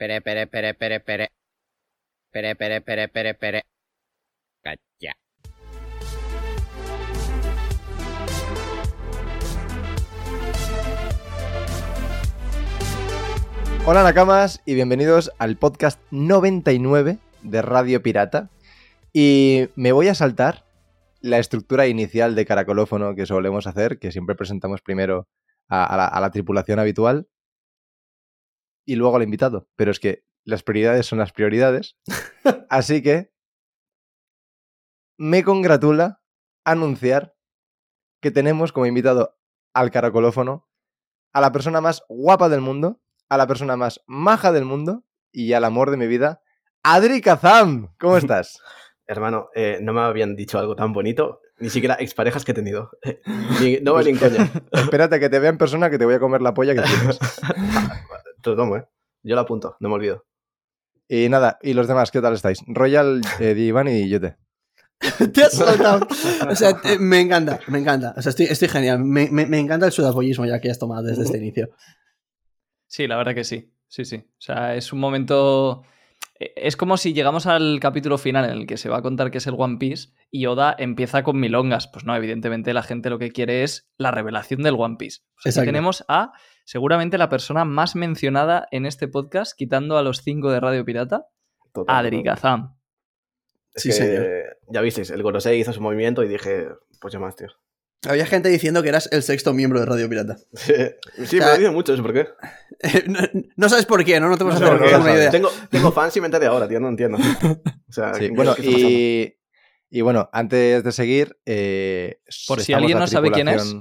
Pere, pere, pere, pere, pere. Pere, pere, pere, pere, pere. Cacha. Hola Nakamas y bienvenidos al podcast 99 de Radio Pirata. Y me voy a saltar la estructura inicial de caracolófono que solemos hacer, que siempre presentamos primero a, a la, a la tripulación habitual y luego al invitado. Pero es que las prioridades son las prioridades. Así que me congratula anunciar que tenemos como invitado al caracolófono a la persona más guapa del mundo, a la persona más maja del mundo y al amor de mi vida, Adri Kazam. ¿Cómo estás? Hermano, eh, no me habían dicho algo tan bonito, ni siquiera exparejas que he tenido. Ni- no vale en coña. Espérate que te vea en persona que te voy a comer la polla que tienes. Te lo tomo, ¿eh? Yo lo apunto, no me olvido. Y nada, y los demás, ¿qué tal estáis? Royal, eh, Divan y Yote. Te has soltado. O sea, te- me encanta, me encanta. O sea, estoy, estoy genial. Me, me- me encanta el sudapollismo ya que has tomado desde este inicio. Sí, la verdad que sí. Sí, sí. O sea, es un momento. Eh, Es como si llegamos al capítulo final en el que se va a contar que es el One Piece y Oda empieza con milongas. Pues no, evidentemente la gente lo que quiere es la revelación del One Piece. O sea, tenemos a seguramente la persona más mencionada en este podcast, quitando a los cinco de Radio Pirata, Total, Adri. Kazam. Sí, que, señor. Ya visteis, el Gorosei hizo su movimiento y dije, pues yo más, tío. Había gente diciendo que eras el sexto miembro de Radio Pirata. Sí, sí me sea, lo dicen mucho, ¿por qué? no, no sabes por qué, ¿no? No te vas a No, hacer una sabes. idea. Tengo, tengo fans y me enteré ahora, tío, no entiendo. O sea, Sí, y, y bueno, antes de seguir. eh, Por si alguien no sabe quién es.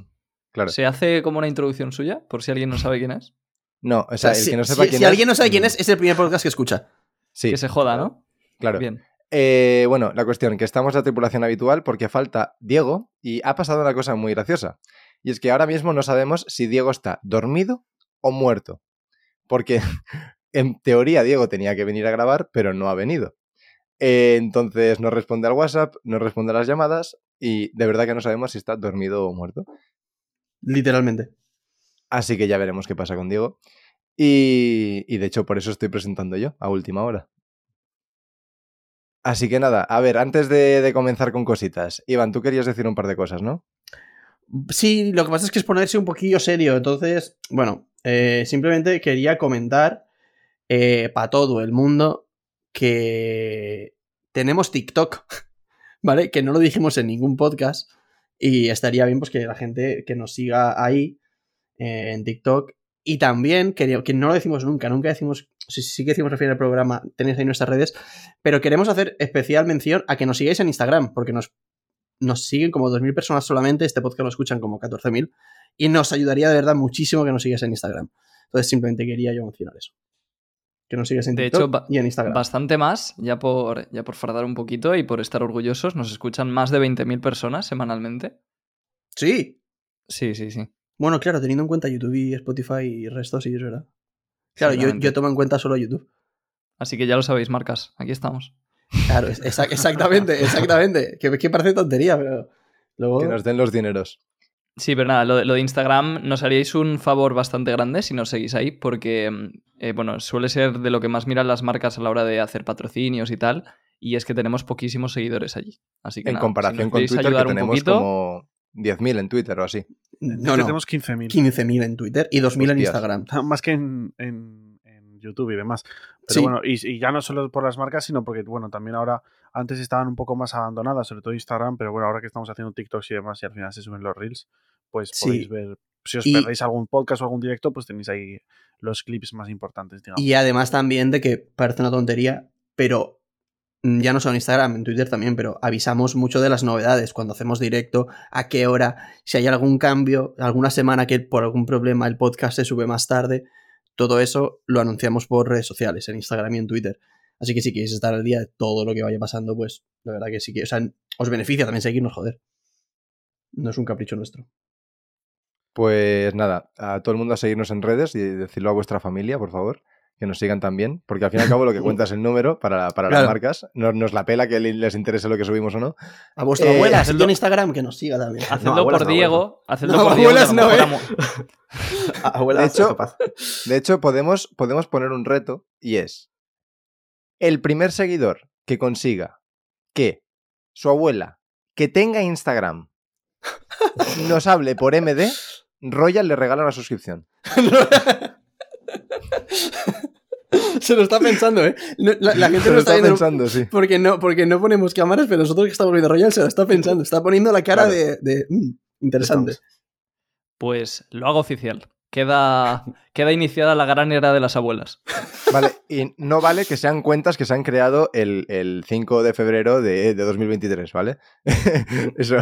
Claro. ¿Se hace como una introducción suya? Por si alguien no sabe quién es. No, o O sea, el si que no sepa si- quién si es. alguien no sabe quién mm, es, es el primer podcast que escucha. Sí, Que se joda, ¿no? claro. Bien. Eh, bueno, la cuestión, que estamos la tripulación habitual porque falta Diego y ha pasado una cosa muy graciosa. Y es que ahora mismo no sabemos si Diego está dormido o muerto. Porque en teoría Diego tenía que venir a grabar, pero no ha venido. Eh, entonces no responde al WhatsApp, no responde a las llamadas y de verdad que no sabemos si está dormido o muerto. Literalmente. Así que ya veremos qué pasa con Diego. Y, y de hecho por eso estoy presentando yo, a última hora. Así que nada, a ver, antes de, de comenzar con cositas, Iván, tú querías decir un par de cosas, ¿no? Sí, lo que pasa es que es ponerse un poquillo serio. Entonces, bueno, eh, simplemente quería comentar para todo el mundo que tenemos TikTok, ¿vale? Que no lo dijimos en ningún podcast y estaría bien pues que la gente que nos siga ahí eh, en TikTok y también, que, que no lo decimos nunca, nunca decimos, sí, sí que decimos al final del programa, tenéis ahí nuestras redes, pero queremos hacer especial mención a que nos sigáis en Instagram, porque nos nos siguen como 2.000 personas solamente, este podcast lo escuchan como 14.000, y nos ayudaría de verdad muchísimo que nos sigas en Instagram. Entonces simplemente quería yo mencionar eso. Que nos sigas en De TikTok hecho, y en Instagram. Bastante más, ya por, ya por fardar un poquito y por estar orgullosos, nos escuchan más de 20.000 personas semanalmente. Sí. Sí, sí, sí. Bueno, claro, teniendo en cuenta YouTube y Spotify y resto, sí, es verdad. Claro, yo, tomo en cuenta solo YouTube. Así que ya lo sabéis, marcas. Aquí estamos. Claro, exa- exactamente, exactamente. Que, que parece tontería, pero luego... Que nos den los dineros. Sí, pero nada, lo de, lo de Instagram nos haríais un favor bastante grande si nos seguís ahí, porque, mm, eh, bueno, suele ser de lo que más miran las marcas a la hora de hacer patrocinios y tal, y es que tenemos poquísimos seguidores allí. Así que En nada, comparación si nos con Twitter, que un tenemos poquito, como 10.000 en Twitter o así. No, no, Tenemos 15.000. 15.000 en Twitter y 2.000 en. Instagram. Más que en, en- en YouTube y demás. Pero Sí. bueno, y, y ya no solo por las marcas, sino porque, bueno, también ahora, antes estaban un poco más abandonadas, sobre todo Instagram, pero bueno, ahora que estamos haciendo TikToks y demás y al final se suben los Reels, pues Sí. podéis ver, si os Y- perdéis algún podcast o algún directo, pues tenéis ahí los clips más importantes, digamos. Y además también de que parece una tontería, pero ya no solo en Instagram, en Twitter también, pero avisamos mucho de las novedades cuando hacemos directo, a qué hora, si hay algún cambio, alguna semana que por algún problema el podcast se sube más tarde, todo eso lo anunciamos por redes sociales, en Instagram y en Twitter. Así que si queréis estar al día de todo lo que vaya pasando, pues la verdad que sí que, o sea, os beneficia también seguirnos, joder. No es un capricho nuestro. Pues nada, a todo el mundo a seguirnos en redes y decirlo a vuestra familia, por favor, que nos sigan también, porque al fin y al cabo lo que cuenta es el número para, para Claro. las marcas. No nos la pela que les interese lo que subimos o no. A vuestra Eh, abuela, hacedlo- tiene Instagram, que nos siga también. Hacedlo abuelas por no, Diego, hacedlo No, por Diego. abuelas lo no, eh. a mu- Abuela, De hecho- capaz. De hecho, podemos, podemos poner un reto y es el primer seguidor que consiga que su abuela, que tenga Instagram, nos hable por MD, Royal le regala una suscripción. Se lo está pensando, ¿eh? No, La, la gente Se lo lo está está viendo pensando, sí. porque no, porque no ponemos cámaras, pero nosotros que estamos viendo Royal se lo está pensando. Está poniendo la cara Claro. de, de, "Mm, interesante. Pues lo hago oficial. Queda, queda iniciada la gran era de las abuelas. Vale, y no vale que sean cuentas que se han creado el, el 5 de febrero de, de 2023, ¿vale? Eso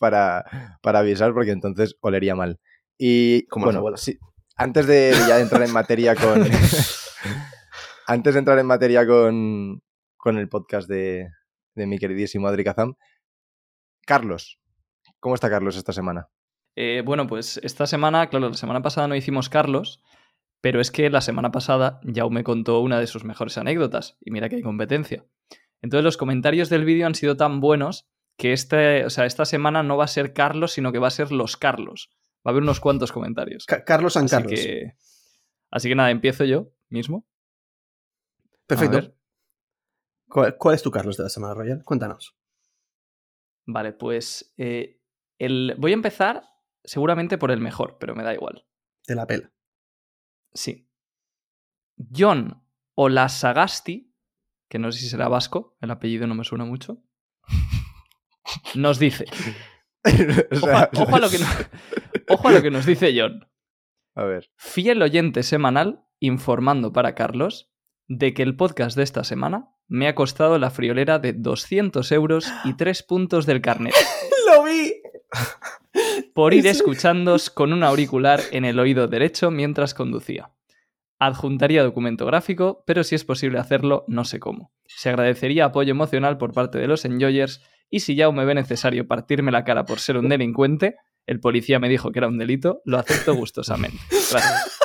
para, para avisar, porque entonces olería mal. Y Como las bueno, abuelas. sí, antes de ya entrar en materia con. antes de entrar en materia con, con el podcast de, de mi queridísimo Adri Kazam, Carlos. ¿Cómo está Carlos esta semana? Eh, bueno, pues esta semana, claro, la semana pasada no hicimos Carlos, pero es que la semana pasada Jaume contó una de sus mejores anécdotas, y mira que hay competencia. Entonces los comentarios del vídeo han sido tan buenos que este, o sea, esta semana no va a ser Carlos, sino que va a ser los Carlos. Va a haber unos cuantos comentarios. Ca- Carlos San Así Carlos. que, así que nada, empiezo yo mismo. Perfecto. ¿Cuál, cuál es tu Carlos de la semana, Royal? Cuéntanos. Vale, pues eh, el... voy a empezar seguramente por el mejor, pero me da igual. De la pela. Sí. John Olasagasti, que no sé si será vasco, el apellido no me suena mucho, nos dice. Ojo, sea, a- ojo a lo que ojo a lo que nos dice John. a ver. Fiel oyente semanal informando para Carlos de que el podcast de esta semana me ha costado la friolera de 200 euros y 3 puntos del carnet ¡Lo vi! por ir escuchándos con un auricular en el oído derecho mientras conducía. Adjuntaría documento gráfico, pero si es posible hacerlo, no sé cómo. Se agradecería apoyo emocional por parte de los enjoyers y si ya me ve necesario partirme la cara por ser un delincuente, el policía me dijo que era un delito, lo acepto gustosamente. Gracias.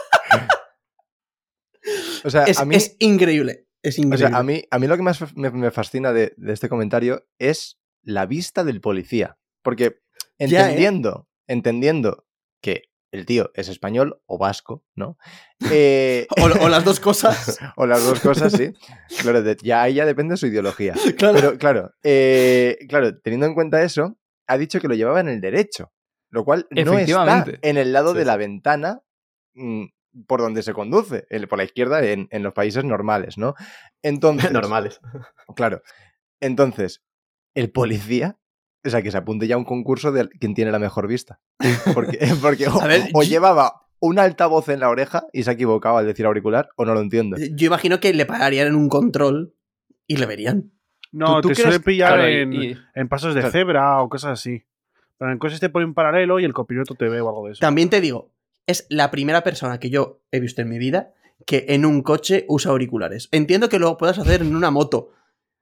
O sea, Es, a mí. es increíble. Es O increíble. sea, a mí, a mí lo que más me, me fascina de, de este comentario es la vista del policía. Porque Ya, ¿eh? entendiendo, entendiendo que el tío es español o vasco, ¿no? Eh, o, o las dos cosas. o las dos cosas, sí. Claro, de- ya ahí ya depende de su ideología. claro. Pero claro, eh, claro, teniendo en cuenta eso, ha dicho que lo llevaba en el derecho. Lo cual no está en el lado Sí, de la ventana mm, por donde se conduce, el- por la izquierda en, en los países normales, ¿no? Entonces, Normales. Claro. Entonces, el policía, o sea, que se apunte ya a un concurso de quién tiene la mejor vista. Porque, porque o, A ver, o yo- llevaba un altavoz en la oreja y se ha equivocado al decir auricular, o no lo entiendo. Yo imagino que le pararían en un control y le verían. No, ¿Tú- tú te suele pillar Claro, y- en, y- en pasos de Claro. cebra o cosas así. Pero en cosas te ponen paralelo y el copiloto te ve o algo de eso. También te digo, es la primera persona que yo he visto en mi vida que en un coche usa auriculares. Entiendo que lo puedas hacer en una moto.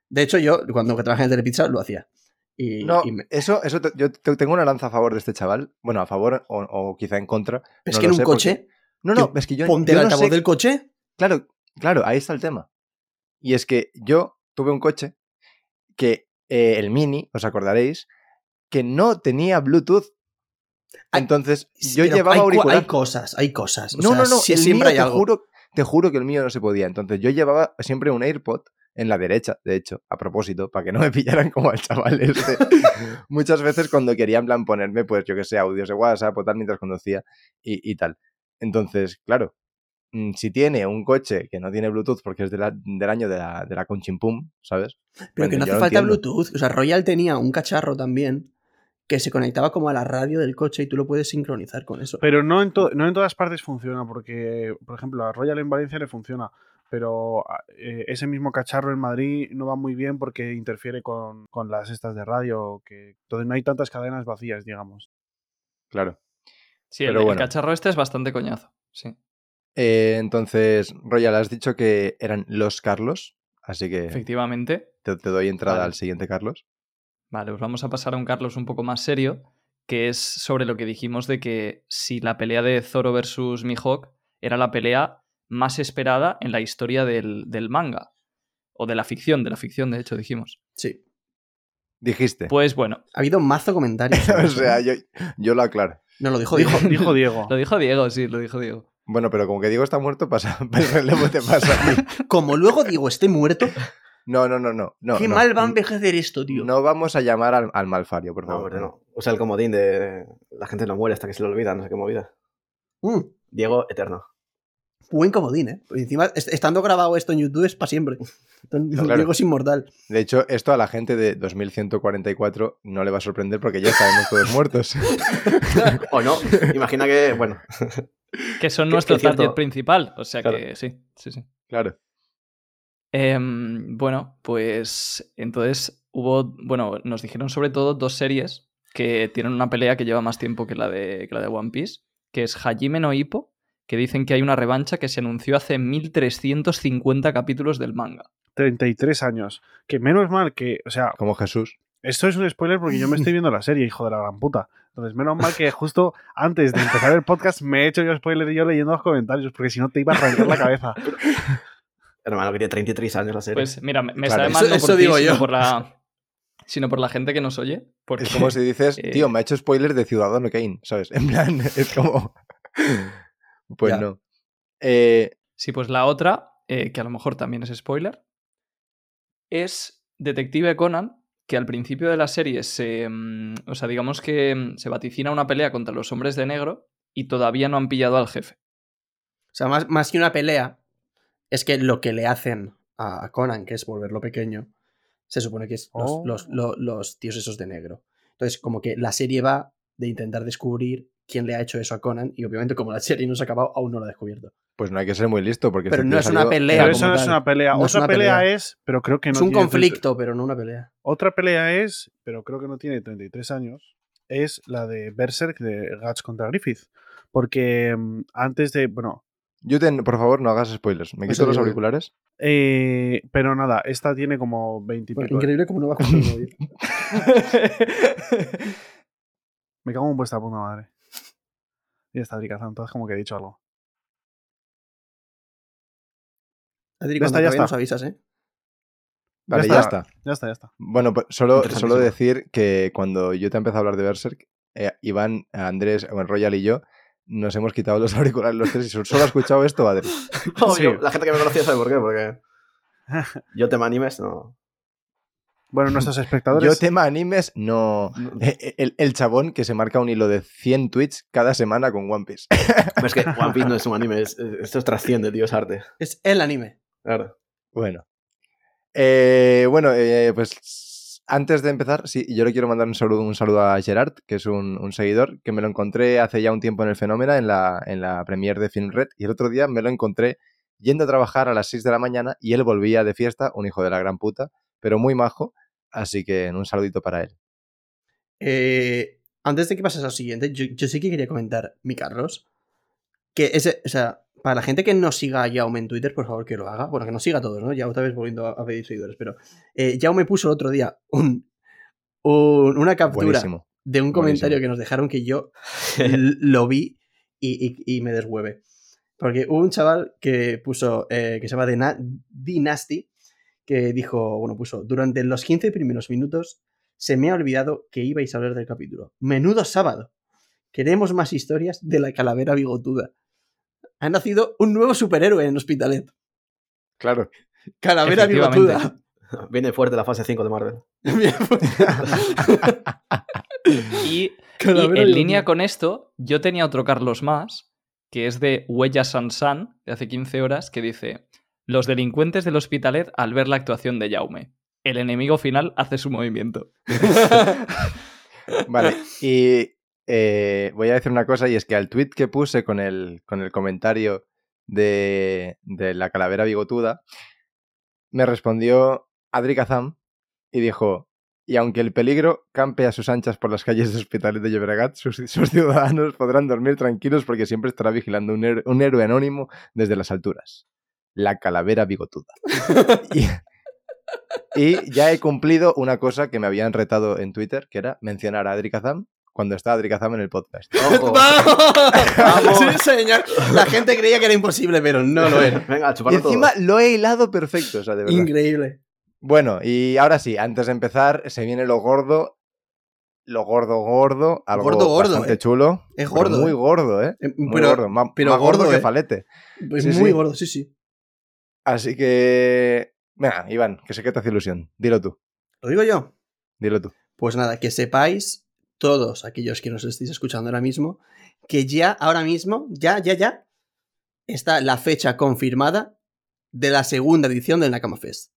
De hecho, yo cuando trabajé en Telepizza lo hacía. Y, No, y me- eso, eso te- yo te- tengo una lanza a favor de este chaval. Bueno, a favor o, o quizá en contra. es no que en un coche, porque- No, no, es que yo, ponte yo el no altavoz sé- del coche. Claro, claro, ahí está el tema. Y es que yo tuve un coche que eh, el Mini, os acordaréis, que no tenía Bluetooth. Entonces, yo llevaba hay, cu- auricular. hay cosas, hay cosas. O no, sea, no, no, siempre mío, hay te algo. juro, te juro que el mío no se podía. Entonces, yo llevaba siempre un AirPod en la derecha, de hecho, a propósito, para que no me pillaran como al chaval este. Muchas veces cuando quería en plan ponerme, pues yo que sé, audios de WhatsApp o tal mientras conducía y, y tal. Entonces, claro, mm, si tiene un coche que no tiene Bluetooth porque es de la- del año de la, de la Conchimpum, ¿sabes? Pero Bueno, que no hace falta. Bluetooth. O sea, Royal tenía un cacharro también que se conectaba como a la radio del coche y tú lo puedes sincronizar con eso. Pero no en, to- no en todas partes funciona, porque, por ejemplo, a Royal en Valencia le funciona, pero a- eh, ese mismo cacharro en Madrid no va muy bien porque interfiere con, con las estas de radio, que entonces no hay tantas cadenas vacías, digamos. Claro. Sí, el, Pero el bueno. cacharro este es bastante coñazo. Sí. Eh, entonces, Royal, has dicho que eran los Carlos, así que Efectivamente. te, te doy entrada Vale. al siguiente Carlos. Vale, pues vamos a pasar a un Carlos un poco más serio, que es sobre lo que dijimos de que si la pelea de Zoro versus Mihawk era la pelea más esperada en la historia del, del manga. O de la ficción, de la ficción, de hecho, dijimos. Sí. Dijiste. Pues bueno, Ha habido mazo comentarios. o sea, ¿eh? yo, yo lo aclaro. No lo dijo Dijo, Diego. dijo Diego. Lo dijo Diego, sí, lo dijo Diego. Bueno, pero como que Diego está muerto, pasa, el relevo te pasa a ti. Como luego Diego esté muerto, No, no, no, no. no qué no. mal va a envejecer esto, tío. No vamos a llamar al, al malfario, por No, favor. hombre, no. Usa el comodín de la gente no muere hasta que se lo olvida, no sé qué movida. Mm, Diego Eterno. buen comodín, ¿eh? Encima, est- estando grabado esto en YouTube es para siempre. Entonces, Claro. Diego es inmortal. De hecho, esto a la gente de 2144 no le va a sorprender porque ya estaremos todos muertos. O no, imagina que, bueno, Que son Que- nuestro que cierto. target principal. O sea Claro. que sí, sí, sí. Claro. Em, bueno, pues entonces hubo, bueno, nos dijeron sobre todo dos series que tienen una pelea que lleva más tiempo que la de, que la de One Piece, que es Hajime no Ippo, que dicen que hay una revancha que se anunció hace 1350 capítulos del manga. 33 años. Que menos mal que, o sea, Como Jesús. esto es un spoiler porque yo me estoy viendo la serie, hijo de la gran puta. Entonces, menos mal que justo antes de empezar el podcast me he hecho yo spoiler yo leyendo los comentarios, porque si no te iba a arrancar la cabeza. hermano, que tiene 33 años la serie. Pues mira, me, me Claro. sabe mal Eso- no eso por ti, digo sino yo. por la sino por la gente que nos oye. Porque, Es como si dices, eh, tío, me ha hecho spoiler de Ciudadano Kane, ¿sabes? En plan, es como... Pues Ya. no. Eh, Sí, pues la otra, eh, que a lo mejor también es spoiler, es Detective Conan, que al principio de la serie se. mm, o sea, digamos que mm, se vaticina una pelea contra los hombres de negro y todavía no han pillado al jefe. O sea, más, más que una pelea, es que lo que le hacen a Conan, que es volverlo pequeño, se supone que es los, Oh. los- lo- los tíos esos de negro. Entonces, como que la serie va de intentar descubrir quién le ha hecho eso a Conan, y obviamente, como la serie no se ha acabado, aún no lo ha descubierto. pues no hay que ser muy listo porque... Pero este no es una pelea Pero eso no es una pelea. No Otra una pelea, pelea. es, pero creo que no es un tiene conflicto, pero no una pelea. Otra pelea es, pero creo que no tiene 33 años, es la de Berserk de Guts contra Griffith. Porque mm, antes de, bueno, Yuten, por favor, no hagas spoilers. ¿Me Eso quito los auriculares? eh, pero nada, esta tiene como 20 y pico. Increíble como no va a. Me cago en vuestra puta madre. Y está Drikazan, entonces como que he dicho algo. Adri, Ya cuando está, ya está. nos avisas, ¿eh? Vale, Ya ya está. Ya está, ya está. Bueno, pues solo, solo decir que cuando yo te empecé a hablar de Berserk, eh, Iván, Andrés, bueno, Royal y yo nos hemos quitado los auriculares los tres y solo solo ha escuchado esto, Adri. Obvio, sí. La gente que me conocía sabe por qué, porque yo tema animes, no. Bueno, nuestros espectadores. Yo tema animes, no. Eh, El, el chabón que se marca un hilo de 100 tweets cada semana con One Piece. Pero es que One Piece no es un anime, es- esto trasciende, tío, es arte. Es el anime. Claro. Bueno. Eh, bueno, eh, pues antes de empezar, sí, yo le quiero mandar un saludo, un saludo a Gerard, que es un, seguidor, que me lo encontré hace ya un tiempo en el Fenómena, en la, en la premiere de Film Red, y el otro día me lo encontré yendo a trabajar a las 6 de la mañana y él volvía de fiesta, un hijo de la gran puta, pero muy majo, así que un saludito para él. Eh, antes de que pases al siguiente, yo, yo sí que quería comentar, mi Carlos, que ese, o sea, para la gente que no siga a Jaume en Twitter, por favor que lo haga. Bueno, que nos siga a todos, ¿no? Ya otra vez volviendo a, a pedir seguidores, pero eh, Jaume puso el otro día un, un- una captura Buenísimo. de un comentario buenísimo. que nos dejaron que yo lo vi y, y- y me deshueve. Porque hubo un chaval que puso, eh, que se llama Dynasty, que dijo, bueno, puso, durante los 15 primeros minutos se me ha olvidado que ibais a hablar del capítulo. Menudo sábado. Queremos más historias de la calavera bigotuda. Ha nacido un nuevo superhéroe en Hospitalet. Claro. Calavera bigotuda. Viene fuerte la fase 5 de Marvel. Y, y en línea con esto, yo tenía otro Carlos más, que es de Huella Sansan, de hace 15 horas, que dice: Los delincuentes del Hospitalet al ver la actuación de Jaume. El enemigo final hace su movimiento. Vale, y eh, voy a decir una cosa, y es que al tweet que puse con el, con el comentario de, de la calavera bigotuda, me respondió Adri Kazam y dijo, y aunque el peligro campe a sus anchas por las calles de Hospitalet de Llobregat, sus, ciudadanos podrán dormir tranquilos porque siempre estará vigilando un, un héroe anónimo desde las alturas. La calavera bigotuda. y, y ya he cumplido una cosa que me habían retado en Twitter, que era mencionar a Adri Kazam cuando está Adri Kazam en el podcast. ¡Ojo! ¡Vamos! Sí, señor. La gente creía que era imposible, pero no lo era. Venga, Y chuparlo todo. encima lo he hilado perfecto, o sea, de verdad. Increíble. Bueno, y ahora sí, antes de empezar, se viene lo gordo, lo gordo, gordo, algo Gordo, gordo, bastante eh. chulo. Es gordo, Muy eh. gordo, ¿eh? Eh, Muy pero gordo. Má- pero más gordo, gordo, que eh. falete. es Sí, muy sí. gordo, sí, sí. Así que... Venga, Iván, que sé que te hace ilusión. Dilo tú, ¿Lo digo yo? dilo tú. Pues nada, que sepáis, todos aquellos que nos estéis escuchando ahora mismo, que ya, ahora mismo, ya, ya, ya, está la fecha confirmada de la segunda edición del Nakama Fest.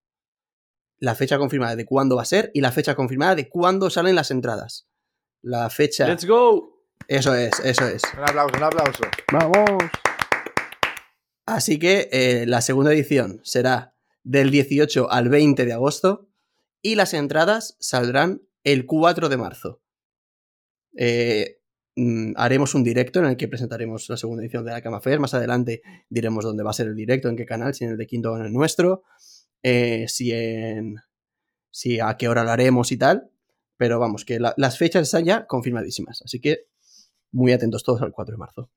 La fecha confirmada de cuándo va a ser y la fecha confirmada de cuándo salen las entradas. La fecha. ¡Let's go! Eso es, eso es. Un aplauso, un aplauso. ¡Vamos! Así que eh, la segunda edición será del 18 al 20 de agosto y las entradas saldrán el 4 de marzo. Eh, mm, haremos un directo en el que presentaremos la segunda edición de la Cama Fair. Más adelante diremos dónde va a ser el directo, en qué canal, si en el de Quinto o en el nuestro, eh, si en. si a qué hora lo haremos y tal. Pero vamos, que la- las fechas están ya confirmadísimas. Así que muy atentos todos al 4 de marzo.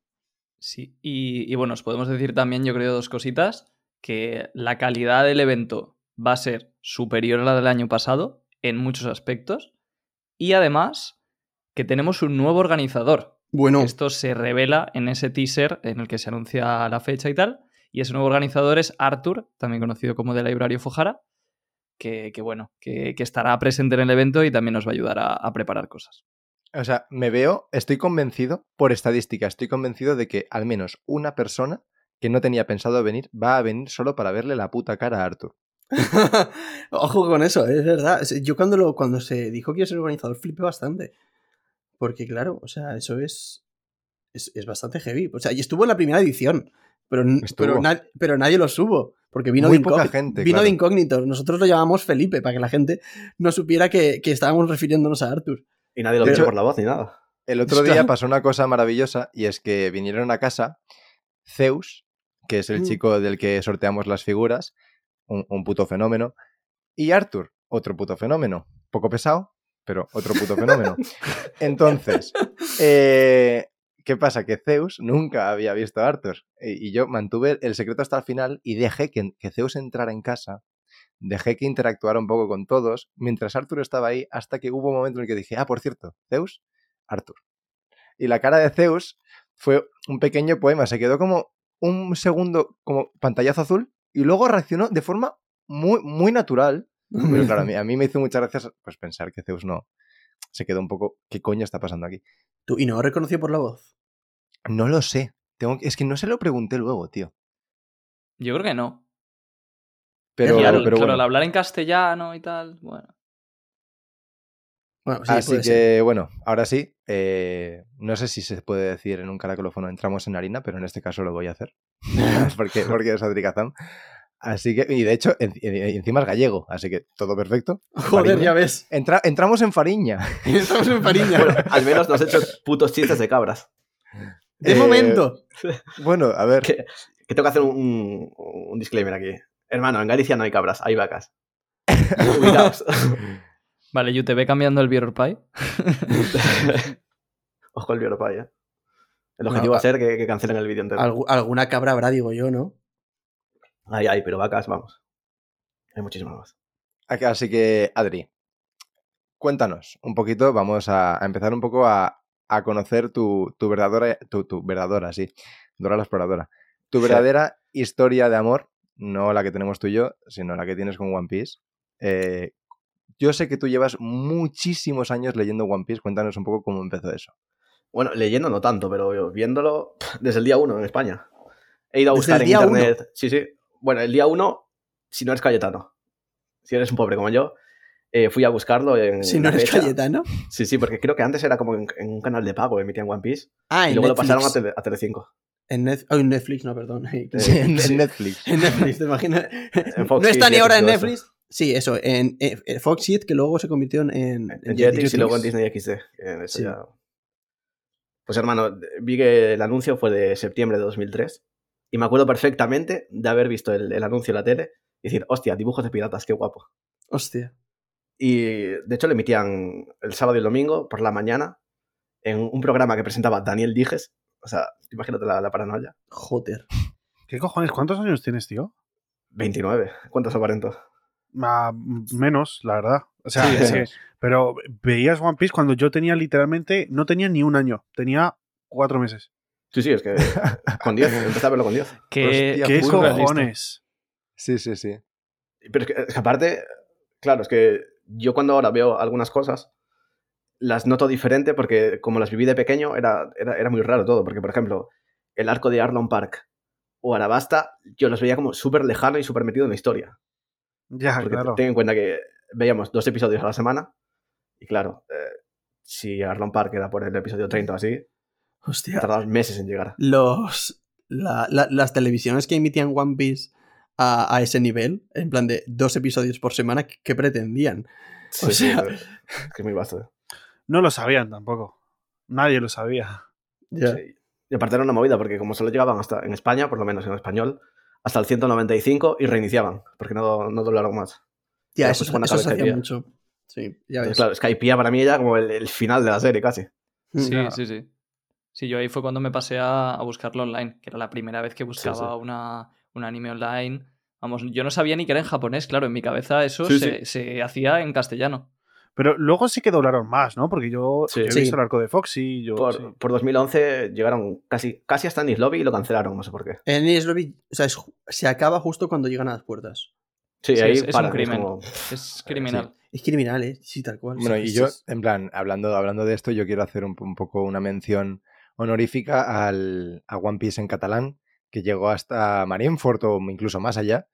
Sí, y, y bueno, os podemos decir también, yo creo, dos cositas, que la calidad del evento va a ser superior a la del año pasado en muchos aspectos, y además que tenemos un nuevo organizador. Bueno, Esto se revela en ese teaser en el que se anuncia la fecha y tal, y ese nuevo organizador es Arthur, también conocido como de Librario Fojara, que, que bueno, que, que estará presente en el evento y también nos va a ayudar a- a preparar cosas. O sea, me veo, estoy convencido, por estadística, estoy convencido de que al menos una persona que no tenía pensado venir va a venir solo para verle la puta cara a Arthur. Ojo con eso, es verdad. Es- Yo cuando, lo, cuando se dijo que iba a ser organizador flipé bastante. Porque claro, o sea, eso es, es, es bastante heavy. O sea, y estuvo en la primera edición, pero, pero, na- pero nadie lo subo. Porque vino, Muy de, poca incógnito, gente, vino claro. de incógnito. Nosotros lo llamamos Felipe, para que la gente no supiera que, que estábamos refiriéndonos a Arthur. Y nadie lo hecho- por la voz ni nada. El otro Claro. día pasó una cosa maravillosa y es que vinieron a casa Zeus, que es el Mm. chico del que sorteamos las figuras, un, un puto fenómeno, y Arthur, otro puto fenómeno, poco pesado, pero otro puto fenómeno. Entonces, eh, ¿qué pasa? Que Zeus nunca había visto a Arthur y, yo mantuve el secreto hasta el final y dejé que, que Zeus entrara en casa. Dejé que interactuara un poco con todos mientras Arthur estaba ahí hasta que hubo un momento en el que dije, ah, por cierto, Zeus, Arthur. Y la cara de Zeus fue un pequeño poema, se quedó como un segundo como pantallazo azul y luego reaccionó de forma muy, muy natural. Pero claro, a mí, a mí me hizo muchas gracias pues, pensar que Zeus no se quedó un poco, ¿qué coño está pasando aquí? Tú, ¿Y no lo reconoció por la voz? No lo sé. Tengo, que- es que no se lo pregunté luego, tío. Yo creo que no. Pero, Y al, pero claro, bueno. al hablar en castellano y tal, bueno. Bueno, sí, Así que, ser. bueno, ahora sí. eh, no sé si se puede decir en un caracolófono entramos en harina, pero en este caso lo voy a hacer. porque, porque es Adricazam. Así que, y de hecho, en- en- encima es gallego, así que todo perfecto. Joder, Fariña. ya ves. Entra- entramos en Fariña. Estamos en Fariña. Bueno, al menos nos has hecho putos chistes de cabras. de Eh, momento. Bueno, a ver. Que, que tengo que hacer un, un disclaimer aquí. Hermano, en Galicia no hay cabras, hay vacas. Cuidaos. Vale, yo te ve cambiando el Beer Pie. Ojo el Biopay, ¿eh? El objetivo va a- ser que, que cancelen el vídeo entero. Algu- alguna cabra habrá, digo yo, ¿no? Hay, hay, pero vacas, vamos. Hay muchísimas más. Así que, Adri, cuéntanos un poquito. Vamos a, a empezar un poco a, a conocer tu, tu verdadera, tu, tu verdadera, sí, Dora la exploradora. Tu Sí. verdadera historia de amor, no la que tenemos tú y yo, sino la que tienes con One Piece. Eh, yo sé que tú llevas muchísimos años leyendo One Piece. Cuéntanos un poco cómo empezó eso. Bueno, leyendo no tanto, pero viéndolo desde el día uno en España. He ido a ¿Desde buscar en internet. Sí, sí. Bueno, el día uno, si no eres Cayetano. Si eres un pobre como yo, eh, fui a buscarlo en. Si no eres fecha. Cayetano. Sí, sí, porque creo que antes era como en, en un canal de pago, emitían One Piece. Ah, y luego lo Netflix. pasaron a, Tele- a Telecinco. En, Net- oh, en Netflix, no, perdón. Sí, en. Netflix. En Netflix, ¿te imaginas? No está ni ahora en eso. Netflix. Sí, eso, en, eh, eh, Fox que luego se convirtió en, en, Jetix y luego en. Disney XD. que eso Sí. ya- Pues hermano, vi que el anuncio fue de septiembre de 2003 y me acuerdo perfectamente de haber visto el, el anuncio en la tele y decir, hostia, dibujos de piratas, qué guapo. Hostia. Y de hecho lo emitían el sábado y el domingo por la mañana en un programa que presentaba Daniel Dijes. O sea, imagínate la, la paranoia. Joder. ¿Qué cojones? ¿Cuántos años tienes, tío? 29. ¿Cuántos aparento? Ah, menos, la verdad. O sea, Sí, pero veías One Piece cuando yo tenía literalmente, no tenía ni un año, tenía cuatro meses. Sí, sí, es que con 10, empecé a verlo con 10. Que, Hostia, ¿Qué cojones? Sí, sí, sí. Pero es que, es que aparte, claro, es que yo cuando ahora veo algunas cosas, las noto diferente porque como las viví de pequeño, era, era, era muy raro todo. Porque, por ejemplo, el arco de Arlon Park o Arabasta, yo los veía como súper lejano y súper metido en la historia. Ya, Porque claro. ten en cuenta que veíamos dos episodios a la semana y claro, eh, si Arlon Park era por el episodio 30 o así, Hostia. meses en llegar. Los, la- la- las televisiones que emitían One Piece a, a ese nivel, en plan de dos episodios por semana, ¿qué, pretendían? Sí, O sí, sea- es que es muy vasto. No lo sabían tampoco. Nadie lo sabía. Ya. Sí. Y aparte era una movida, porque como solo llegaban hasta, en España, por lo menos en español, hasta el 195 y reiniciaban, porque no, no doblaron más. Ya, Era eso, justo cuando eso se hacía mucho. Sí, ya Entonces, ves. claro, Skypiea para mí era como el, el final de la serie casi. Sí, Ya. sí, sí. Sí, yo ahí fue cuando me pasé a, a buscarlo online, que era la primera vez que buscaba sí. Una, un anime online. Vamos, yo no sabía ni que era en japonés, claro, en mi cabeza eso Sí, se, se hacía en castellano. Pero luego sí que doblaron más, ¿no? Porque yo, Sí. yo he Sí. visto el arco de Foxy. Yo, Por, sí. por 2011 llegaron casi, casi hasta Ennis Lobby y lo cancelaron, no sé por qué. En Enies Lobby, o sea, es se acaba justo cuando llegan a las puertas. Sí, Sí, ahí es- es un crimen. como- Es criminal. Es criminal, ¿eh? Sí, tal cual. Bueno, Sí, y sí, yo, sí. en plan, hablando, hablando de esto, yo quiero hacer un, un poco una mención honorífica al, a One Piece en catalán, que llegó hasta Marineford o incluso más allá,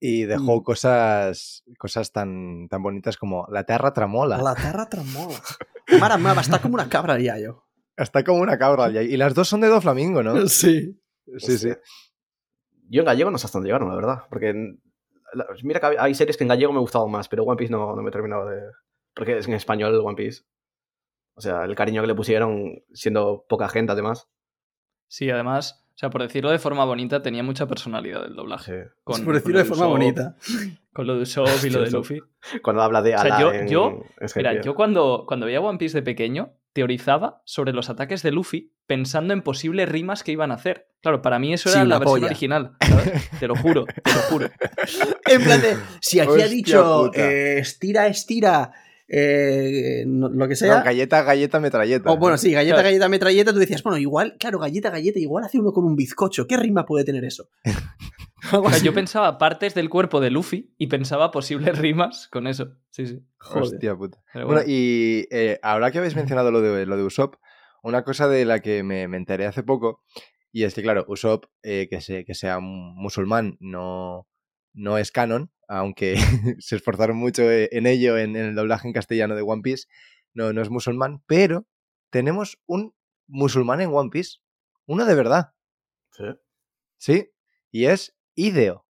y dejó Mm. cosas, cosas tan, tan bonitas como La Terra Tramola. La terra tremola. Mare meva, està com una cabra ya yo. Está como una cabra. Y las dos son de Doflamingo, ¿no? Sí. Sí, sí. Hostia. Yo en gallego no sé hasta dónde llegaron, la verdad. Porque en- la- mira que hay- hay series que en gallego me gustaban más, pero One Piece no, no me terminaba de. Porque es en español One Piece. O sea, el cariño que le pusieron, siendo poca gente además. Sí, además, o sea, por decirlo de forma bonita, tenía mucha personalidad el doblaje. Sí. Con- Por decirlo de forma Usopp, bonita. Con lo de Usopp y lo de. Luffy. Cuando habla de O sea, yo- en, yo- en Mira, yo cuando, cuando veía One Piece de pequeño, teorizaba sobre los ataques de Luffy pensando en posibles rimas que iban a hacer. Claro, para mí eso era la versión polla. original. ¿sabes? Te lo juro, te lo juro. En plan de, si aquí ha dicho eh, estira, estira, eh, no- lo que sea. No, galleta, galleta, metralleta. o bueno, sí, galleta, Claro. galleta, metralleta, tú decías, bueno, igual, claro, galleta, galleta, igual hace uno con un bizcocho. ¿Qué rima puede tener eso? O sea, yo pensaba partes del cuerpo de Luffy y pensaba posibles rimas con eso. Sí, sí. Joder. Hostia puta. Pero Bueno, bueno. y eh, ahora que habéis mencionado lo de, lo de Usopp, una cosa de la que me, me enteré hace poco, y es que, claro, Usopp, eh, que, se- que sea un musulmán, no, no es canon, aunque se esforzaron mucho eh, en ello en, en el doblaje en castellano de One Piece, no, no es musulmán, pero tenemos un musulmán en One Piece, uno de verdad, Sí. ¿sí? Y es Ideo.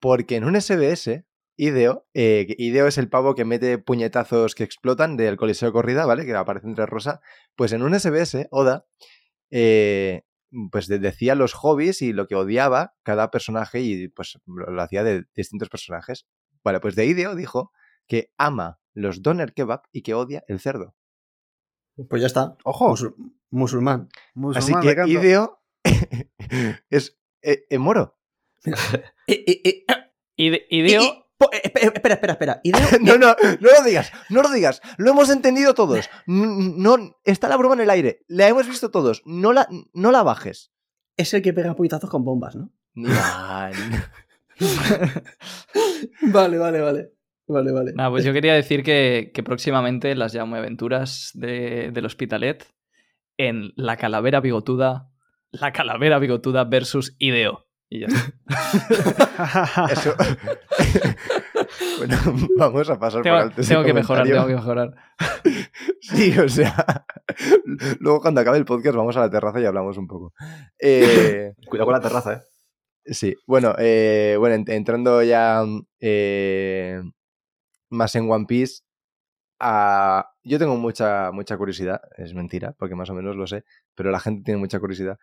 Porque en un SBS, Ideo, eh, Ideo es el pavo que mete puñetazos que explotan del Coliseo Corrida, ¿vale? Que aparece entre rosa. Pues en un SBS, Oda, eh, pues de- decía los hobbies y lo que odiaba cada personaje y pues lo, lo hacía de distintos personajes. Vale, pues de Ideo dijo que ama los doner kebab y que odia el cerdo. Pues ya está. Ojo, Musul- musulmán. Así musulmán que. Ideo es eh, eh, moro. Eh, Ideo, po- eh, espera, espera, espera. Ideo, No, no, no lo digas, no lo digas. Lo hemos entendido todos. No, está la broma en el aire. La hemos visto todos. No la, no la bajes. es el que pega puñetazos con bombas, ¿no? Vale, vale, vale. Vale, vale. Pues yo quería decir que, que próximamente las llamo aventuras de- del Hospitalet en La Calavera Bigotuda, La Calavera Bigotuda versus Ideo. Y ya está. Eso. bueno, vamos a pasar por Tengo, alto ese tengo que mejorar, tengo que mejorar. Sí, o sea. Luego, cuando acabe el podcast, vamos a la terraza y hablamos un poco. Eh, Cuidado con la terraza, ¿eh? Sí, bueno, eh, bueno ent- entrando ya eh, más en One Piece, yo tengo mucha, mucha curiosidad, es mentira, porque más o menos lo sé, pero la gente tiene mucha curiosidad.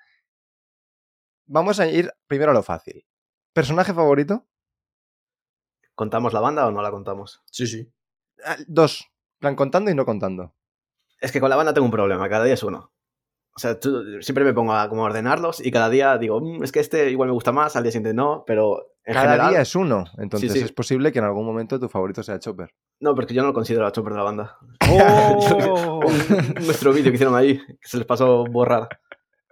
Vamos a ir primero a lo fácil. ¿Personaje favorito? ¿Contamos la banda o no la contamos? Sí, sí. Ah, Dos, plan contando y no contando. Es que con la banda tengo un problema, cada día es uno. O sea, tú- siempre me pongo a como a ordenarlos y cada día digo, "Mm, es que este igual me gusta más, al día siguiente no, pero en Cada general... día es uno. Entonces sí. es posible que en algún momento tu favorito sea Chopper. No, porque yo no lo considero la chopper de la banda. ¡Oh! Nuestro vídeo que hicieron ahí, que se les pasó borrar.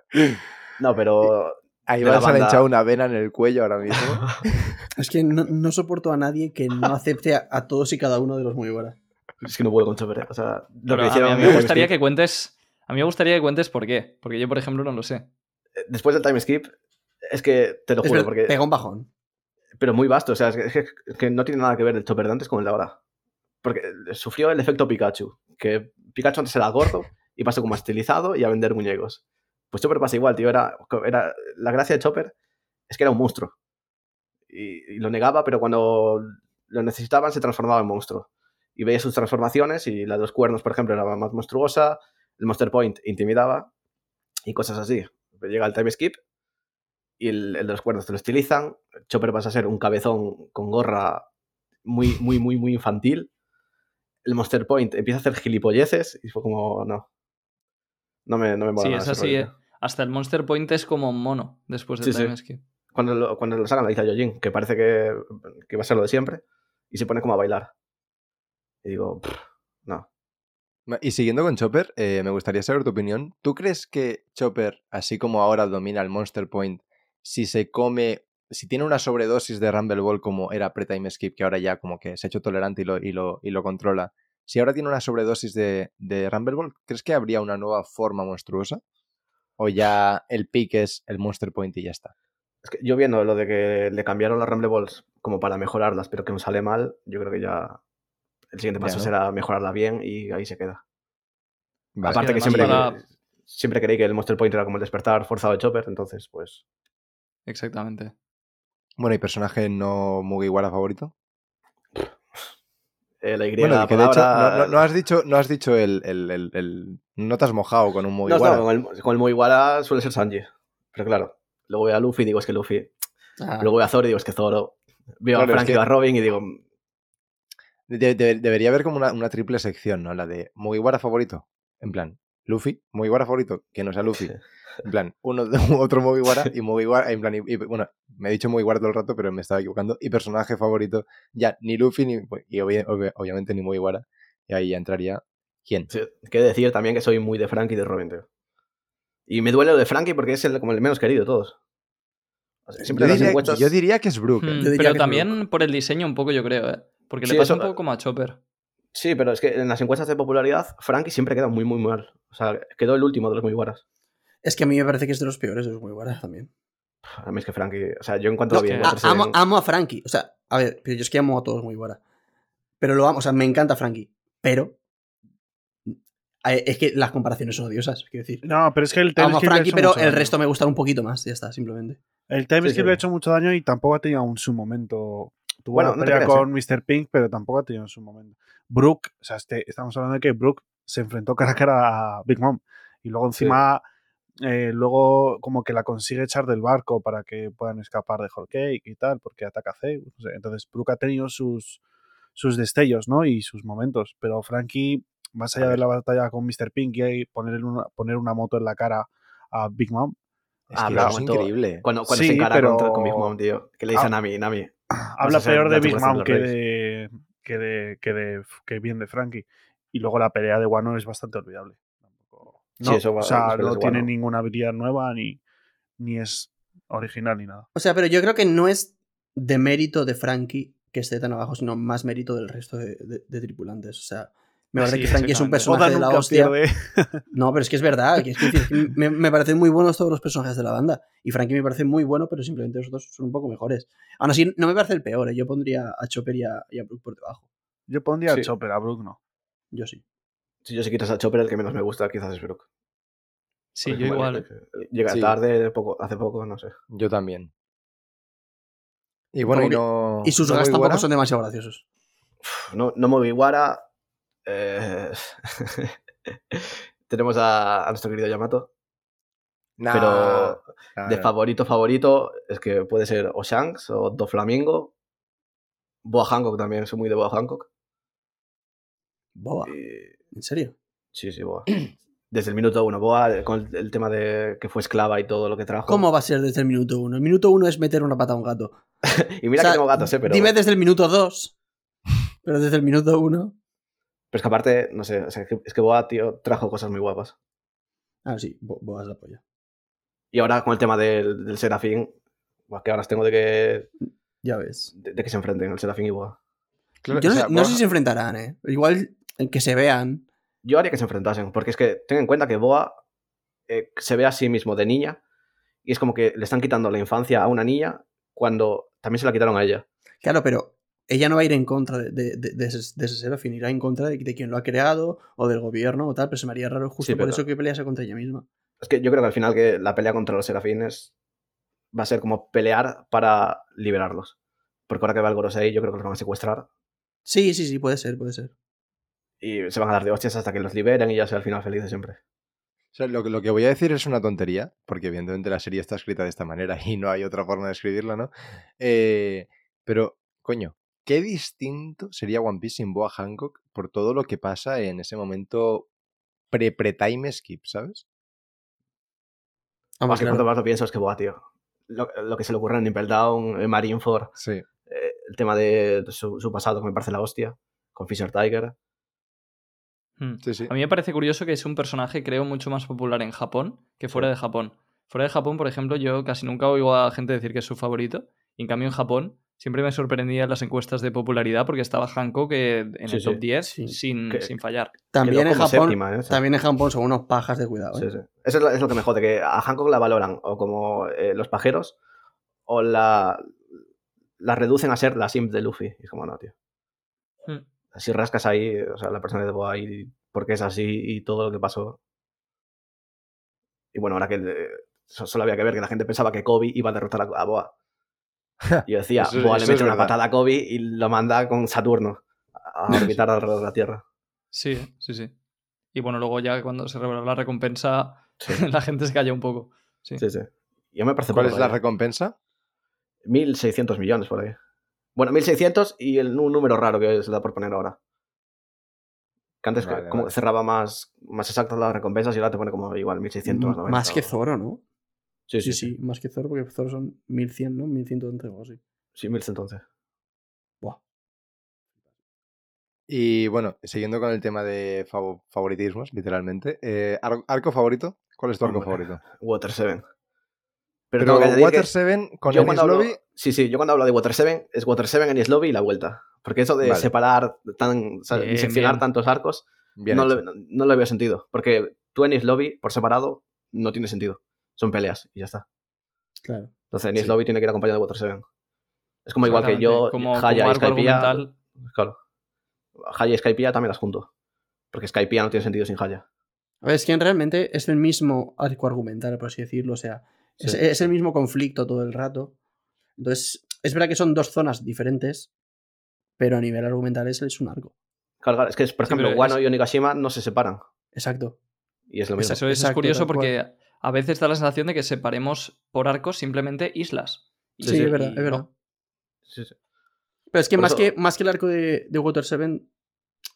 No, pero... Ahí De la vas a banda. echar una vena en el cuello ahora mismo. Es que no, no soporto a nadie que no acepte a, a todos y cada uno de los Mugiwara. es que no puedo con chopper, ¿eh? O sea, lo Pero que a, mí, a mí en me gustaría que cuentes. A mí me gustaría que cuentes por qué. Porque yo, por ejemplo, no lo sé. skip- Después del time skip, es que te lo Es juro, ver- porque... Pega un bajón. pero muy vasto. O sea, es que, es que- es que no tiene nada que ver el chopper de antes con el de ahora. Porque sufrió el efecto Pikachu. Que Pikachu antes era gordo y pasó como a estilizado y a vender muñecos. Pues Chopper pasa igual, tío. Era, era, la gracia de Chopper es que era un monstruo. Y, y lo negaba, pero cuando lo necesitaban se transformaba en monstruo. Y veía sus transformaciones y la de los cuernos, por ejemplo, era más monstruosa. El Monster Point intimidaba y cosas así. Llega el time skip y el, el de los cuernos te lo estilizan. Chopper pasa a ser un cabezón con gorra muy, muy, muy, muy infantil. El Monster Point empieza a hacer gilipolleces y fue como, no. No me, no me mola Sí, nada es así. eh. Hasta el Monster Point es como un mono después del Sí, sí. time skip. Cuando lo, cuando lo sacan, la dice a Yojin, que parece que, que va a ser lo de siempre, y se pone como a bailar. Y digo, "Pff, no. Y siguiendo con Chopper, eh, me gustaría saber tu opinión. ¿Tú crees que Chopper, así como ahora domina el Monster Point, si se come, si tiene una sobredosis de Rumble Ball como era pre-time skip, que ahora ya como que se ha hecho tolerante y lo, y lo, y lo controla, si ahora tiene una sobredosis de, de Rumble Ball, ¿crees que habría una nueva forma monstruosa? ¿O ya el pick es el Monster Point y ya está? Es que yo viendo lo de que le cambiaron las Rumble Balls como para mejorarlas, pero que no sale mal, yo creo que ya el siguiente Ya, paso ¿no? será mejorarla bien y ahí se queda. Vale. Aparte que siempre, para- siempre creí que el Monster Point era como el despertar forzado de Chopper, entonces pues... Exactamente. Bueno, ¿y personaje no Mugiwara favorito? Eh, la Y Bueno, que de hecho palabra- no, no- no has dicho, no has dicho el, el- el- el- No te has mojado con un Mugiwara. no, con el, con el Mugiwara suele ser Sanji. Pero claro, luego veo a Luffy y digo es que Luffy. Ah, Luego veo a Zoro y digo es que Zoro. Veo Claro, a Frank y que- a Robin y digo, De- de- debería haber como una, una triple sección, ¿no? La de Mugiwara favorito. En plan, Luffy, Mugiwara favorito, que no sea Luffy. En plan, uno, otro Mugiwara y Mugiwara, en plan, y, y, bueno, me he dicho Mugiwara todo el rato, pero me estaba equivocando. Y personaje favorito, ya, ni Luffy, ni, y obvi- obvi- obviamente ni Mugiwara. Y ahí ya entraría, ¿quién? sí, que decir también que soy muy de Frank y de Robin, tío. Y me duele lo de Frankie porque es el, como el menos querido de todos. O sea, siempre Yo las diría, encuestas- yo diría que es Brook. ¿eh? Hmm, pero también por el diseño un poco, yo creo, ¿eh? Porque Sí, le pasa eso- un poco como a Chopper. Sí, pero es que en las encuestas de popularidad, Frankie siempre queda muy, muy mal. O sea, quedó el último de los muy buenas. Es que a mí me parece que es de los peores de los Mugiwara también. A mí es que Frankie. O sea, yo en cuanto No, lo vi en que- a- amo, amo a Frankie. O sea, a ver, pero yo es que amo a todos Mugiwara. Pero lo amo, o sea, me encanta Frankie. Pero. eh, Es que las comparaciones son odiosas, quiero decir. No, pero es que el time Frankie, hecho pero mucho el daño. resto me gusta un poquito más, ya está, simplemente. El time Sí, skip sí. le ha hecho mucho daño y tampoco ha tenido un su momento. Tuvo Bueno, una pelea creas, con Mr. Pink, pero tampoco ha tenido en su momento. Brooke, o sea, este- estamos hablando de que Brooke se enfrentó cara a cara a Big Mom. Y luego encima, eh, luego como que la consigue echar del barco para que puedan escapar de Cake y tal, porque ataca a Zeus. Entonces, Brooke ha tenido sus, sus destellos, ¿no? Y sus momentos. Pero Frankie, más allá de la batalla con Mr. Pink y poner una, poner una moto en la cara a Big Mom, Es Ah, que eso es momento- increíble. Cuando, cuando Sí, se encara pero- contra, con Big Mom, tío. Que le dice Ah. a Nami, Nami. habla peor de Big Mom que de, que, de, que, de, que bien de Frankie. Y luego la pelea de Wano es bastante olvidable. Sí, No, eso va- o sea, no tiene ninguna habilidad nueva ni, ni es original ni nada. O sea, pero yo creo que no es de mérito de Frankie que esté tan abajo, sino más mérito del resto de, de- de tripulantes. O sea, me parece Sí, que Frankie es un personaje de la hostia. pierde. No, pero es que es verdad. que es que me, me parecen muy buenos todos los personajes de la banda. Y Frankie me parece muy bueno, pero simplemente los dos son un poco mejores. Aún así, no me parece el peor. ¿eh? Yo pondría a Chopper y a, y a Brook por debajo. Yo pondría Sí. a Chopper, a Brook no. Yo sí. Si yo si quitas a Chopper, el que menos me gusta quizás es Brook. Sí, Porque yo igual. Llega Sí. tarde, poco, hace poco, no sé. Yo también. Y bueno, y no. Y sus no gas Mugiwara? tampoco son demasiado graciosos. No, no Mugiwara. Eh... Tenemos a, a nuestro querido Yamato. Nah, pero nah, de nah. favorito, favorito, es que puede ser o Shanks o Doflamingo. Boa Hancock también, soy muy de Boa Hancock. Boba. Y- ¿En serio? Sí, sí, Boa. Desde el minuto uno. Boa, con el, el tema de que fue esclava y todo lo que trajo. ¿Cómo va a ser desde el minuto uno? El minuto uno es meter una pata a un gato. Y mira O sea, que tengo gatos, ¿eh? Pero, Dime desde el minuto dos. Pero desde el minuto uno. pero es que aparte, no sé, o sea, es que- que Boa, tío, trajo cosas muy guapas. Ah, sí, Bo- Boa es la polla. Y ahora con el tema del, del Serafín, qué ganas tengo de que, Ya ves. de, de que se enfrenten el Serafín y Boa. Claro, Yo o no, sea, no sé Boa- si se enfrentarán, ¿eh? Igual que se vean. Yo haría que se enfrentasen, porque es que ten en cuenta que Boa eh, se ve a sí mismo de niña y es como que le están quitando la infancia a una niña cuando también se la quitaron a ella. Claro, pero ella no va a ir en contra de, de- de- de ese, de ese Serafín, irá en contra de, quien lo ha creado o del gobierno o tal, pero se me haría raro justo Sí, por eso que pelease contra ella misma. Es que yo creo que al final que la pelea contra los serafines va a ser como pelear para liberarlos. Porque ahora que va el Gorosei, yo creo que los van a secuestrar Sí, sí, sí, puede ser, puede ser. Y se van a dar de hostias hasta que los liberen y ya sea al final feliz de siempre. O sea, lo, que- lo que voy a decir es una tontería, porque evidentemente la serie está escrita de esta manera y no hay otra forma de escribirla, ¿no? Eh, pero, coño, qué distinto sería One Piece sin Boa Hancock por todo lo que pasa en ese momento pre-pre-time skip, ¿sabes? Vamos, Más que cuanto más lo pienso es que, buah, tío. Lo, lo que se le ocurre en Impel Down, en Marineford, Sí. eh, el tema de su, su pasado que me parece la hostia, con Fisher Tiger. Hmm. Sí, sí. A mí me parece curioso que es un personaje, creo, mucho más popular en Japón que fuera de Japón. Fuera de Japón, por ejemplo, yo casi nunca oigo a gente decir que es su favorito. Y en cambio, en Japón, siempre me sorprendía en las encuestas de popularidad porque estaba Hancock eh, en Sí, el sí. top 10 Sí. sin, Que- sin fallar. También en, Japón, séptima, ¿eh? O sea, también en Japón son unos pajas de cuidado. ¿eh? Sí, sí. Eso es lo, es lo que me jode, que a Hancock la valoran o como eh, los pajeros o la, la reducen a ser la simp de Luffy. Y es como, no, tío. Hmm. Si rascas ahí, o sea, la persona de Boa y porque es así y todo lo que pasó. Y bueno, ahora que eh, so- solo había que ver que la gente pensaba que Kobe iba a derrotar a, a Boa. Y yo decía, Eso- Boa le eso mete una patada a Kobe y lo manda con Saturno a orbitar alrededor de la Tierra. Sí, sí, sí. Y bueno, luego ya cuando se reveló la recompensa, Sí, la gente se cayó un poco. Sí. sí. yo me parece ¿Cuál es la recompensa? 1.600 millones por ahí. Bueno, 1.600 y el, un número raro que se da por poner ahora. Que antes que- Vale, como vale. que cerraba más, más exactas las recompensas y ahora te pone como igual 1.600 más 90. Más que Zoro, ¿no? Sí, Sí, sí, sí, más que Zoro, porque Zoro son 1100, ¿no? 1111 o así. Sí, 1.000 entonces. Buah. Y bueno, siguiendo con el tema de fav- favoritismos, literalmente. eh, ar- ¿Arco favorito? ¿Cuál es tu arco Hombre, favorito? Water 7. Pero, Pero, tengo que añadir Water que 7 con cuando hablo- Lobby, Sí, sí, yo cuando hablo de Water 7 es Water 7 en Lobby y la vuelta. Porque eso de Vale. separar, tan, o sea, Bien, diseccionar bien. tantos arcos, bien no le, no, no le veo sentido. Porque tú en Lobby, por separado, no tiene sentido. Son peleas y ya está. Claro. Entonces, Enies Sí. Lobby tiene que ir acompañado de Water 7. Es como igual que yo, como, Haya como y Skypiea. Claro. Haya y Skypiea también las junto. Porque Skypiea no tiene sentido sin Haya. A ver, es que realmente es el mismo arco argumental, por así decirlo. O sea, Sí. es el mismo conflicto todo el rato. Entonces, es verdad que son dos zonas diferentes, pero a nivel argumental es, es un arco. Claro, claro, es que, por Sí, ejemplo, pero Wano es- y Onigashima no se separan. Exacto. Y es lo Pues mismo. eso es, Exacto, curioso porque a veces da la sensación de que separemos por arcos simplemente islas. Y- Sí, sí, es verdad, y es verdad. no. Sí, sí. Pero es que más, eso- que más que el arco de, de Water 7,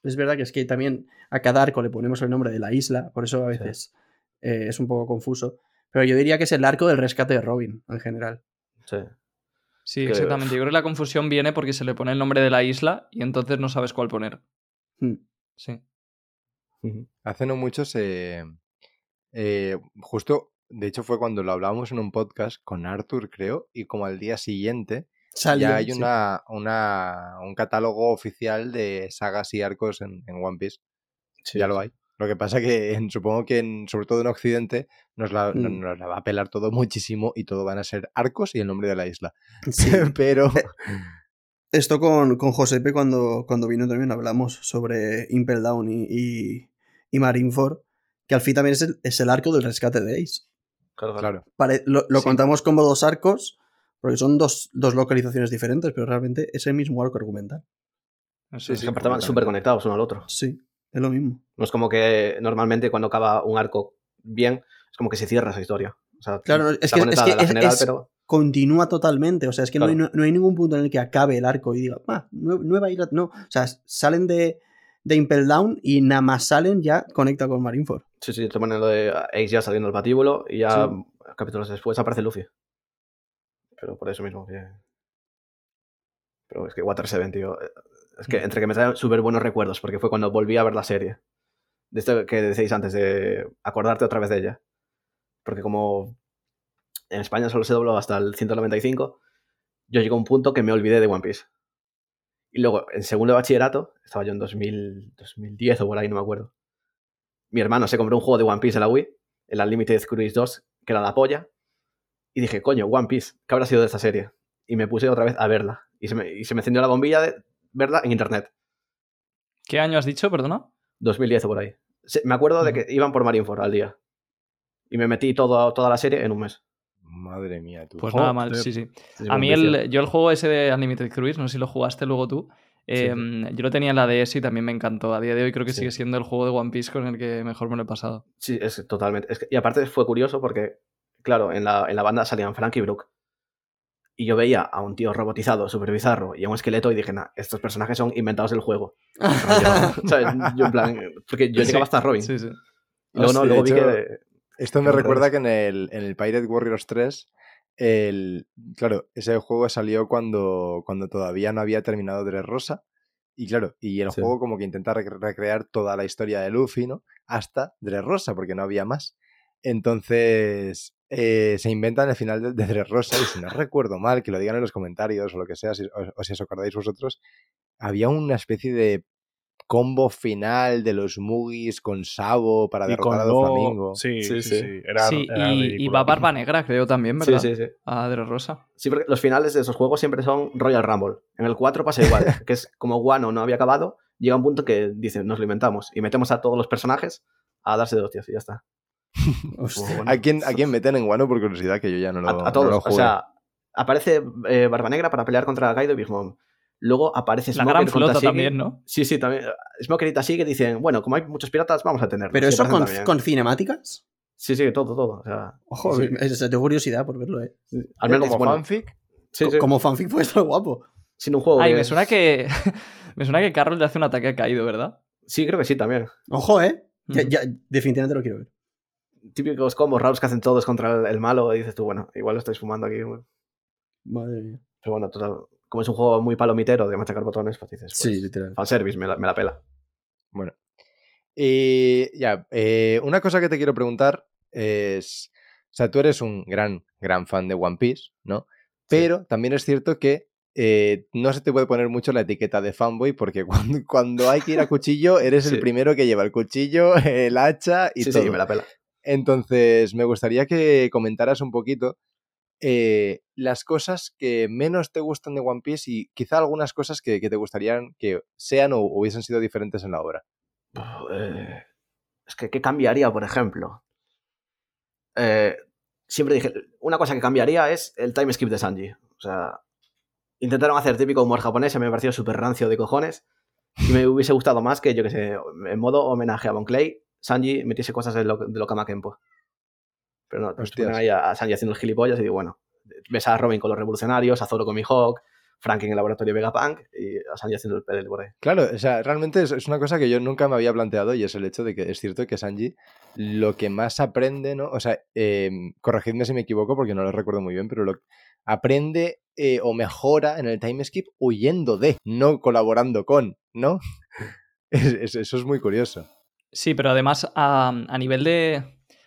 es verdad que es que también a cada arco le ponemos el nombre de la isla, por eso a veces eh, es un poco confuso. Pero yo diría que es el arco del rescate de Robin, en general. Sí. Sí, Que- exactamente. Yo creo que la confusión viene porque se le pone el nombre de la isla y entonces no sabes cuál poner. Hmm. Sí. Hace no mucho se. eh, justo, de hecho, fue cuando lo hablábamos en un podcast con Arthur, creo, y como al día siguiente Salió, ya hay sí. una, un catálogo oficial de sagas y arcos en, en One Piece. Sí, ya lo hay. Lo que pasa que en- supongo que en- sobre todo en Occidente nos la, no- Mm. nos la va a pelar todo muchísimo y todo van a ser arcos y el nombre de la isla. Sí. Pero Esto con, con Josepe cuando, cuando vino también hablamos sobre Impel Down y, y, y Marineford, que al fin también es el, es el arco del rescate de Ace. Claro, claro. Pare- lo lo Sí. contamos como dos arcos, porque son dos, dos localizaciones diferentes, pero realmente es el mismo arco argumental. Eso Es es. que aparte van completamente. súper conectados uno al otro. Sí, es lo mismo. No es como que normalmente cuando acaba un arco bien, es como que se cierra esa historia. O sea, Claro, es que- es que a la es- general, es- pero Continúa totalmente, o sea, es que no, hay, Claro. no hay ningún punto en el que acabe el arco y diga, ah, nue- nueva isla. No, o sea, salen de, de Impel Down y nada más salen ya conecta con Marineford. Sí, sí, te ponen lo de Ace ya saliendo el patíbulo y ya capítulos después aparece Luffy. Pero por eso mismo que... Pero es que Water 7, tío. Es que Mm. entre que me trae súper buenos recuerdos, porque fue cuando volví a ver la serie. De esto que decíais antes, de acordarte otra vez de ella. Porque como en España solo se dobló hasta el 195, yo llegué a un punto que me olvidé de One Piece. Y luego, en segundo de bachillerato, estaba yo en 2000, 2010 o por ahí, no me acuerdo. Mi hermano se compró un juego de One Piece en la Wii, el Unlimited Cruise 2, que era la polla. Y dije, coño, One Piece, ¿qué habrá sido de esta serie? Y me puse otra vez a verla. Y se me, y se me encendió la bombilla de verla en internet. ¿Qué año has dicho, perdona? 2010 o por ahí. Me acuerdo de que iban por Marineford al día. Y me metí todo, toda la serie en un mes. Madre mía, tú. Pues nada mal, sí, sí. Sí, A mí, el, yo el juego ese de Unlimited Cruise, no sé si lo jugaste luego tú. eh, Yo lo tenía en la DS y también me encantó. A día de hoy creo que Sí. sigue siendo el juego de One Piece con el que mejor me lo he pasado. Sí, es que totalmente. Es que- y aparte fue curioso porque, claro, en la, en la banda salían Frank y Brook. Y yo veía a un tío robotizado, súper bizarro, y a un esqueleto y dije, nah, estos personajes son inventados del juego. Yo en plan, porque yo Sí, llegaba hasta Robin. Sí, sí. Y luego, no, Hostia, luego de vi hecho, que... Esto me recuerda revés. que en el, en el Pirate Warriors 3, el, claro, ese juego salió cuando, cuando todavía no había terminado Dressrosa. Y claro, y el Sí. juego como que intenta rec- recrear toda la historia de Luffy, ¿no? Hasta Dressrosa, porque no había más. Entonces, eh, se inventan el final de, de Dressrosa, y si no recuerdo mal, que lo digan en los comentarios o lo que sea, si, o, o si os acordáis vosotros, había una especie de combo final de los Mugis con Sabo para Y derrotar a con Lo- Doflamingo. Sí, Sí, sí, sí. sí. Era, sí, era y, y va Barba Negra, creo también, Sí, ¿verdad? sí, sí. A Rosa. Sí, porque los finales de esos juegos siempre son Royal Rumble. En el 4 pasa igual, que es como Guano no había acabado, llega un punto que dicen, nos lo inventamos y metemos a todos los personajes a darse de hostias y ya está. ¿A quién, ¿A quién meten en Guano por curiosidad? Que yo ya no lo a, a no todos. lo o sea, aparece eh, Barba Negra para pelear contra Kaido y Big Mom. Luego aparece La Smoker gran con flota Tashigi. también, ¿no? Sí, sí, también. Smoker y Tashigi dicen, bueno, como hay muchos piratas, vamos a tener. Pero eso con, con cinemáticas. Sí, sí, todo, todo. O sea, Ojo, sí, es- tengo curiosidad por verlo, eh. sí. Al menos, como bueno, fanfic. sí, Co- sí, Como fanfic puede estar guapo. sin un juego. Ay, que me es- suena que. me suena que Carroll le hace un ataque a Caído, ¿verdad? Sí, creo que sí, también. Ojo, eh. Ya, Ujú. ya, definitivamente lo quiero ver. Típicos combos raros que hacen todos contra el, el malo. Y dices tú, bueno, igual lo estáis fumando aquí. Madre mía. Pero bueno, total. Como es un juego muy palomitero de machacar botones, pues dices, pues, Sí, literal. fanservice, me la, me la pela. Bueno. Y ya, eh, una cosa que te quiero preguntar es. O sea, tú eres un gran, gran fan de One Piece, ¿no? Pero también es cierto que eh, no se te puede poner mucho la etiqueta de fanboy porque cuando, cuando hay que ir a cuchillo, eres Sí. el primero que lleva el cuchillo, el hacha y sí, todo. sí, me la pela. Entonces, me gustaría que comentaras un poquito eh, las cosas que menos te gustan de One Piece y quizá algunas cosas que, te gustarían que sean o hubiesen sido diferentes en la obra. Eh, es que, ¿qué cambiaría, por ejemplo? Eh, siempre dije, una cosa que cambiaría es el time skip de Sanji. O sea, intentaron hacer típico humor japonés, y me pareció súper rancio de cojones. Y me hubiese gustado más que, yo que sé, en modo homenaje a Bon Clay, Sanji metiese cosas de lo, de lo Kama Kenpo. Pero no, pues Hostias. ponen ahí a, a Sanji haciendo el gilipollas y digo, bueno, ves a Robin con los revolucionarios, a Zoro con Mihawk, Frank en el laboratorio Vegapunk y a Sanji haciendo el por ahí. Claro, o sea, realmente es, es una cosa que yo nunca me había planteado y es el hecho de que es cierto que Sanji lo que más aprende, ¿no? O sea, eh, corregidme si me equivoco porque no lo recuerdo muy bien, pero lo aprende eh, o mejora en el time skip huyendo de, no colaborando con, ¿no? Es- es- eso es muy curioso. Sí, pero además a, a nivel de.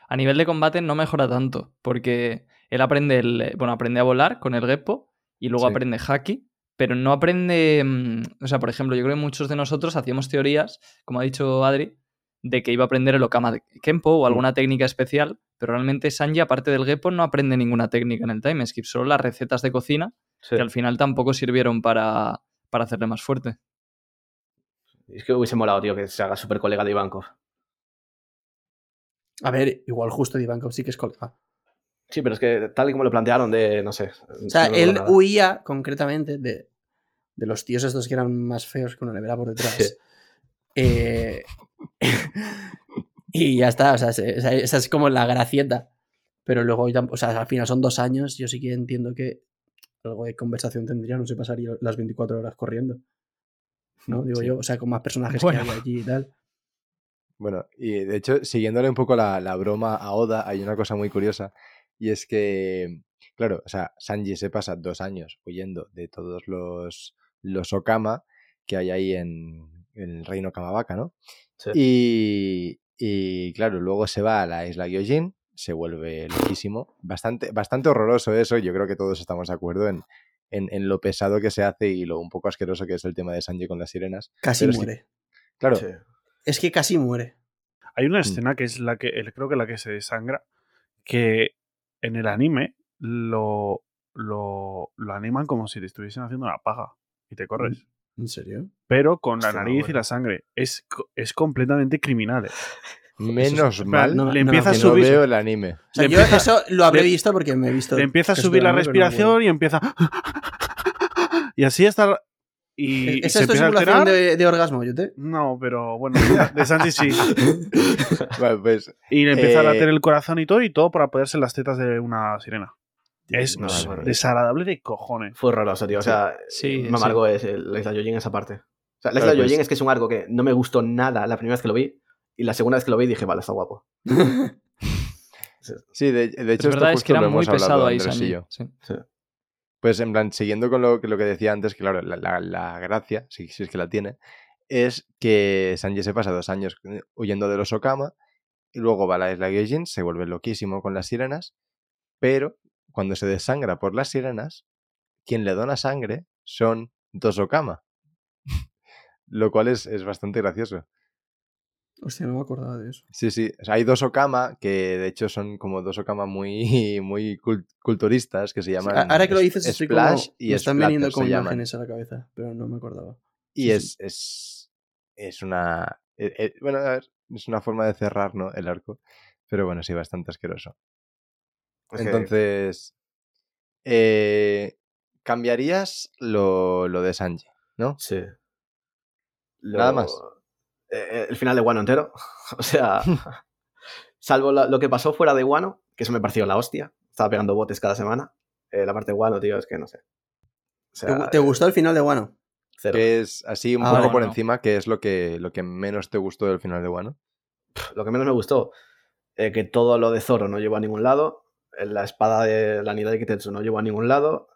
A nivel de combate no mejora tanto. Porque él aprende el. Bueno, aprende a volar con el Geppo y luego Sí. aprende Haki. Pero no aprende. mm, O sea, por ejemplo, yo creo que muchos de nosotros hacíamos teorías, como ha dicho Adri, de que iba a aprender el Okama de Kenpo o alguna técnica especial. Pero realmente Sanji, aparte del Geppo, no aprende ninguna técnica en el time skip, solo las recetas de cocina, Sí. que al final tampoco sirvieron para, para hacerle más fuerte. Es que hubiese molado, tío, que se haga súper colega de Ivankov. A ver, igual justo de Ivankov sí que es colega. Sí, pero es que tal y como lo plantearon de, no sé. O sea, no él nada. huía concretamente de, de los tíos estos que eran más feos que una nevera por detrás. Sí. Eh, y ya está, o sea, se- esa, es como la gracieta. Pero luego, o sea, al final son dos años, yo sí que entiendo que algo de conversación tendría, no se pasaría las 24 horas corriendo. ¿No? Digo Sí. yo, o sea, con más personajes Bueno. que hay allí y tal. Bueno, y de hecho, siguiéndole un poco la, la broma a Oda, hay una cosa muy curiosa, y es que, claro, o sea, Sanji se pasa dos años huyendo de todos los, los Okama que hay ahí en, en el reino Kamabaka, ¿no? Sí. Y, y, claro, luego se va a la isla Gyojin, se vuelve loquísimo. Bastante, bastante horroroso eso, yo creo que todos estamos de acuerdo en, en, en lo pesado que se hace y lo un poco asqueroso que es el tema de Sanji con las sirenas. Casi Pero es que- muere. Claro, Sí. Es que casi muere. Hay una Mm. escena que es la que, el- creo que la que se desangra, que en el anime lo, lo, lo animan como si te estuviesen haciendo una paja y te corres. ¿En serio? Pero con la Hostia, nariz y la sangre. Es, es completamente criminal. eh. menos en mal no- le no, empieza a que no subir. veo el anime. O sea, Le yo empieza- eso lo habré le- visto porque me he visto. le empieza a subir la respiración y empieza. Y así hasta. Y, ¿Es esto simulación de, de orgasmo, Yute? No, pero bueno, de Sanji sí. Vale, pues Y le empieza a Eh, latir el corazón y todo, y todo para apoyarse en las tetas de una sirena. Es No, Vale, es horrible. desagradable de cojones. Fue horroroso, tío. O sea, Sí, me amargó es el- la isla Yojin esa parte. O sea, la isla pues- Yojin es que es un arco que no me gustó nada la primera vez que lo vi. Y la segunda vez que lo vi dije, vale, está guapo. sí, de, de hecho es verdad, que era lo muy hemos hablado pesado ahí sí. Pues en plan, siguiendo con lo, que- lo que decía antes, que claro, la, la- la gracia, si, si es que la tiene, es que Sanji se pasa dos años eh, huyendo de los Okama y luego va a la isla Gyojin, se vuelve loquísimo con las sirenas, pero cuando se desangra por las sirenas, quien le dona sangre son dos Okama. lo cual es, es bastante gracioso. Hostia, no me acordaba de eso. Sí, sí. O sea, hay dos Okama que de hecho son como dos Okama muy, muy cul- culturistas que se llaman. Ahora que lo dices, estoy como, Splash y me están viniendo llaman. imágenes a la cabeza, pero no me acordaba. Y Sí, es, es, es una. eh, eh, bueno, a ver, es una forma de cerrar, ¿no? El arco. Pero bueno, sí, bastante asqueroso. Es que- Entonces. eh, cambiarías lo, lo de Sanji, ¿no? Sí. Nada más. Eh, el final de Wano entero. o sea, salvo lo que pasó fuera de Wano, que eso me pareció la hostia. Estaba pegando botes cada semana. Eh, la parte de Wano, tío, es que no sé. O ¿Te, sea, te gustó el final de Wano? cero. Que es así un Ah, poco no, por no. encima, que es lo que, lo que menos te gustó del final de Wano. Lo que menos me gustó, eh, que todo lo de Zoro no llevó a ningún lado. eh, La espada de la Nida de Kitetsu no llevó a ningún lado.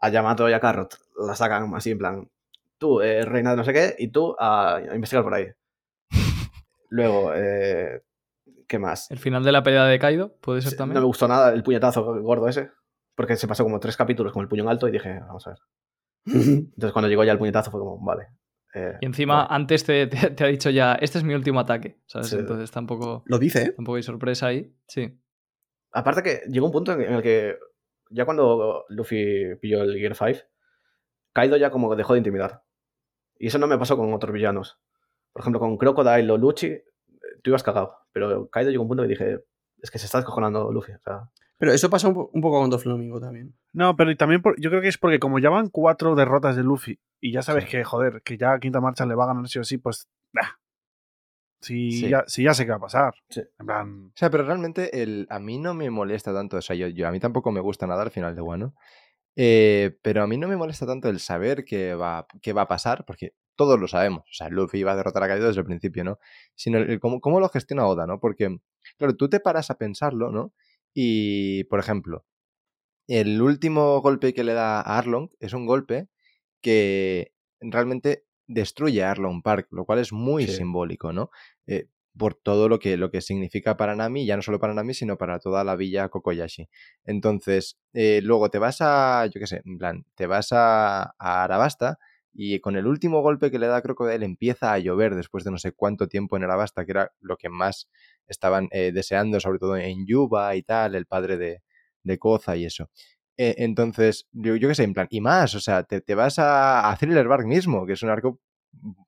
A Yamato y a Carrot la sacan así en plan. Tú, eh, reina de no sé qué, y tú a, a investigar por ahí. Luego, eh, ¿qué más? El final de la pelea de Kaido, puede ser también. No me gustó nada el puñetazo gordo ese. Porque se pasó como tres capítulos con el puño en alto y dije, vamos a ver. Entonces cuando llegó ya el puñetazo fue como, vale. eh, Y encima, antes te, te- te ha dicho ya, este es mi último ataque, ¿sabes? Sí. Entonces tampoco, Lo dice, ¿eh? tampoco hay sorpresa ahí. Sí. Aparte que llegó un punto en en el que ya cuando Luffy pilló el Gear 5, Kaido ya como dejó de intimidar. Y eso no me pasó con otros villanos. Por ejemplo, con Crocodile o Lucci, eh, tú ibas cagado. Pero Kaido llegó a un punto que dije, es que se está descojonando Luffy. O sea, Pero eso pasa un, po- un poco con Doflamingo también. No, pero y también por- yo creo que es porque como ya van cuatro derrotas de Luffy y ya sabes Sí. que, joder, que ya a quinta marcha le va a ganar sí o sí, pues. bah. Si, Sí. Ya, si ya sé qué va a pasar. Sí. En plan. O sea, pero realmente el, a mí no me molesta tanto, o sea, yo, yo- a mí tampoco me gusta nada al final de Wano, eh, pero a mí no me molesta tanto el saber qué va, qué va a pasar, porque todos lo sabemos, o sea, Luffy iba a derrotar a Kaido desde el principio, ¿no? Sino el, el cómo, cómo lo gestiona Oda, ¿no? Porque, claro, tú te paras a pensarlo, ¿no? Y, por ejemplo, el último golpe que le da a Arlong es un golpe que realmente destruye a Arlong Park, lo cual es muy Sí. simbólico, ¿no? Eh, por todo lo que, lo que significa para Nami, ya no solo para Nami, sino para toda la villa Kokoyashi. Entonces, eh, luego te vas a, yo qué sé, en plan, te vas a, a Arabasta y con el último golpe que le da Crocodile empieza a llover después de no sé cuánto tiempo en Arabasta, que era lo que más estaban eh, deseando, sobre todo en Yuba y tal, el padre de, de Koza y eso. Eh, entonces, yo, yo qué sé, en plan, y más, o sea, te, te vas a, a Thriller Bark mismo, que es un arco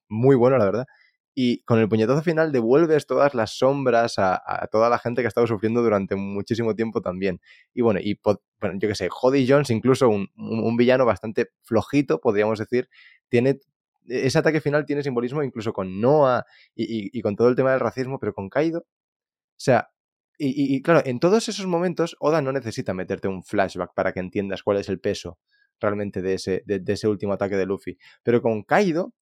muy bueno, la verdad. Y con el puñetazo final devuelves todas las sombras a, toda la gente que ha estado sufriendo durante muchísimo tiempo también. Y bueno, y yo qué sé, Jody Jones, incluso un, un- villano bastante flojito, podríamos decir, tiene. Ese ataque final tiene simbolismo incluso con Noah y, y- con todo el tema del racismo, pero con Kaido. O sea, y- y claro, en todos esos momentos, Oda no necesita meterte un flashback para que entiendas cuál es el peso realmente de ese, de, de ese último ataque de Luffy. Pero con Kaido,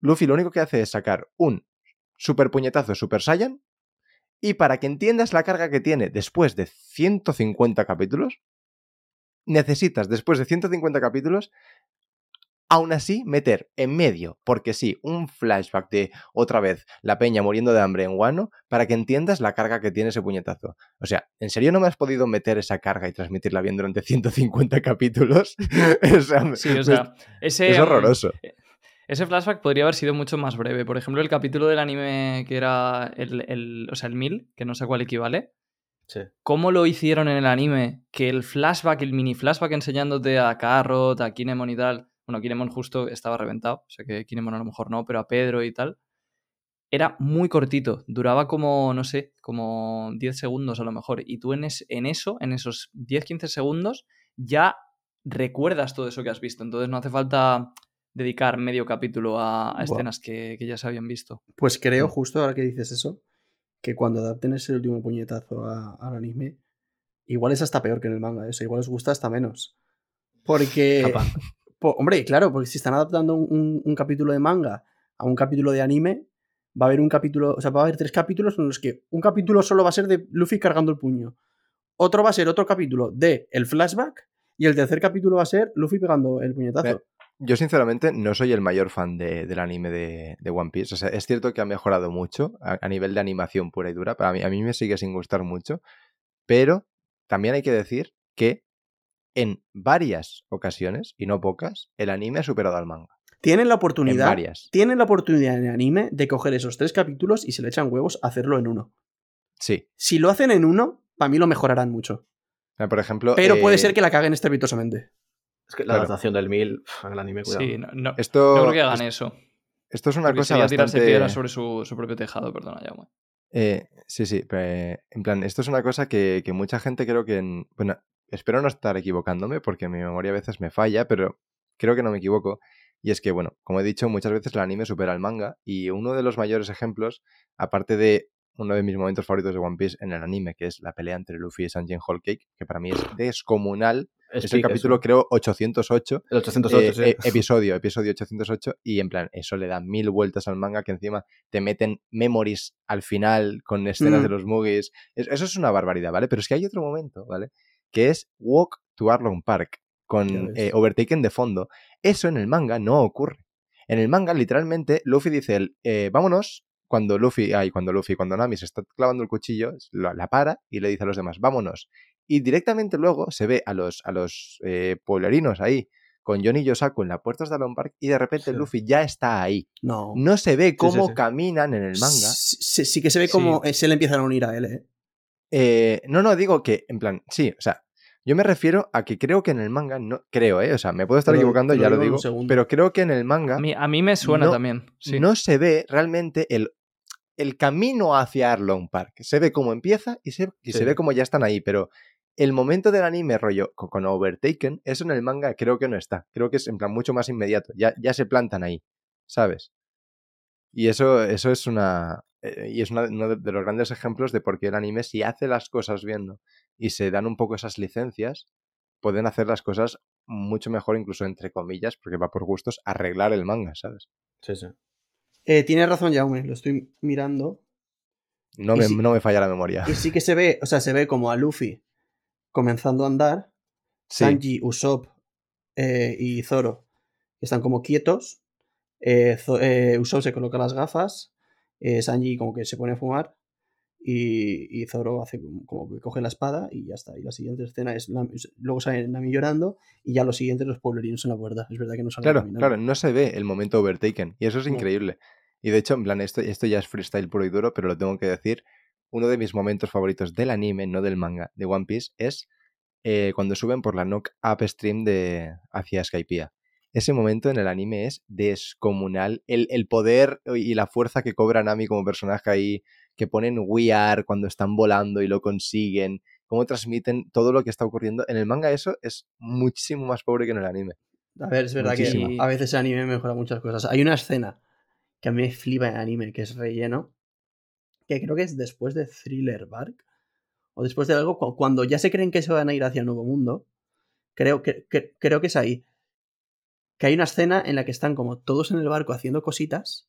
Luffy lo único que hace es sacar un Super puñetazo Super Saiyan. Y para que entiendas la carga que tiene después de 150 capítulos, necesitas, después de 150 capítulos, aún así meter en medio, porque sí, un flashback de otra vez la peña muriendo de hambre en Wano para que entiendas la carga que tiene ese puñetazo. O sea, ¿en serio no me has podido meter esa carga y transmitirla bien durante 150 capítulos? o sea, Sí, o me- sea, ese, es horroroso. Ese flashback podría haber sido mucho más breve. Por ejemplo, el capítulo del anime que era el, el- o sea, el 1000, que no sé a cuál equivale. Sí. ¿Cómo lo hicieron en el anime? Que el flashback, el mini flashback enseñándote a Carrot, a Kinemon y tal. Bueno, Kinemon justo estaba reventado. O sea que Kinemon a lo mejor no, pero a Pedro y tal. Era muy cortito. Duraba como, no sé, como 10 segundos a lo mejor. Y tú en, es- en eso, en esos 10-15 segundos, ya recuerdas todo eso que has visto. Entonces no hace falta dedicar medio capítulo a, escenas que, que ya se habían visto. Pues creo, justo ahora que dices eso, que cuando adapten ese último puñetazo a- al anime, igual es hasta peor que en el manga, eso, igual os gusta hasta menos. Porque, po- hombre, claro, porque si están adaptando un, un- un capítulo de manga a un capítulo de anime, va a haber un capítulo, o sea, va a haber tres capítulos en los que un capítulo solo va a ser de Luffy cargando el puño, otro va a ser otro capítulo de el flashback y el tercer capítulo va a ser Luffy pegando el puñetazo. Yo sinceramente no soy el mayor fan de- del anime de, de One Piece. O sea, es cierto que ha mejorado mucho a, a nivel de animación pura y dura. Pero a mí, a mí me sigue sin gustar mucho. Pero también hay que decir que en varias ocasiones, y no pocas, el anime ha superado al manga. Tienen la En oportunidad varias. tienen la oportunidad en el anime de coger esos tres capítulos y se le echan huevos a hacerlo en uno. Sí. Si lo hacen en uno, para mí lo mejorarán mucho. Por ejemplo. Pero puede eh, ser que la caguen estrepitosamente. Es que la Claro. adaptación del 1000 pf, en el anime, cuidado. Sí, no, no, Esto, no creo que hagan es- eso. esto es una Porque cosa sería tirarse piedras sobre su, su propio tejado, perdona, Jaume. Eh, sí, sí, pero, eh, en plan, esto es una cosa que, que mucha gente creo que... en- bueno, espero no estar equivocándome porque mi memoria a veces me falla, pero creo que no me equivoco. Y es que, bueno, como he dicho, muchas veces el anime supera al manga y uno de los mayores ejemplos, aparte de uno de mis momentos favoritos de One Piece en el anime, que es la pelea entre Luffy y Sanji en Whole Cake, que para mí es descomunal. Es, el capítulo, eso. creo, 808 El 808, eh, sí. eh, episodio, episodio 808, y en plan, eso le da mil vueltas al manga que encima te meten memories al final con escenas Mm. de los movies. Es- eso es una barbaridad, ¿vale? Pero es que hay otro momento, ¿vale? Que es Walk to Arlong Park con eh, Overtaken de fondo. Eso en el manga no ocurre. En el manga, literalmente, Luffy dice, el, eh, vámonos. Cuando Luffy, ay, cuando Luffy, cuando Nami se está clavando el cuchillo, la, la para y le dice a los demás, vámonos. Y directamente luego se ve a los, a los eh, pueblerinos ahí con Johnny Yosaku en las puertas de Alon Park y de repente Sí. Luffy ya está ahí. No. No se ve cómo sí. caminan en el manga. Sí, sí- sí que se ve Sí. como eh, se le empiezan a unir a él, ¿eh? Eh, no, no, digo que, en plan, sí, o sea, yo me refiero a que creo que en el manga, no, creo, ¿eh? O sea, me puedo estar equivocando, ya lo digo pero creo que en el manga A mí, a mí me suena No- también. Sí. no se ve realmente el, el camino hacia Arlong Park. Se ve cómo empieza y, se, y se ve cómo ya están ahí, pero el momento del anime rollo co- con Overtaken, eso en el manga creo que no está. Creo que es en plan mucho más inmediato. Ya, ya se plantan ahí, ¿sabes? Y eso, eso es una. eh, y es una- uno de, de los grandes ejemplos de por qué el anime, si hace las cosas viendo y se dan un poco esas licencias, pueden hacer las cosas mucho mejor, incluso entre comillas, porque va por gustos, arreglar el manga, ¿sabes? Sí, sí. Eh, Tiene razón, Jaume, lo estoy mirando. No me, no me falla la memoria. Y sí que se ve, o sea, se ve como a Luffy comenzando a andar, Sí, Sanji, Usopp eh, y Zoro están como quietos. eh, eh, Usopp se coloca las gafas, Sanji como que se pone a fumar y, y Zoro hace como- como que coge la espada y ya está. Y la siguiente escena es Nami- luego sale Nami llorando y ya lo siguiente los pueblerinos en la puerta. Es verdad que no salen claro, caminando. claro, no se ve el momento overtaken. Y eso es No. increíble. Y de hecho, en plan, esto, esto ya es freestyle puro y duro, pero lo tengo que decir. Uno de mis momentos favoritos del anime, no del manga, de One Piece, es eh, cuando suben por la knock up stream de hacia Skypiea. Ese momento en el anime es descomunal. El, el poder y la fuerza que cobra Nami como personaje ahí, que ponen We Are cuando están volando y lo consiguen, cómo transmiten todo lo que está ocurriendo. En el manga eso es muchísimo más pobre que en el anime. A ver, es verdad que a veces el anime mejora muchas cosas. Hay una escena que a mí me flipa en anime, que es relleno, que creo que es después de Thriller Bark, o después de algo, cu- cuando ya se creen que se van a ir hacia el nuevo mundo, creo que, creo que es ahí. Que hay una escena en la que están como todos en el barco haciendo cositas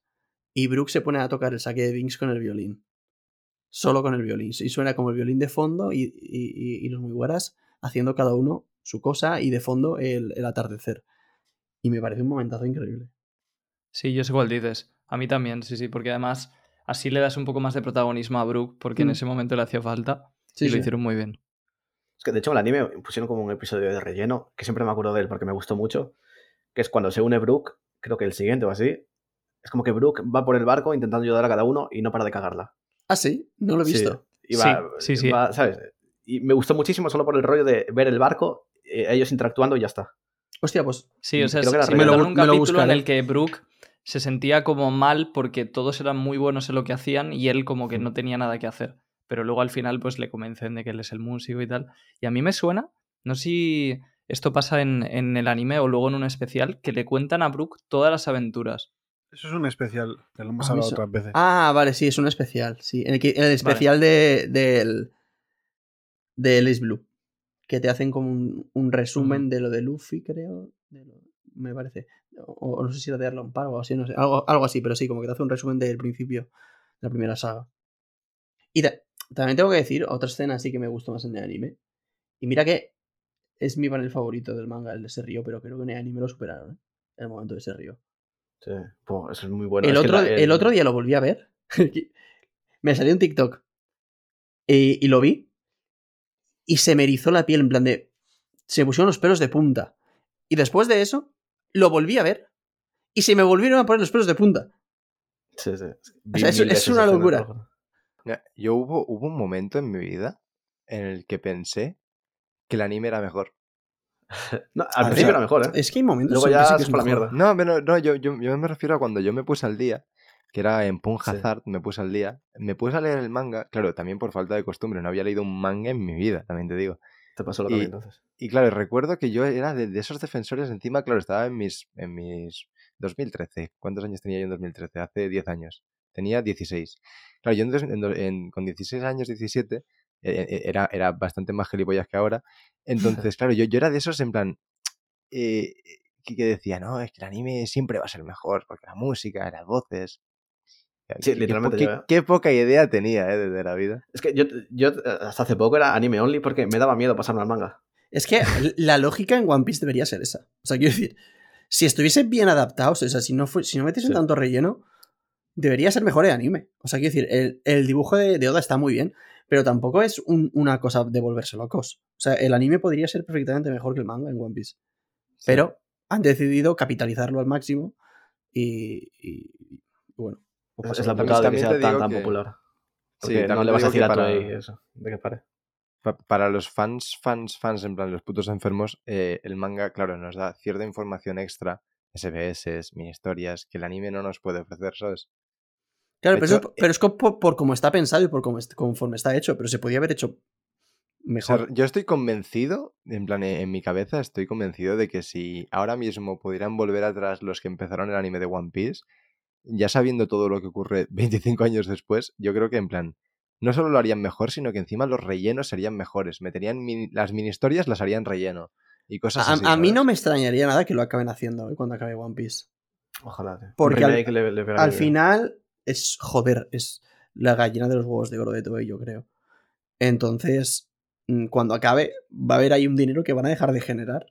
y Brooke se pone a tocar el saque de Binks con el violín. Solo con el violín. Y suena como el violín de fondo y, y, los muy buenas haciendo cada uno su cosa y de fondo el, el atardecer. Y me parece un momentazo increíble. Sí, yo sé cuál dices. A mí también, sí, sí, porque además así le das un poco más de protagonismo a Brooke, porque en Mm. ese momento le hacía falta Sí, y lo hicieron muy bien. Es que de hecho en el anime pusieron como un episodio de relleno, que siempre me acuerdo de él porque me gustó mucho, que es cuando se une Brooke, creo que el siguiente o así, es como que Brooke va por el barco intentando ayudar a cada uno y no para de cagarla. Ah, sí, no lo he Sí, visto. y va- Sí, sí, sí. va, ¿sabes? Y me gustó muchísimo solo por el rollo de ver el barco, eh, ellos interactuando y ya está. Hostia, pues. Sí, o sea, se Me lo un me lo capítulo en el que Brooke se sentía como mal porque todos eran muy buenos en lo que hacían y él como que no tenía nada que hacer. Pero luego al final pues le convencen de que él es el músico y tal. Y a mí me suena, no sé si esto pasa en, en el anime o luego en un especial, que le cuentan a Brooke todas las aventuras. Eso es un especial, que lo hemos Ah, hablado eso- otras veces. Ah, vale, sí, es un especial. Sí, en el, que- en el especial de, del. de Ace Blue. Que te hacen como un, un resumen de lo de Luffy, creo. de lo- me parece. O, o no sé si era de Arlon o así, no sé. Algo, algo así, pero sí, como que te hace un resumen del principio de la primera saga. Y ta- también tengo que decir, otra escena sí que me gustó más en el anime. Y mira que es mi panel favorito del manga, el de ese río, pero creo que en el anime lo superaron, ¿eh? En el momento de ese río. Sí, pues, eso es muy bueno. el, Es otro, la- el otro día lo volví a ver. me salió un TikTok. Y, y lo vi. Y se me erizó la piel, en plan de. Se me pusieron los pelos de punta. Y después de eso, lo volví a ver. Y se me volvieron a poner los pelos de punta. Sí, sí. O sea, es- una locura. Yo hubo, hubo un momento en mi vida en el que pensé que el anime era mejor. No, al principio era mejor, ¿eh? Es que hay momentos Luego que ya es a la mejor. mierda. No, pero no, yo, yo, yo me refiero a cuando yo me puse al día, que era en Pun Sí. Hazard, me puse al día. Me puse a leer el manga, claro, también por falta de costumbre, no había leído un manga en mi vida, también te digo. Te pasó lo Y- que mí, entonces. Y claro, recuerdo que yo era de, de esos defensores, encima, claro, estaba en mis, en mis 2013. ¿Cuántos años tenía yo en 2013? Hace 10 años. Tenía 16. Claro, yo en en con 16 años, 17, eh, eh, era, era bastante más gilipollas que ahora. Entonces, claro, yo, yo era de esos en plan, eh, que decía, no, es que el anime siempre va a ser mejor, porque la música, las voces... Sí, qué literalmente po- qué, ¿eh? qué poca idea tenía, eh, de, de la vida. Es que yo, yo hasta hace poco era anime only porque me daba miedo pasarme al manga. Es que la lógica en One Piece debería ser esa. O sea, quiero decir, si estuviesen bien adaptados, o sea, si no, si no metiesen Sí. tanto relleno, debería ser mejor el anime. O sea, quiero decir, el, el dibujo de, de Oda está muy bien, pero tampoco es un- una cosa de volverse locos. O sea, el anime podría ser perfectamente mejor que el manga en One Piece. Pero han decidido capitalizarlo al máximo y, y- y bueno. Pues Es, la También- putada de que sea te tan, que- popular. Sí, no le vas a decir a para- Toei eso, de que pare. Pa- para los fans, fans, fans, en plan los putos enfermos, eh, el manga, claro, nos da cierta información extra, SBS, mini historias, que el anime no nos puede ofrecer, ¿sabes? Claro, pero, hecho, eso- pero es por, por cómo está pensado y por cómo est- conforme está hecho, pero se podía haber hecho O sea, mejor. yo estoy convencido, en plan, eh, en mi cabeza estoy convencido de que si ahora mismo pudieran volver atrás los que empezaron el anime de One Piece, ya sabiendo todo lo que ocurre 25 años después, yo creo que en plan, no solo lo harían mejor, sino que encima los rellenos serían mejores. Meterían mini- las mini historias, las harían relleno. Y cosas A, así. a mí ¿sabes? no me extrañaría nada que lo acaben haciendo ¿eh? cuando acabe One Piece. Ojalá. Porque al- le- Al final es, joder, es la gallina de los huevos de oro de Toei, yo creo. Entonces, mm, cuando acabe, va a haber ahí un dinero que van a dejar de generar.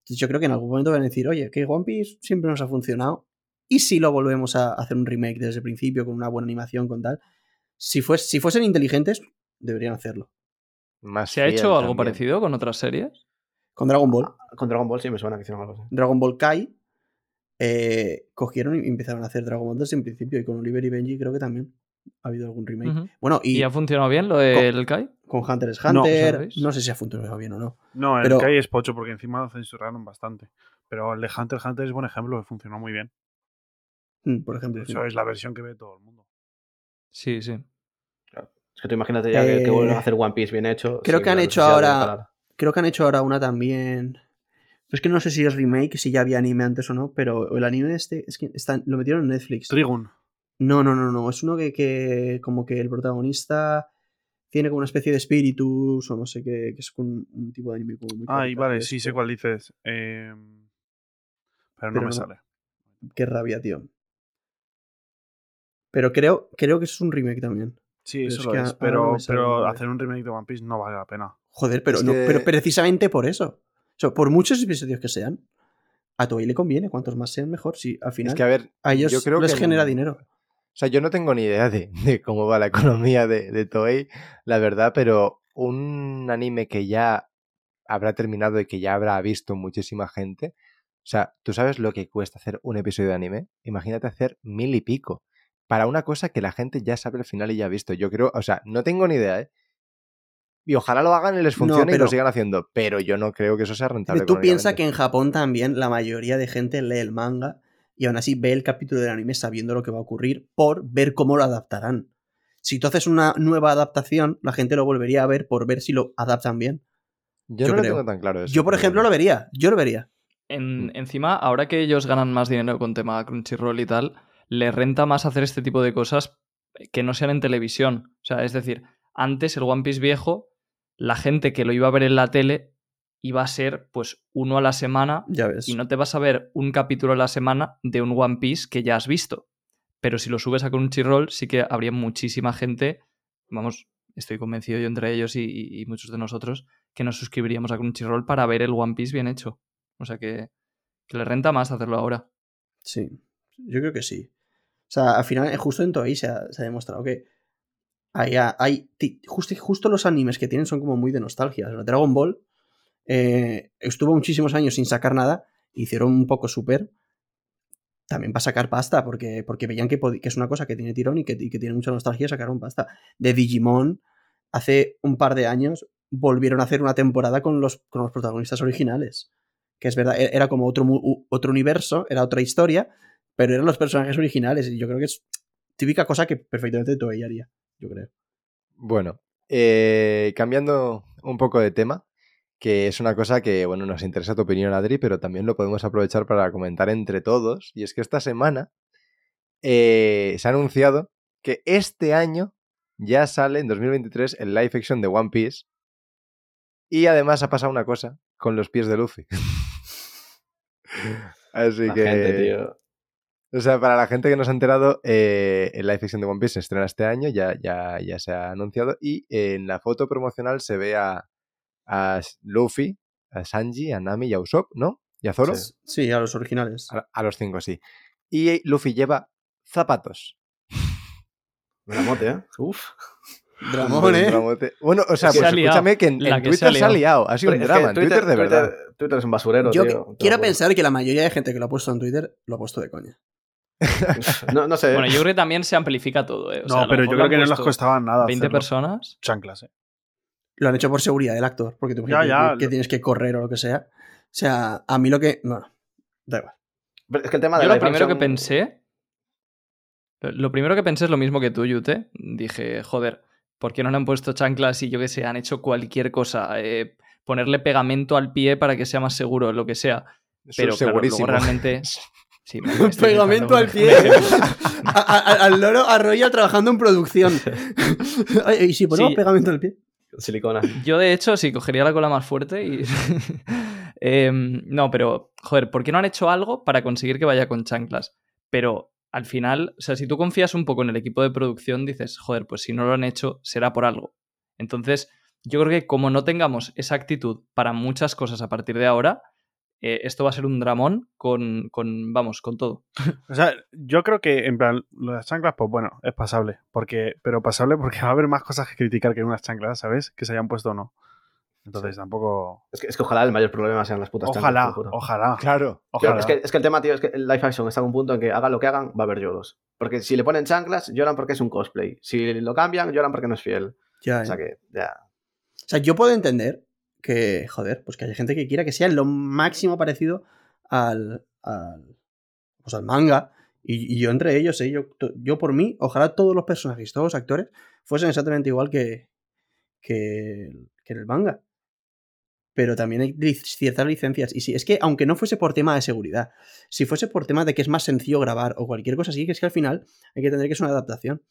Entonces, yo creo que en algún momento van a decir, oye, que One Piece siempre nos ha funcionado. Y si lo volvemos a hacer un remake desde el principio, con una buena animación, con tal. Si, fues- si fuesen inteligentes, deberían hacerlo. Más ¿Se ha hecho algo parecido con otras series? Con Dragon Ball. Con Dragon Ball sí me suena que hicieron algo así. Dragon Ball Kai. eh, cogieron y empezaron a hacer Dragon Ball desde el principio. Y con Oliver y Benji creo que también ha habido algún remake. Bueno, ¿Y, y, ha funcionado bien lo del Kai? con Hunter x Hunter. No, sé si ha funcionado bien o no. No, el Pero- Kai es pocho porque encima lo censuraron bastante. Pero el de Hunter x Hunter es buen ejemplo que funcionó muy bien. Mm, Por ejemplo. Sí. hecho, es la versión que ve todo el mundo. Sí, sí. Es que tú imagínate ya que, que Eh, vuelven a hacer One Piece bien hecho. creo que han hecho ahora-. Creo que han hecho ahora una también. Pues que no sé si es remake, si ya había anime antes o no, pero el anime este es que está- lo metieron en Netflix. Trigun. No, no, no, no. Es uno que, que como que el protagonista tiene como una especie de espíritus o no sé qué, que es un, un tipo de anime como muy Ay, vale, sí, sé cuál dices. Eh, pero no me no. sale. Qué rabia, tío. Pero creo, creo que eso es un remake también. Sí, Pero eso es lo que es. Pero, pero hacer un remake de One Piece no vale la pena. Joder, pero, Es no, que- pero precisamente por eso. O sea, por muchos episodios que sean, a Toei le conviene. Cuantos más sean, mejor. Si al final Es que a ver, a ellos yo creo les que genera no- dinero. O sea, yo no tengo ni idea de, de cómo va la economía de, de Toei, la verdad, pero un anime que ya habrá terminado y que ya habrá visto muchísima gente. O sea, ¿tú sabes lo que cuesta hacer un episodio de anime? Imagínate hacer mil y pico. Para una cosa que la gente ya sabe al final y ya ha visto. Yo creo, o sea, no tengo ni idea, ¿eh? Y ojalá lo hagan y les No, funcione y lo sigan haciendo. Pero yo no creo que eso sea rentable. Tú piensas que en Japón también la mayoría de gente lee el manga y aún así ve el capítulo del anime sabiendo lo que va a ocurrir por ver cómo lo adaptarán. Si tú haces una nueva adaptación, la gente lo volvería a ver por ver si lo adaptan bien. Yo, yo no lo tengo tan claro eso. Yo, por ejemplo, bueno. lo vería. Yo lo vería. En- Mm. Encima, ahora que ellos ganan más dinero con tema Crunchyroll y tal, les renta más hacer este tipo de cosas que no sean en televisión. O sea, es decir, antes el One Piece viejo, la gente que lo iba a ver en la tele iba a ser pues uno a la semana Ya ves. y no te vas a ver un capítulo a la semana de un One Piece que ya has visto. Pero si lo subes a Crunchyroll, sí que habría muchísima gente, vamos, estoy convencido yo entre ellos y, y- y muchos de nosotros, que nos suscribiríamos a Crunchyroll para ver el One Piece bien hecho. O sea que, que le renta más hacerlo ahora. Sí, yo creo que sí. O sea, al final, eh, justo en Toei se ha, se ha demostrado que hay, hay ti- justo, justo los animes que tienen son como muy de nostalgia. Dragon Ball eh, estuvo muchísimos años sin sacar nada, hicieron un poco super. También para sacar pasta, porque, porque veían que, que es una cosa que tiene tirón y que, que tiene mucha nostalgia, sacaron pasta. De Digimon, hace un par de años, volvieron a hacer una temporada con los, con los protagonistas originales. Que es verdad, e- era como otro, otro universo, era otra historia, pero eran los personajes originales. Y yo creo que es típica cosa que perfectamente Toei haría, yo creo. Bueno, eh, cambiando un poco de tema, que es una cosa que, bueno, nos interesa tu opinión, Adri, pero también lo podemos aprovechar para comentar entre todos. Y es que esta semana eh, se ha anunciado que este año ya sale, en 2023, el live action de One Piece. Y además ha pasado una cosa con los pies de Luffy. Así La que... gente, tío. O sea, para la gente que no se ha enterado, eh, el live action de One Piece se estrena este año, ya, ya, ya se ha anunciado, y en la foto promocional se ve a, a Luffy, a Sanji, a Nami y a Usopp, ¿no? ¿Y a Zoro? Sí. Sí, a los originales. A, a los cinco, sí. Y Luffy lleva zapatos. Me la mote, ¿eh? Uf. Dramón, Un ¿eh? dramote. Bueno, o sea, Se pues liado. escúchame que en, en que se ha Twitter se ha liado. Ha sido un Es que drama, en Twitter, de verdad. Twitter, Twitter es un basurero, Yo tío. quiero pensar que la mayoría de gente que lo ha puesto en Twitter lo ha puesto de coña. No, no sé. Bueno, yo creo que también se amplifica todo, ¿eh? O no, sea, pero yo creo que no les costaba nada. 20 hacerlo. personas. Chanclas, eh. Lo han hecho por seguridad del actor, porque tú Ya, ya, que, que lo- tienes que correr o lo que sea. O sea, a mí lo que. Bueno, da igual. Pero es que el tema de Yo la lo primero que pensé. Lo primero que pensé es lo mismo que tú, Yute. Dije, joder, ¿por qué no le han puesto chanclas y yo que sé, han hecho cualquier cosa? Eh, ponerle pegamento al pie para que sea más seguro, lo que sea. Eso Pero es claro, luego realmente. Sí, Pegamento al pie. A- a- al loro Arroyo trabajando en producción. ¿Y si ponemos Sí. pegamento al pie? Silicona. Yo, de hecho, sí, cogería la cola más fuerte y. Em, no, pero, joder, ¿por qué no han hecho algo para conseguir que vaya con chanclas? Pero al final, o sea, si tú confías un poco en el equipo de producción, dices, joder, pues si no lo han hecho, será por algo. Entonces, yo creo que como no tengamos esa actitud para muchas cosas a partir de ahora, eh, esto va a ser un dramón con, con, vamos, con todo. O sea, yo creo que, en plan, lo de las chanclas, pues bueno, es pasable. Porque, pero pasable porque va a haber más cosas que criticar que unas chanclas, ¿sabes? Que se hayan puesto o no. Entonces tampoco. Es que, es que ojalá el mayor problema sean las putas chanclas, Ojalá, lo juro. ojalá. Claro. Ojalá. es, que, es que el tema, tío, es que el live action está en un punto en que hagan lo que hagan, va a haber lloros. Porque si le ponen chanclas, lloran porque es un cosplay. Si lo cambian, lloran porque no es fiel. Ya, O sea ¿eh? que, ya. O sea, yo puedo entender que, joder, pues que haya gente que quiera que sea lo máximo parecido al, al, pues al manga. Y, yo entre ellos, ¿eh? yo, yo por mí, ojalá todos los personajes, todos los actores, fuesen exactamente igual que, que, que en el manga. Pero también hay ciertas licencias. Y sí, es que aunque no fuese por tema de seguridad, si fuese por tema de que es más sencillo grabar o cualquier cosa así, que es que al final hay que entender que es una adaptación.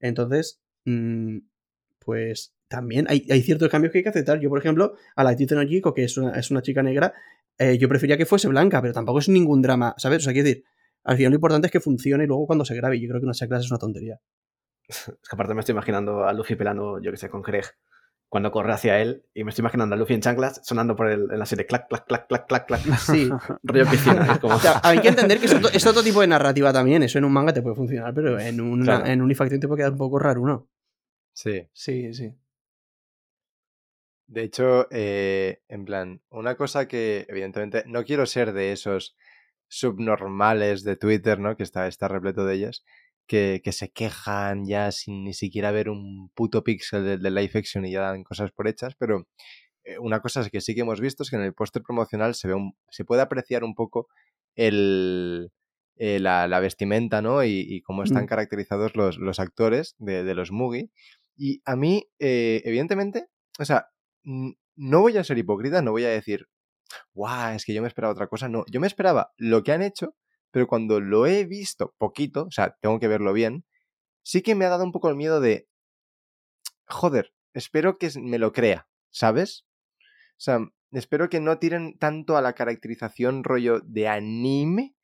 Entonces, mm, pues también hay, hay ciertos cambios que hay que aceptar. Yo, por ejemplo, a la Jiko, que es una, es una chica negra, eh, yo prefería que fuese blanca, pero tampoco es ningún drama, ¿sabes? O sea, quiero decir, Al final lo importante es que funcione luego cuando se grabe. Yo creo que una clase es una tontería. Es que aparte me estoy imaginando a Luffy pelando, yo que sé, con Craig, cuando corre hacia él, y me estoy imaginando a Luffy en chanclas sonando por el, en la serie clac, clac, clac, clac, clac, clac. Sí. Rollo piscina. es como- O sea, hay que entender que es otro, es otro tipo de narrativa también. Eso en un manga te puede funcionar, pero en, una, Claro. en Unifacción te puede quedar un poco raro, ¿no? Sí. Sí, sí. De hecho, eh, en plan, una cosa que evidentemente no quiero ser de esos subnormales de Twitter, ¿no? Que está, está repleto de ellas, que, que se quejan ya sin ni siquiera ver un puto píxel de, de live action y ya dan cosas por hechas, pero eh, una cosa que sí que hemos visto es que en el póster promocional se ve un, se puede apreciar un poco el, eh, la, la vestimenta, ¿no? Y, y cómo están Mm. caracterizados los, los actores de, de los Mugi. Y a mí, eh, evidentemente, o sea, no voy a ser hipócrita, no voy a decir, guau, es que yo me esperaba otra cosa. No, yo me esperaba lo que han hecho, pero cuando lo he visto poquito, o sea, tengo que verlo bien, sí que me ha dado un poco el miedo de, joder, espero que me lo crea, ¿sabes? O sea, espero que no tiren tanto a la caracterización rollo de anime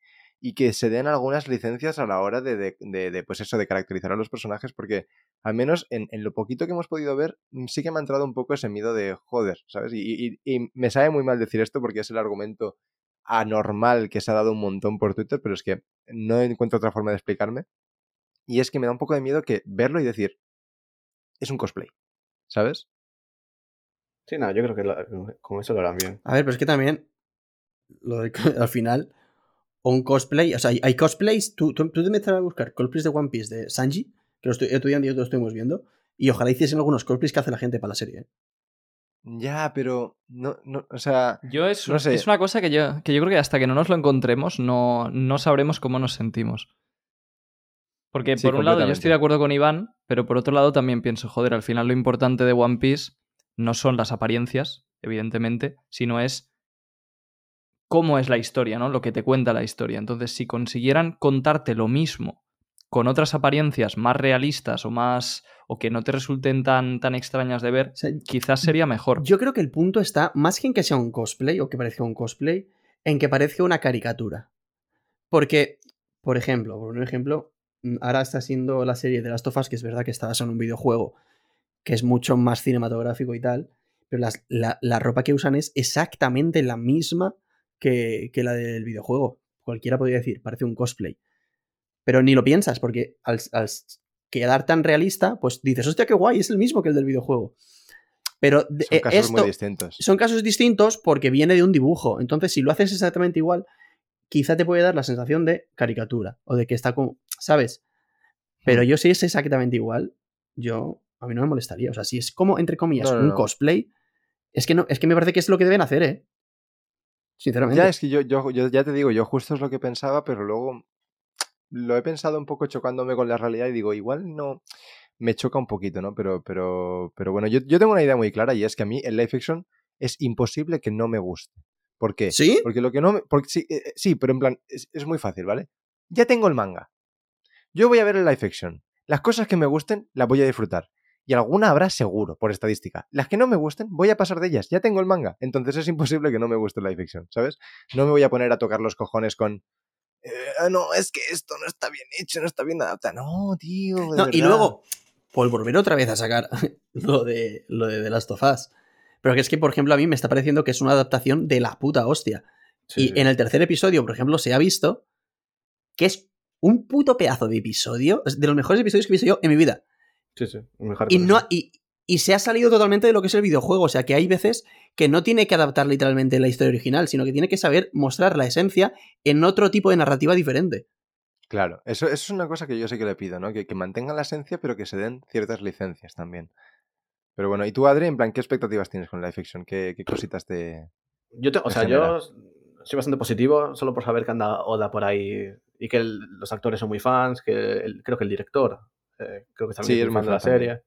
y que se den algunas licencias a la hora de, de- de- de, pues eso, de caracterizar a los personajes, porque al menos en, en lo poquito que hemos podido ver, mm, sí que me ha entrado un poco ese miedo de joder, ¿sabes? Y, y- y me sabe muy mal decir esto porque es el argumento anormal que se ha dado un montón por Twitter, pero es que no encuentro otra forma de explicarme. Y es que me da un poco de miedo que verlo y decir, es un cosplay, ¿sabes? Sí, no, yo creo que la- con eso lo harán bien. A ver, pero es que también, lo de- al final, un cosplay, o sea, hay, hay cosplays, tú, tú, tú te metes a buscar cosplays de One Piece de Sanji, que lo estoy, otro día en directo lo estuvimos viendo, y ojalá hiciesen algunos cosplays que hace la gente para la serie. ¿eh? Ya, pero no, no, o sea, Yo es, No sé. es una cosa que yo, que yo creo que hasta que no nos lo encontremos no, no sabremos cómo nos sentimos. Porque Sí, por un lado yo estoy de acuerdo con Iván, pero por otro lado también pienso, joder, al final lo importante de One Piece no son las apariencias, evidentemente, sino es cómo es la historia, ¿no? Lo que te cuenta la historia. Entonces, si consiguieran contarte lo mismo con otras apariencias más realistas o más o que no te resulten tan, tan extrañas de ver, O sea, quizás sería mejor. yo creo que el punto está, más que en que sea un cosplay o que parezca un cosplay, en que parezca una caricatura. Porque, por ejemplo, por un ejemplo, mm, ahora está siendo la serie de Last of Us, que es verdad que está basada en un videojuego, que es mucho más cinematográfico y tal, pero las- la, la ropa que usan es exactamente la misma que, que la del videojuego. Cualquiera podría decir, parece un cosplay. Pero ni lo piensas, porque al, al quedar tan realista, pues dices, hostia, qué guay, es el mismo que el del videojuego. Pero de- son eh, casos esto muy distintos. son casos distintos porque viene de un dibujo. Entonces, si lo haces exactamente igual, quizá te puede dar la sensación de caricatura o de que está como, ¿sabes? Pero Hmm. yo si es exactamente igual, yo a mí no me molestaría. O sea, si es como entre comillas No, no, un no. cosplay, es que no, es que me parece que es lo que deben hacer, ¿eh? Sinceramente. Ya es que yo, yo, yo ya te digo, yo justo es lo que pensaba, pero luego lo he pensado un poco chocándome con la realidad y digo, igual no me choca un poquito, ¿no? Pero, pero, pero bueno, yo, yo tengo una idea muy clara y es que a mí el live action es imposible que no me guste. ¿Por qué? ¿Sí? Porque lo que no me. Porque sí, eh, sí, pero en plan, es, es muy fácil, ¿vale? Ya tengo el manga. Yo voy a ver el live action. Las cosas que me gusten las voy a disfrutar. Y alguna habrá seguro, por estadística. Las que no me gusten, voy a pasar de ellas. Ya tengo el manga. Entonces es imposible que no me guste live action, ¿sabes? No me voy a poner a tocar los cojones con. "Eh, no, es que esto no está bien hecho, no está bien adaptado. No, tío. de No, y verdad". luego, por volver otra vez a sacar lo de, lo de The Last of Us. Pero que es que, por ejemplo, a mí me está pareciendo que es una adaptación de la puta hostia. Sí, y sí. en el tercer episodio, por ejemplo, se ha visto que es un puto pedazo de episodio, de los mejores episodios que he visto yo en mi vida. Sí, sí, mejor Y, cosa. no, y, y se ha salido totalmente de lo que es el videojuego. O sea, que hay veces que no tiene que adaptar literalmente la historia original, sino que tiene que saber mostrar la esencia en otro tipo de narrativa diferente. Claro, eso, eso es una cosa que yo sé que le pido, ¿no? Que, que mantengan la esencia, pero que se den ciertas licencias también. Pero bueno, ¿y tú, Adri, en plan, qué expectativas tienes con live fiction? ¿Qué, qué cositas te...? Yo, te- o sea, yo soy bastante positivo solo por saber que anda Oda por ahí y que el- los actores son muy fans, que el- creo que el director eh, creo que también Sí, fan de la también. serie.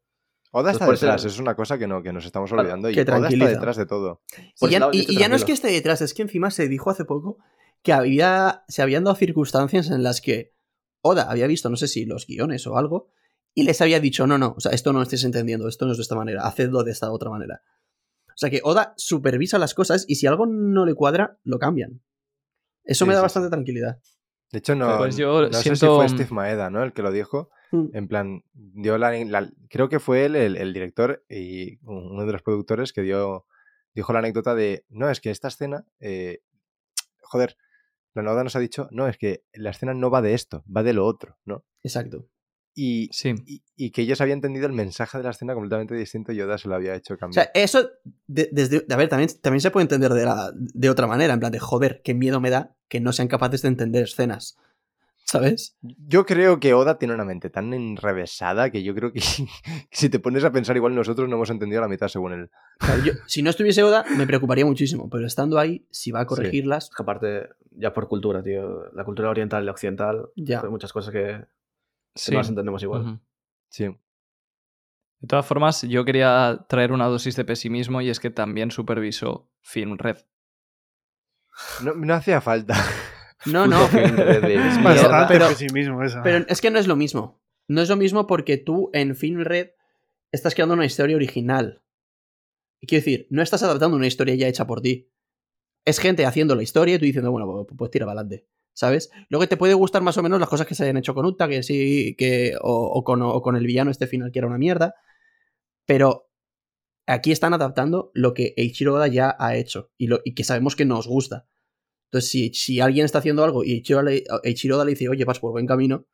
Oda está detrás, es una cosa que, no, que nos estamos Claro, olvidando. Y que Oda está detrás de todo. Y ya, y- y no es que esté detrás, es que encima se dijo hace poco que había, se habían dado circunstancias en las que Oda había visto, no sé si los guiones o algo, y les había dicho, no, no, o sea, esto no lo estáis entendiendo, esto no es de esta manera, hacedlo de esta otra manera. O sea que Oda supervisa las cosas y si algo no le cuadra, lo cambian. Eso Sí, me da sí, bastante tranquilidad. De hecho, no, Pues yo no sé si fue Steve Maeda, ¿no? El que lo dijo. Mm. En plan, dio la, la- creo que fue él el, el director y uno de los productores que dio, dijo la anécdota de, no, es que esta escena, eh, joder, la Noda nos ha dicho, no, es que la escena no va de esto, va de lo otro, ¿no? Exacto. Y, Sí. y, y que ellos habían entendido el mensaje de la escena completamente distinto y Yoda se lo había hecho O cambiar. sea, eso, de- desde, a ver, también, también se puede entender de, la, de otra manera, en plan de, joder, qué miedo me da que no sean capaces de entender escenas. ¿Sabes? Yo creo que Oda tiene una mente tan enrevesada que yo creo que si te pones a pensar igual nosotros no hemos entendido la mitad según él. Yo- si no estuviese Oda, me preocuparía muchísimo, pero estando ahí, si va a corregirlas, que aparte, ya por cultura, tío, la cultura oriental y la occidental, ya. hay muchas cosas que, que sí. no las entendemos igual. Sí. De todas formas, yo quería traer una dosis de pesimismo y es que también supervisó Film Red. No, no hacía falta. No, no. Es bastante pero- pesimismo esa. Pero es que no es lo mismo. No es lo mismo porque tú en Film Red estás creando una historia original. Y quiero decir, no estás adaptando una historia ya hecha por ti. Es gente haciendo la historia y tú diciendo, bueno, pues, pues tira para adelante. ¿Sabes? Luego te puede gustar más o menos las cosas que se hayan hecho con Uta, que sí, que. O, o con, o con el villano este final que era una mierda. Pero aquí están adaptando lo que Eiichiro Oda ya ha hecho. Y, lo, y que sabemos que nos gusta. Entonces, si, si alguien está haciendo algo y Eiichiro, le- dice, oye, vas por buen camino,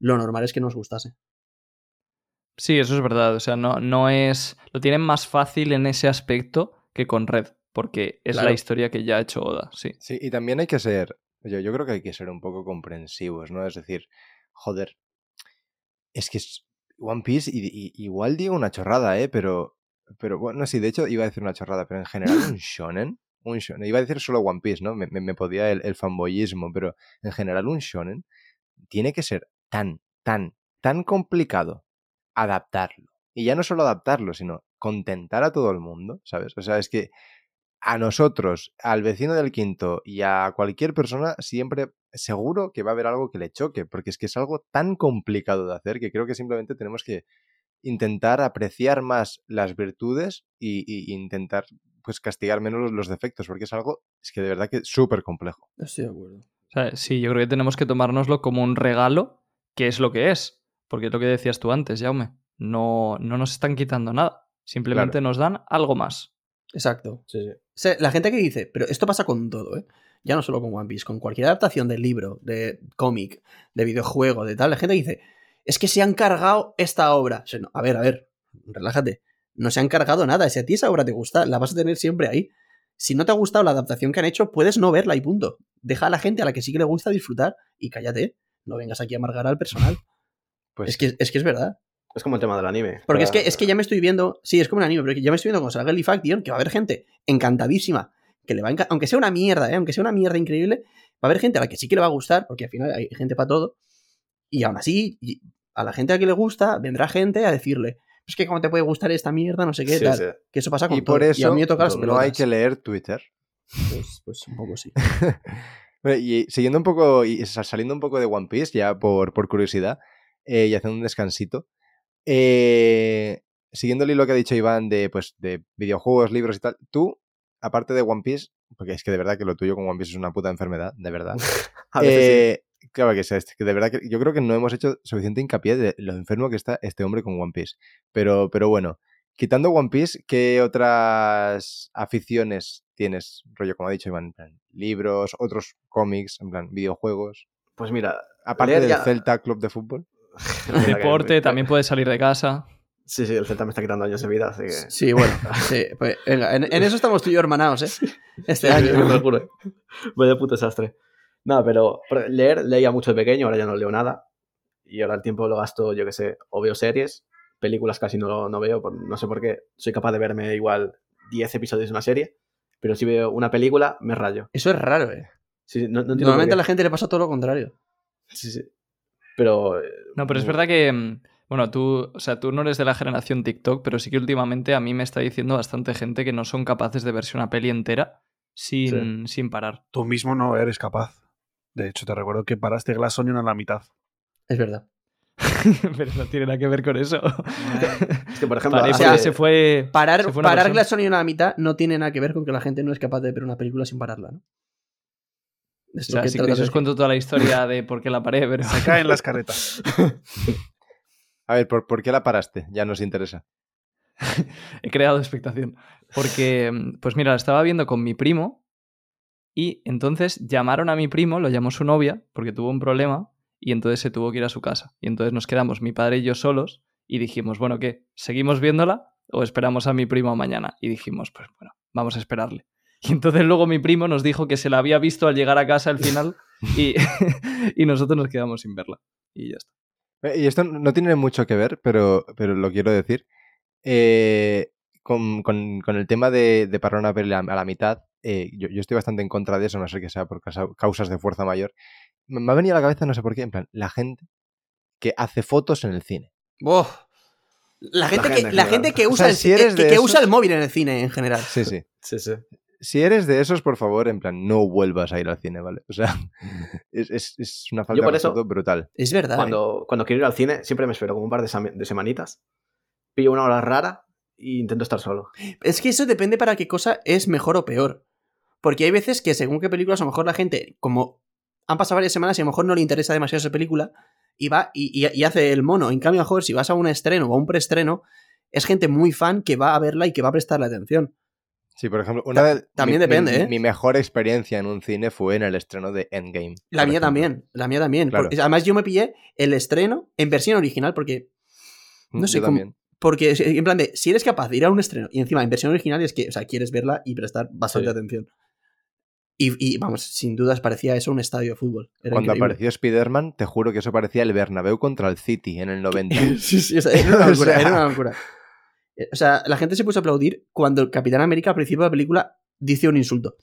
lo normal es que nos gustase. Sí, eso es verdad. O sea, no, no es. Lo tienen más fácil en ese aspecto que con Red, porque es Claro. la historia que ya ha hecho Oda, sí. Sí, y también hay que ser, yo, yo creo que hay que ser un poco comprensivos, ¿no? Es decir, joder, es que es One Piece, y, y- igual digo una chorrada, ¿eh? Pero, pero bueno, sí, de hecho iba a decir una chorrada, pero en general un shonen, un shonen, iba a decir solo One Piece, ¿no? Me, me, podía el, el fanboyismo, pero en general un shonen tiene que ser tan, tan, tan complicado adaptarlo. Y ya no solo adaptarlo, sino contentar a todo el mundo, ¿sabes? O sea, es que a nosotros, al vecino del quinto y a cualquier persona, siempre seguro que va a haber algo que le choque, porque es que es algo tan complicado de hacer que creo que simplemente tenemos que intentar apreciar más las virtudes y intentar pues castigar menos los, los defectos, porque es algo, es que de verdad que es súper complejo. Estoy de acuerdo. O sea, sí, yo creo que tenemos que tomárnoslo como un regalo, que es lo que es. Porque es lo que decías tú antes, Jaume. No, no nos están quitando nada. Simplemente Claro. nos dan algo más. Exacto. Sí, sí. O sea, la gente que dice, pero esto pasa con todo, ¿eh? Ya no solo con One Piece, con cualquier adaptación de libro, de cómic, de videojuego, de tal, la gente dice, es que se han cargado esta obra. O sea, no, a ver, a ver, relájate. No se han cargado nada. Si a ti esa obra te gusta, la vas a tener siempre ahí. Si no te ha gustado la adaptación que han hecho, puedes no verla y punto. Deja a la gente a la que sí que le gusta disfrutar y cállate. No vengas aquí a amargar al personal. Pues es, que, es que es verdad. Es como el tema del anime. Porque es que, es que ya me estoy viendo. Sí, es como un anime, pero que ya me estoy viendo con salga el Faction que va a haber gente encantadísima. Que le va a Aunque sea una mierda, ¿eh? aunque sea una mierda increíble, va a haber gente a la que sí que le va a gustar, porque al final hay gente para todo. Y aún así, a la gente a la que le gusta, vendrá gente a decirle. Es que cómo te puede gustar esta mierda, no sé qué, Sí, tal. sí. Que eso pasa con y por todo. eso a mí me toca las no hay que leer Twitter. Pues, pues un poco sí. Bueno, Y siguiendo un poco, y sa- saliendo un poco de One Piece, ya por, por curiosidad, eh, y haciendo un descansito, eh, siguiendo el hilo que ha dicho Iván de, pues, de videojuegos, libros y tal, tú, aparte de One Piece, porque es que de verdad que lo tuyo con One Piece es una puta enfermedad, de verdad. A veces sí. Claro que es este, que de verdad que yo creo que no hemos hecho suficiente hincapié de lo enfermo que está este hombre con One Piece. Pero, pero bueno, quitando One Piece, ¿qué otras aficiones tienes? Rollo, como ha dicho Iván, en plan, libros, otros cómics, en plan, videojuegos. Pues mira, Aparte del ya- Celta Club de Fútbol. Deporte, también puedes salir de casa. Sí, sí, el Celta me está quitando años de vida, así que... Sí, bueno. sí, pues, venga, en, en eso estamos tú y yo hermanados, ¿eh? Este año. te lo juro. Vaya puto desastre. No, pero leer, leía mucho de pequeño, ahora ya no leo nada. Y ahora el tiempo lo gasto, yo qué sé, o veo series, películas casi no, no veo, por- no sé por qué. Soy capaz de verme igual 10 episodios de una serie, pero si veo una película, me rayo. Eso es raro, ¿eh? Sí, no, no Normalmente a la gente le pasa todo lo contrario. Sí, sí. Pero... eh, No, pero es no- verdad que, mm, bueno, tú, o sea, tú no eres de la generación TikTok, pero sí que últimamente a mí me está diciendo bastante gente que no son capaces de verse una peli entera sin, sin parar. Tú mismo no eres capaz. De hecho, te recuerdo que paraste Glass Onion a la mitad. Es verdad. pero no tiene nada que ver con eso. Es que, por ejemplo, Paré porque se fue. Parar, se fue una parar persona. Glass Onion a la mitad no tiene nada que ver con que la gente no es capaz de ver una película sin pararla, ¿no? Es O sea, que si queréis os cuento toda la historia de por qué la paré, pero... Se caen las caretas. A ver, ¿por, por qué la paraste? Ya nos interesa. He creado expectación. Porque, pues mira, la estaba viendo con mi primo y entonces llamaron a mi primo, lo llamó su novia porque tuvo un problema y entonces se tuvo que ir a su casa. Y entonces nos quedamos mi padre y yo solos y dijimos, bueno, ¿qué? ¿Seguimos viéndola o esperamos a mi primo mañana? Y dijimos, pues bueno, vamos a esperarle. Y entonces luego mi primo nos dijo que se la había visto al llegar a casa al final y, y nosotros nos quedamos sin verla. Y ya está. Eh, Y esto no tiene mucho que ver, pero, pero lo quiero decir. Eh, con, con- con el tema de, de parar una peli a, a la mitad, eh, yo, yo estoy bastante en contra de eso, no sé que sea por causa- causas de fuerza mayor. Me me ha venido a la cabeza, no sé por qué, en plan, la gente que hace fotos en el cine. Uf. La gente, gente que, la gente que O usa, sea, el, si eres que, que usa esos- el móvil en el cine en general. Sí, sí. Sí, sí. Si eres de esos, por favor, en plan, no vuelvas a ir al cine, ¿vale? O sea, es, es- es una falta Yo por de eso- respeto brutal. Es verdad. ¿eh? Cuando, cuando quiero ir al cine, siempre me espero como un par de, de semanitas, pillo una hora rara e intento estar solo. Es que eso depende para qué cosa es mejor o peor. Porque hay veces que según qué películas, a lo mejor la gente, como han pasado varias semanas y a lo mejor no le interesa demasiado esa película, y va y, y- y hace el mono. En cambio, a lo mejor si vas a un estreno o a un preestreno, es gente muy fan que va a verla y que va a prestarle atención. Sí, por ejemplo, una de, también mi- depende, mi- ¿eh? Mi mejor experiencia en un cine fue en el estreno de Endgame. La mía ejemplo. también, la mía también. Claro. Porque además yo me pillé el estreno en versión original porque no sé Yo cómo- también. Porque, en plan de, si eres capaz de ir a un estreno y encima en versión original, es que, o sea, quieres verla y prestar bastante Sí. atención. Y, y, vamos, sin dudas parecía eso un estadio de fútbol. Era Cuando increíble. apareció Spider-Man, te juro que eso parecía el Bernabéu contra el City en el 90. sí, sí, o sea, era una O locura, sea- era una locura. Eh, O sea, la gente se puso a aplaudir cuando el Capitán América al principio de la película dice un insulto.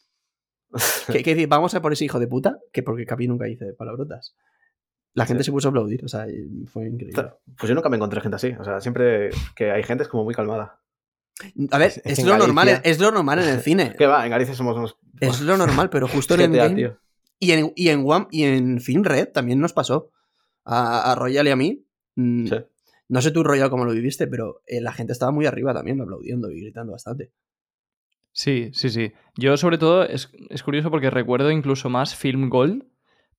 Que, que dice, vamos a por ese hijo de puta, que porque Capi nunca dice palabrotas. La gente Sí. se puso a aplaudir, o sea, fue increíble. Pues yo nunca me encontré gente así. O sea, siempre que hay gente es como muy calmada. A ver, Es- lo normal, es lo normal en el cine. ¿Qué va? En Galicia somos unos... Es lo normal, pero justo en GTA, Endgame y en, y en One y en Film Red también nos pasó. A, a Royal y a mí. mm, Sí. No sé tú, Royal, cómo lo viviste, pero eh, la gente estaba muy arriba también, aplaudiendo y gritando bastante. Sí, sí, sí. Yo sobre todo es, es curioso porque recuerdo incluso más Film Gold,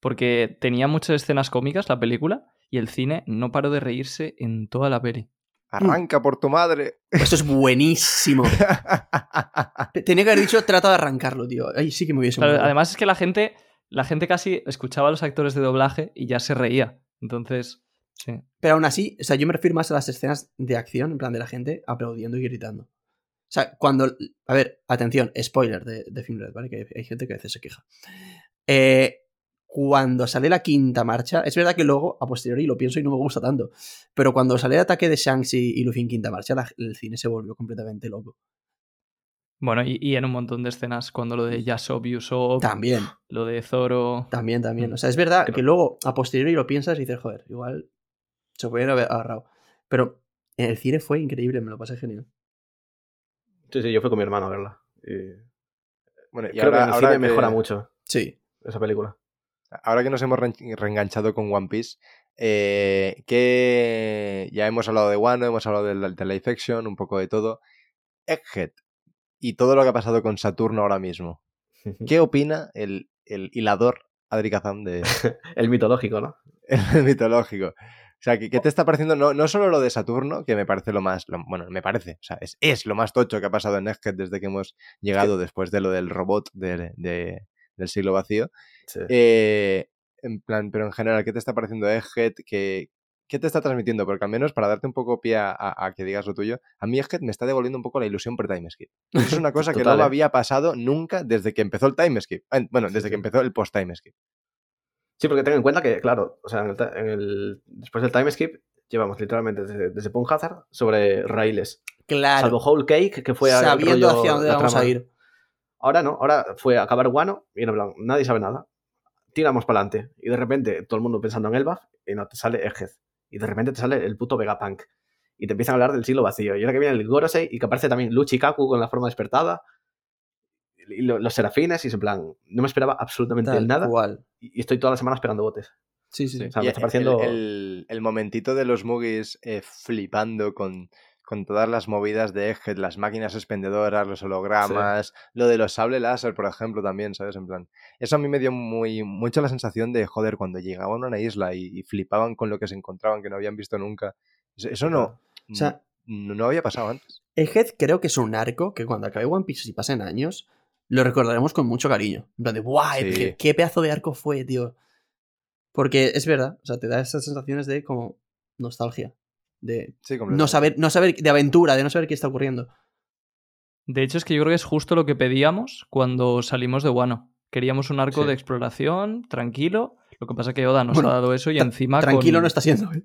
porque tenía muchas escenas cómicas la película y el cine no paró de reírse en toda la peli. Arranca por tu madre. Esto es buenísimo. Te- Tenía que haber dicho, trata de arrancarlo, tío. Ahí sí que me hubiese Claro, además es que la gente, la gente casi escuchaba a los actores de doblaje y ya se reía. Entonces, sí. Pero aún así, o sea, yo me refiero más a las escenas de acción, en plan de la gente aplaudiendo y gritando. O sea, cuando. A ver, atención, spoiler de, de Film Red, ¿vale? Que hay gente que a veces se queja. Eh, cuando sale la quinta marcha, es verdad que luego, a posteriori, lo pienso y no me gusta tanto. Pero cuando sale el ataque de Shanks y, y Luffy en quinta marcha, la- el cine se volvió completamente loco. Bueno, y, y en un montón de escenas, cuando lo de Yasop Usopp, También, lo de Zoro. también, también. O sea, es verdad que luego, a posteriori, lo piensas y dices, joder, igual se podrían haber agarrado. Pero en el cine fue increíble, me lo pasé genial. Sí, sí, yo fui con mi hermano a verla. Y Bueno, y creo ahora, que en el ahora cine que- mejora mucho Sí. esa película. Ahora que nos hemos re- reenganchado con One Piece, eh, que ya hemos hablado de Wano, hemos hablado de, la- de action, un poco de todo. Egghead y todo lo que ha pasado con Saturno ahora mismo. ¿Qué opina el, el hilador Adri Kazam de El mitológico, ¿no? el mitológico? O sea, ¿qué, qué te está pareciendo? No, no solo lo de Saturno, que me parece lo más. lo- bueno, me parece. O sea, es, es lo más tocho que ha pasado en Egghead desde que hemos llegado después de lo del robot de- de- del siglo vacío. Sí. Eh, en plan, pero en general, ¿qué te está pareciendo Egghead? ¿Qué, ¿Qué te está transmitiendo? Porque al menos para darte un poco pie a, a- a que digas lo tuyo, a mí Egghead me está devolviendo un poco la ilusión por time skip. Es una cosa que no me ¿eh? había pasado nunca desde que empezó el time skip. Bueno, desde que empezó el post time skip. Sí, porque ten en cuenta que, claro, o sea, en el, ta- en el- después del time skip llevamos literalmente desde, desde Punk Hazard sobre raíles. Claro. Salvo Whole Cake, que fue sabiendo rollo, hacia dónde vamos trama. a ir. Ahora no, ahora fue a acabar Guano y en plan, nadie sabe nada. Tiramos para adelante. Y de repente todo el mundo pensando en Elbaf y no te sale Egghead. Y de repente te sale el puto Vegapunk. Y te empiezan a hablar del siglo vacío. Y ahora que viene el Gorosei y que aparece también Luchikaku con la forma despertada. Y lo- los serafines y es en plan, no me esperaba absolutamente Tal nada. cual. Y estoy toda la semana esperando botes. Sí, sí. sí. O sea, me está pareciendo... el, el momentito de los Mugis eh, flipando con con todas las movidas de Egghead, las máquinas expendedoras, los hologramas, lo de los sable láser, por ejemplo, también, ¿sabes? En plan, eso a mí me dio muy mucho la sensación de, joder, cuando llegaban a una isla y, y flipaban con lo que se encontraban, que no habían visto nunca. Eso- no, O sea, no, no había pasado antes. Egghead creo que es un arco que cuando acabe One Piece y pasen años, lo recordaremos con mucho cariño. En plan de, ¡guau! Sí. Qué, qué pedazo de arco fue, tío! Porque es verdad, o sea, te da esas sensaciones de como nostalgia. De Sí, no saber, no saber, de aventura, de no saber qué está ocurriendo. De hecho, es que yo creo que es justo lo que pedíamos cuando salimos de Wano. Queríamos un arco Sí. de exploración, tranquilo. Lo que pasa es que Oda nos Bueno, ha dado eso y encima. Tranquilo con- no está siendo. ¿eh?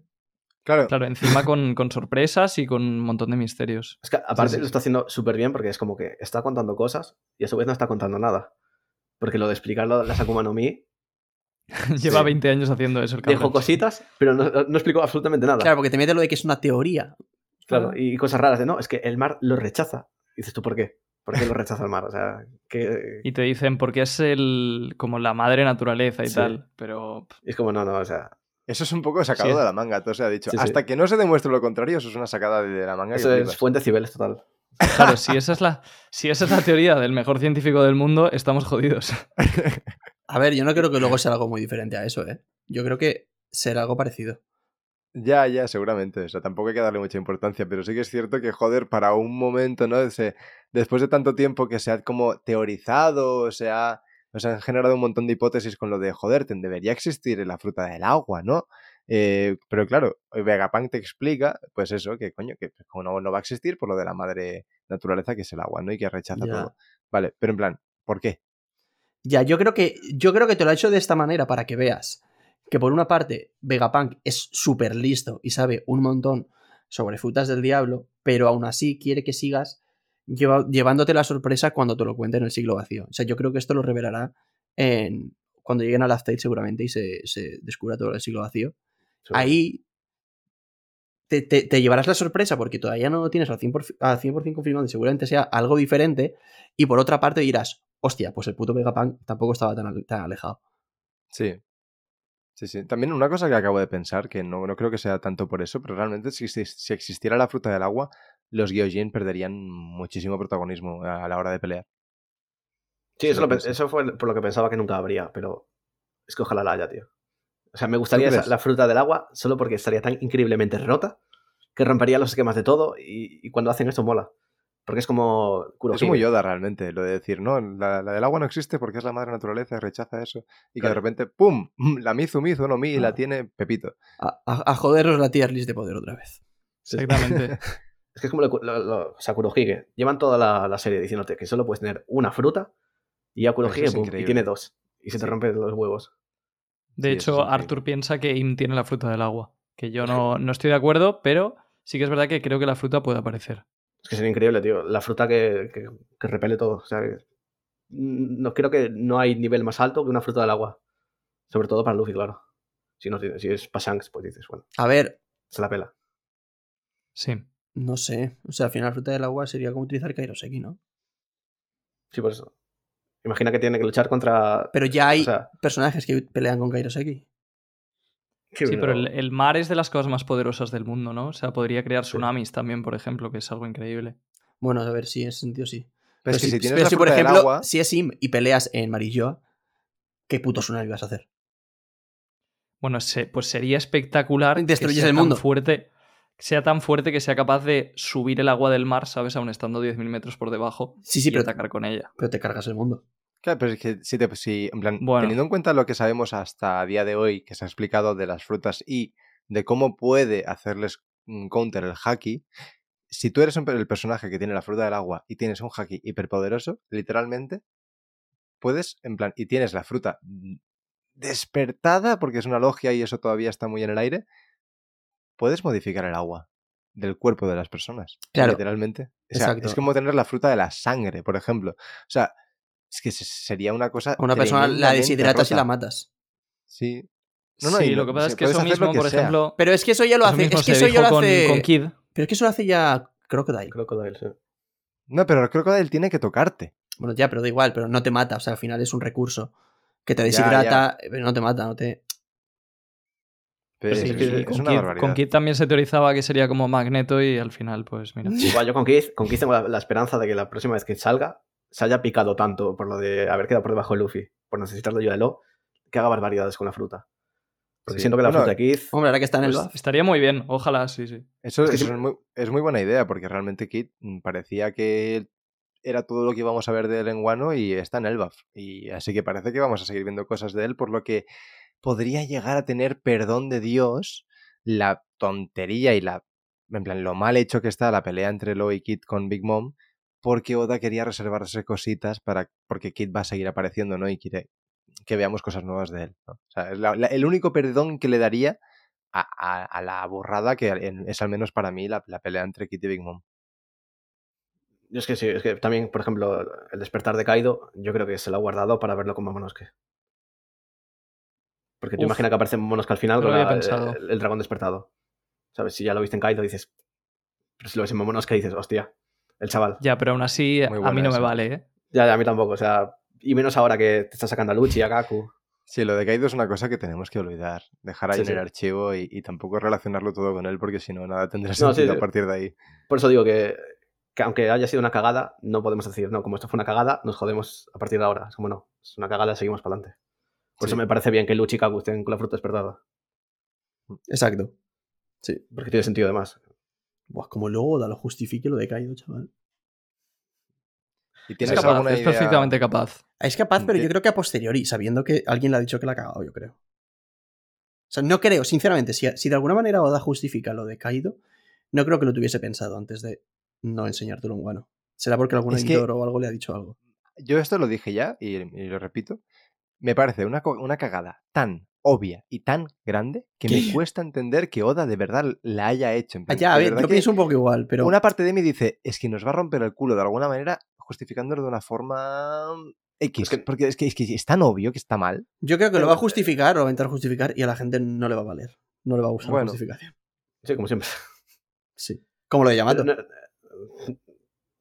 Claro, Claro, encima con, con sorpresas y con un montón de misterios. Es que aparte sí, lo sí. está haciendo súper bien porque es como que está contando cosas y a su vez no está contando nada. Porque lo de explicar las Akuma no Mi Lleva Sí. 20 años haciendo eso el dejó cabrón. cositas, pero no, no explicó absolutamente nada. Claro, porque te mete lo de que es una teoría. Claro, y cosas raras de no, es que el mar lo rechaza. Y dices tú, ¿por qué? ¿Por qué lo rechaza el mar? O sea, que. Y te dicen porque es el como la madre naturaleza y Sí. tal. Pero pff, Es como, no, no, o sea. eso es un poco sacado Sí. de la manga, todo se ha dicho. Sí, sí. Hasta que no se demuestre lo contrario, eso es una sacada de la manga. Eso es fuente Cibeles total. claro, si esa es la, si esa es la teoría del mejor científico del mundo, estamos jodidos. A ver, yo no creo que luego sea algo muy diferente a eso, ¿eh? Yo creo que será algo parecido. Ya, ya, seguramente. O sea, tampoco hay que darle mucha importancia, pero sí que es cierto que, joder, para un momento, ¿no? Se- después de tanto tiempo que se ha como teorizado, se ha, o sea, han generado un montón de hipótesis con lo de, joder, debería existir la fruta del agua, ¿no? Eh, pero claro, Vegapunk te explica, pues eso, que coño, que como no, no va a existir por lo de la madre naturaleza que es el agua, ¿no? Y que rechaza Ya. todo. Vale, pero en plan, ¿por qué? Ya, yo creo que yo creo que te lo ha hecho de esta manera para que veas que por una parte Vegapunk es súper listo y sabe un montón sobre frutas del diablo, pero aún así quiere que sigas lleva- llevándote la sorpresa cuando te lo cuente en el siglo vacío. O sea, yo creo que esto lo revelará en, cuando lleguen a la State seguramente y se, se descubra todo el siglo vacío. Ahí te, te- te llevarás la sorpresa porque todavía no lo tienes al 100%, al 100 confirmado y seguramente sea algo diferente. Y por otra parte dirás, hostia, pues el puto Vegapunk tampoco estaba tan, ale- tan alejado. Sí. Sí, sí. También una cosa que acabo de pensar, que no, no creo que sea tanto por eso, pero realmente si, si- si existiera la fruta del agua, los Gyojin perderían muchísimo protagonismo a la hora de pelear. Sí, eso, lo eso fue por lo que pensaba que nunca habría, pero es que ojalá la haya, tío. O sea, me gustaría esa- la fruta del agua solo porque estaría tan increíblemente rota que rompería los esquemas de todo y, y cuando hacen esto mola. Porque es como Es Kurohige. muy Yoda realmente, lo de decir, no, la, la del agua no existe porque es la madre naturaleza y rechaza eso. Y que de repente, ¡pum! La Mizu Mizu no Mi y la Ah. tiene Pepito. A, a- a jodernos la tier list de poder otra vez. Exactamente. Es que es como lo, lo- lo- o sea, Kurohige. Llevan toda la, la serie diciéndote que solo puedes tener una fruta y ya Kurohige es pum, y tiene dos. Y se te rompen los huevos. De Sí, es hecho. Arthur piensa que Im tiene la fruta del agua. Que yo no, no estoy de acuerdo, pero sí que es verdad que creo que la fruta puede aparecer. Es que sería increíble, tío. La fruta que, que, que repele todo. O sea, que- no, creo que no hay nivel más alto que una fruta del agua. Sobre todo para Luffy, claro. Si, no, si es para Shanks, pues dices, bueno, A ver, se la pela. Sí. no sé. O sea, al final, fruta del agua sería como utilizar Kairoseki, ¿no? Sí, por eso. Imagina que tiene que luchar contra. Pero ya hay O sea, personajes que pelean con Kairoseki. Sí, pero el, el mar es de las cosas más poderosas del mundo, ¿no? O sea, podría crear tsunamis también, por ejemplo, que es algo increíble. Bueno, a ver, sí, en ese sentido sí. Pero es que si tienes pero la si, por ejemplo, agua, si es Im y peleas en Marilloa, ¿qué puto tsunami vas a hacer? Bueno, se- pues sería espectacular Destruyes que sea el tan mundo. fuerte, sea tan fuerte que sea capaz de subir el agua del mar, ¿sabes? Aún estando 10.000 metros por debajo Sí, sí, y pero, atacar con ella. pero te cargas el mundo. Claro, pero es que si, te, si en plan, Bueno. teniendo en cuenta lo que sabemos hasta a día de hoy, que se ha explicado de las frutas y de cómo puede hacerles un counter el haki, si tú eres un- el personaje que tiene la fruta del agua y tienes un haki hiperpoderoso, literalmente, puedes, en plan, y tienes la fruta despertada, porque es una logia y eso todavía está muy en el aire, puedes modificar el agua del cuerpo de las personas. Claro. Literalmente. O sea, Exacto. es como tener la fruta de la sangre, por ejemplo. O sea, es que se- sería una cosa. A una persona la deshidratas y la matas. Sí. No, no, sí, y lo lo- que pasa es que eso mismo, que por sea. ejemplo, Pero es que eso ya lo hace. Es que eso ya lo con, hace. con Kid. Pero es que eso lo hace ya Crocodile. Crocodile, sí. No, pero el crocodile tiene que tocarte. Bueno, ya, pero da igual, pero no te mata. O sea, al final es un recurso que te Ya, deshidrata, pero no te mata, no te. Pero Sí, es, es con, barbaridad. con Kid también se teorizaba que sería como Magneto y al final, pues mira. Igual yo con Keith, con Keith tengo la, la esperanza de que la próxima vez que salga se haya picado tanto por lo de haber quedado por debajo de Luffy, por necesitar la ayuda de Lo, que haga barbaridades con la fruta. Porque Sí. siento que la Bueno, fruta de Keith. Hombre, ahora que está en el Pues buff. estaría muy bien, ojalá, sí, sí. Eso, Es que eso sí- es, muy, es muy buena idea, porque realmente Kid mm, parecía que era todo lo que íbamos a ver de él en Wano y está en Elbaf. Y así que parece que vamos a seguir viendo cosas de él, por lo que podría llegar a tener perdón de Dios la tontería y la. En plan, lo mal hecho que está la pelea entre Lo y Kid con Big Mom, porque Oda quería reservarse cositas para. porque Kid va a seguir apareciendo, ¿no? Y quiere que veamos cosas nuevas de él. ¿no? O sea, es la- la- el único perdón que le daría a, a- a la burrada que es al menos para mí la, la pelea entre Kid y Big Mom. Yo es que sí, es que también, por ejemplo, el despertar de Kaido, yo creo que se lo ha guardado para verlo con Momonosuke. Porque tú imaginas que aparece Momonosuke al final no con la- pensado. el, el dragón despertado. ¿Sabes? Si ya lo viste en Kaido, dices. Pero si lo ves en Momonosuke, dices, hostia, el chaval. Ya, pero aún así a mí no me vale, ¿eh? Ya, ya, a mí tampoco, o sea. Y menos ahora que te está sacando a Luchi, a Gaku. Sí, lo de Kaido es una cosa que tenemos que olvidar. Dejar ahí Sí, en el archivo y, y tampoco relacionarlo todo con él, porque si no, nada tendrá No, sentido sí, sí. a partir de ahí. Por eso digo que, que aunque haya sido una cagada, no podemos decir, no, como esto fue una cagada, nos jodemos a partir de ahora. Es como no, es una cagada, seguimos para adelante. Por Sí. eso me parece bien que Luchi y Kaku estén con la fruta despertada. Exacto. Sí. Porque tiene sentido además. Buah, como luego Oda lo justifique lo de Kaido, chaval. ¿Y Es tienes capaz, alguna es idea? perfectamente capaz. Es capaz, pero yo creo que a posteriori, sabiendo que alguien le ha dicho que la ha cagado, yo creo. O sea, no creo, sinceramente, si, si de alguna manera Oda justifica lo de Kaido, no creo que lo tuviese pensado antes de no enseñártelo en Wano. Será porque algún Es que- editor o algo le ha dicho algo. Yo esto lo dije ya y, y lo repito. Me parece una, una cagada tan obvia y tan grande que me cuesta entender que Oda de verdad la haya hecho. En plan, ya, a ver, yo pienso un poco igual, pero. Una parte de mí dice, es que nos va a romper el culo de alguna manera justificándolo de una forma X. Porque es que, es que es tan obvio que está mal. Yo creo que lo va a justificar o va a intentar justificar y a la gente no le va a valer. No le va a gustar Bueno. la justificación. Sí, como siempre. Sí. Como lo de Yamato. Pero no-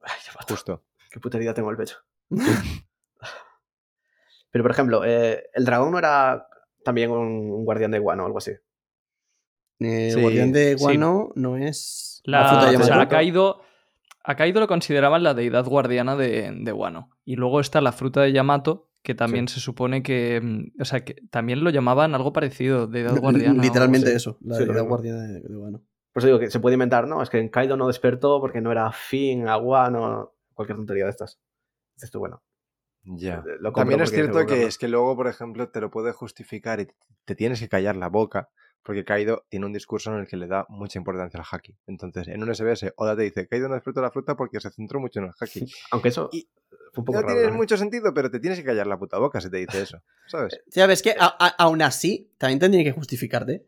Ay, Yamato, Justo. Qué puta herida tengo en el pecho. Pero, por ejemplo, eh, el dragón no era también un, un guardián de Guano o algo así. Eh, Sí, Guardián de sí. Guano no es La, la fruta de o sea, ha caído, ha caído lo consideraban la deidad guardiana de, de Wano. Y luego está la fruta de Yamato, que también se supone que. mm, O sea, que también lo llamaban algo parecido, deidad guardiana. Literalmente eso, la Sí, deidad guardiana de, de Guano. Por eso digo que se puede inventar, ¿no? Es que en Kaido no despertó porque no era fin, a Guano, cualquier tontería de estas. Dices tú, bueno. Ya. eh, lo También es cierto que es que luego, por ejemplo, te lo puede justificar y te tienes que callar la boca porque Kaido tiene un discurso en el que le da mucha importancia al haki. Entonces, en un SBS, Oda te dice, Kaido no despertó la fruta porque se centró mucho en el haki. Aunque eso Y- fue un poco No raro. tiene ¿no? mucho sentido, pero te tienes que callar la puta boca si te dice eso, ¿sabes? Ya ves que a- a- aún así, también tendría que justificarte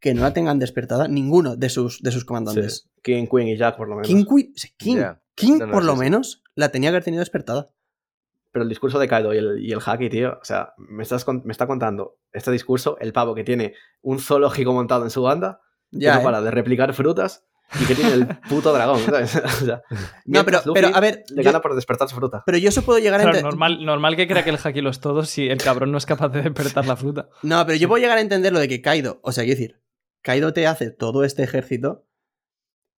que no la tengan despertada ninguno de sus, de sus comandantes. Sí. King, Queen y Jack, por lo menos. King, King, Ya. King No, no, por lo sí. menos, la tenía que haber tenido despertada. Pero el discurso de Kaido y el, y el haki, tío, o sea, me, estás con- me está contando este discurso, el pavo que tiene un zoológico montado en su banda, que Ya, no ¿eh? para de replicar frutas y que tiene el puto dragón, ¿sabes? O sea, No, pero, Luffy pero a ver, Le yo, gana por despertar su fruta. pero yo eso puedo llegar a entender. normal, normal que crea que el haki lo es todo si el cabrón no es capaz de despertar la fruta. No, pero yo puedo llegar a entender lo de que Kaido, o sea, quiero decir, Kaido te hace todo este ejército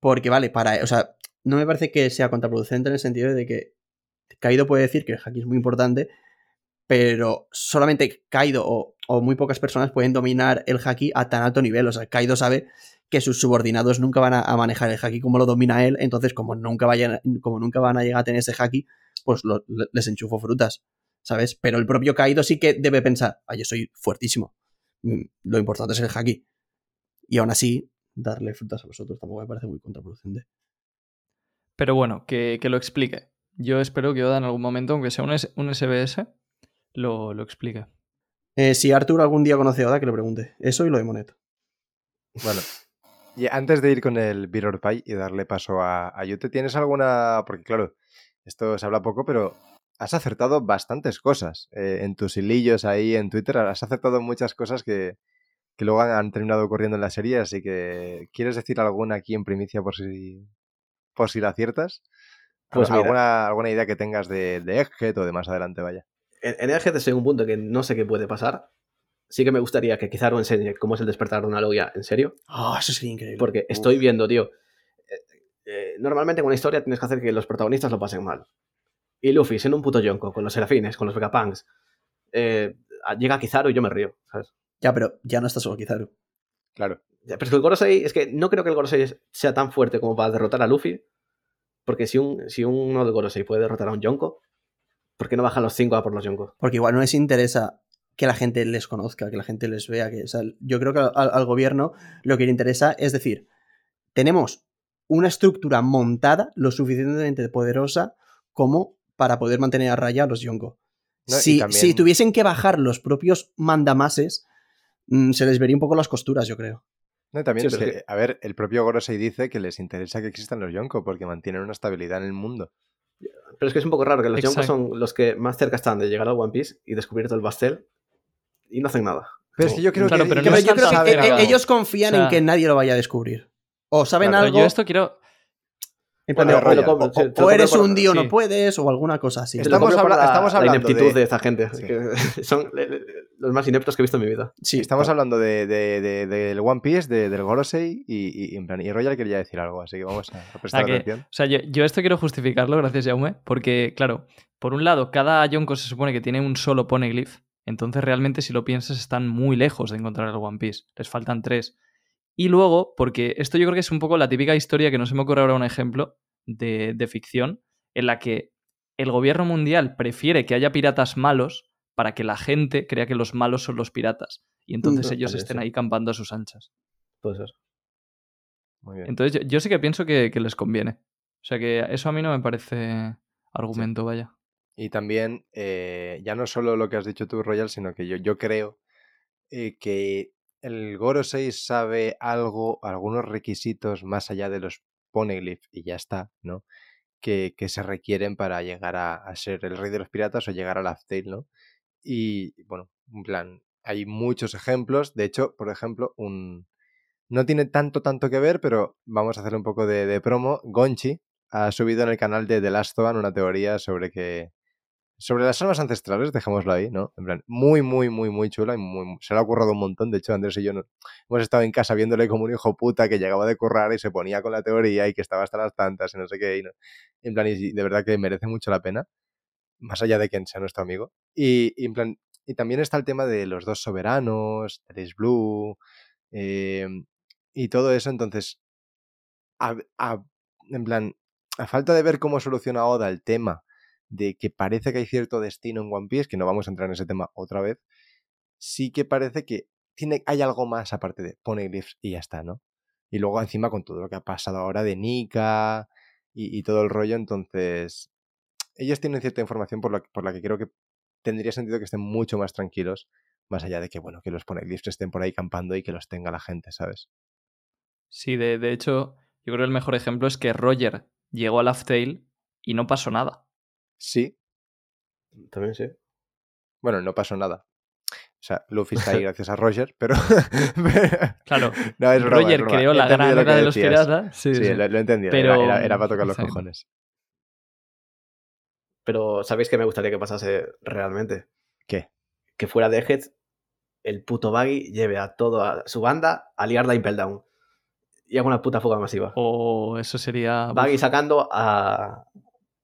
porque, vale, para, o sea, no me parece que sea contraproducente en el sentido de que Kaido puede decir que el haki es muy importante, pero solamente Kaido o, muy pocas personas pueden dominar el haki a tan alto nivel. O sea, Kaido sabe que sus subordinados nunca van a, manejar el haki como lo domina él, entonces como nunca, van a llegar a tener ese haki, pues les enchufo frutas, ¿sabes? Pero el propio Kaido sí que debe pensar, ah, yo soy fuertísimo, Mm, lo importante es el haki. Y aún así, darle frutas a los otros tampoco me parece muy contraproducente. Pero bueno, que lo explique. Yo espero que Oda en algún momento, aunque sea un, S- un SBS, lo, lo explique. Eh, si Arthur algún día conoce a Oda, que le pregunte. Eso y lo de Monet. Bueno, y antes de ir con el Mirror Pie y darle paso a, a Yute, ¿tienes alguna...? Porque claro, esto se habla poco, pero has acertado bastantes cosas. eh, en tus hilillos ahí en Twitter has acertado muchas cosas que, que luego han, han terminado ocurriendo en la serie, así que ¿quieres decir alguna aquí en primicia por si, por si la aciertas? Pues mira. ¿Alguna, alguna idea que tengas de, de Egghead o de más adelante, vaya? En, en Egghead en un punto que no sé qué puede pasar. sí que me gustaría que Kizaru enseñe cómo es el despertar de una logia en serio. Ah, eso sería increíble. Porque estoy viendo, tío. eh, eh, normalmente en una historia tienes que hacer que los protagonistas lo pasen mal. Y Luffy, siendo un puto yonko, con los serafines, con los Vegapunks, eh, llega Kizaru y yo me río, ¿sabes? Ya, pero ya no está solo Kizaru. Claro. Pero es que el Gorosei, es que no creo que el Gorosei sea tan fuerte como para derrotar a Luffy. Porque si, un, si uno del Gorosei puede derrotar a un Yonko, ¿por qué no bajan los 5 a por los Yonko? Porque igual no les interesa que la gente les conozca, que la gente les vea. Que, o sea, yo creo que al, al gobierno lo que le interesa es decir, tenemos una estructura montada lo suficientemente poderosa como para poder mantener a raya a los Yonko. No, si, también- si tuviesen que bajar los propios mandamases, mm, se les vería un poco las costuras, yo creo. No, también Sí, es pero que, que- a ver, el propio Gorosei dice que les interesa que existan los Yonko porque mantienen una estabilidad en el mundo. Pero es que es un poco raro que los Yonko son los que más cerca están de llegar al One Piece y descubrir todo el pastel y no hacen nada. Pero es que yo creo Claro, que pero no Pero yo creo que eh, ellos confían O sea- en que nadie lo vaya a descubrir. O saben Claro, algo, yo esto quiero. Bueno, de, compro, o, eres por- un día o sí. no puedes, o alguna cosa así. Estamos habla- la- estamos la hablando ineptitud de- de... esta gente. Sí. que son los más ineptos que he visto en mi vida. Sí, Estamos hablando de, de- de- del One Piece, de- del Gorosei y, y, en plan, y Royal quería decir algo, así que vamos a, a prestar Ah, que- atención. O sea, yo, yo esto quiero justificarlo, gracias, Jaume, porque, claro, por un lado, cada Yonko se supone que tiene un solo poneglyph, entonces realmente, si lo piensas, están muy lejos de encontrar el One Piece. Les faltan tres. Y luego, porque esto yo creo que es un poco la típica historia que no se me ocurre ahora un ejemplo de, de ficción, en la que el gobierno mundial prefiere que haya piratas malos para que la gente crea que los malos son los piratas. Y entonces ellos estén ahí campando a sus anchas. Puede ser. Muy bien. Entonces yo, yo sí que pienso que, que les conviene. O sea que eso a mí no me parece argumento, vaya. Y también, eh, ya no solo lo que has dicho tú, Royal, sino que yo, yo creo eh, que el Gorosei sabe algo, algunos requisitos más allá de los Poneglyph y ya está, ¿no? Que, que se requieren para llegar a, ser el rey de los piratas o llegar a Tale, ¿no? Y bueno, en plan, hay muchos ejemplos. De hecho, por ejemplo, un. No tiene tanto, tanto que ver, pero vamos a hacer un poco de, de promo. Gonchi ha subido en el canal de The Last One una teoría sobre que. Sobre las almas ancestrales, dejémoslo ahí, ¿no? En plan, muy, muy, muy, muy chula y se le ha currado un montón. De hecho, Andrés y yo no- hemos estado en casa viéndole como un hijo puta que llegaba de currar y se ponía con la teoría y que estaba hasta las tantas y no sé qué. Y no- en plan, y de verdad que merece mucho la pena, más allá de quien sea nuestro amigo. Y, en plan, y también está el tema de los dos soberanos, Eres Blue, eh, y todo eso. Entonces, en plan, a falta de ver cómo soluciona Oda el tema de que parece que hay cierto destino en One Piece, que no vamos a entrar en ese tema otra vez, sí que parece que tiene, hay algo más aparte de Poneglyphs y ya está, ¿no? Y luego encima con todo lo que ha pasado ahora de Nika y, todo el rollo, entonces ellos tienen cierta información por la, por la que creo que tendría sentido que estén mucho más tranquilos, más allá de que, bueno, que los Poneglyphs estén por ahí campando y que los tenga la gente, ¿sabes? Sí, de, de hecho, yo creo que el mejor ejemplo es que Roger llegó a Laugh Tale y no pasó nada. Sí, También sí. bueno, no pasó nada. O sea, Luffy está ahí gracias a Roger, pero... Claro, no, es broma, es Roger broma. creó la gran lo de los piratas. Sí, Sí, sí. Lo, lo he entendido. Pero- Era, era- era para tocar los Exacto. cojones. Pero ¿sabéis qué me gustaría que pasase realmente? ¿Qué? Que fuera de Egghead, el puto Baggy lleve a toda su banda a liar la Impel Down. Y haga una puta fuga masiva. O eso sería. Baggy sacando a.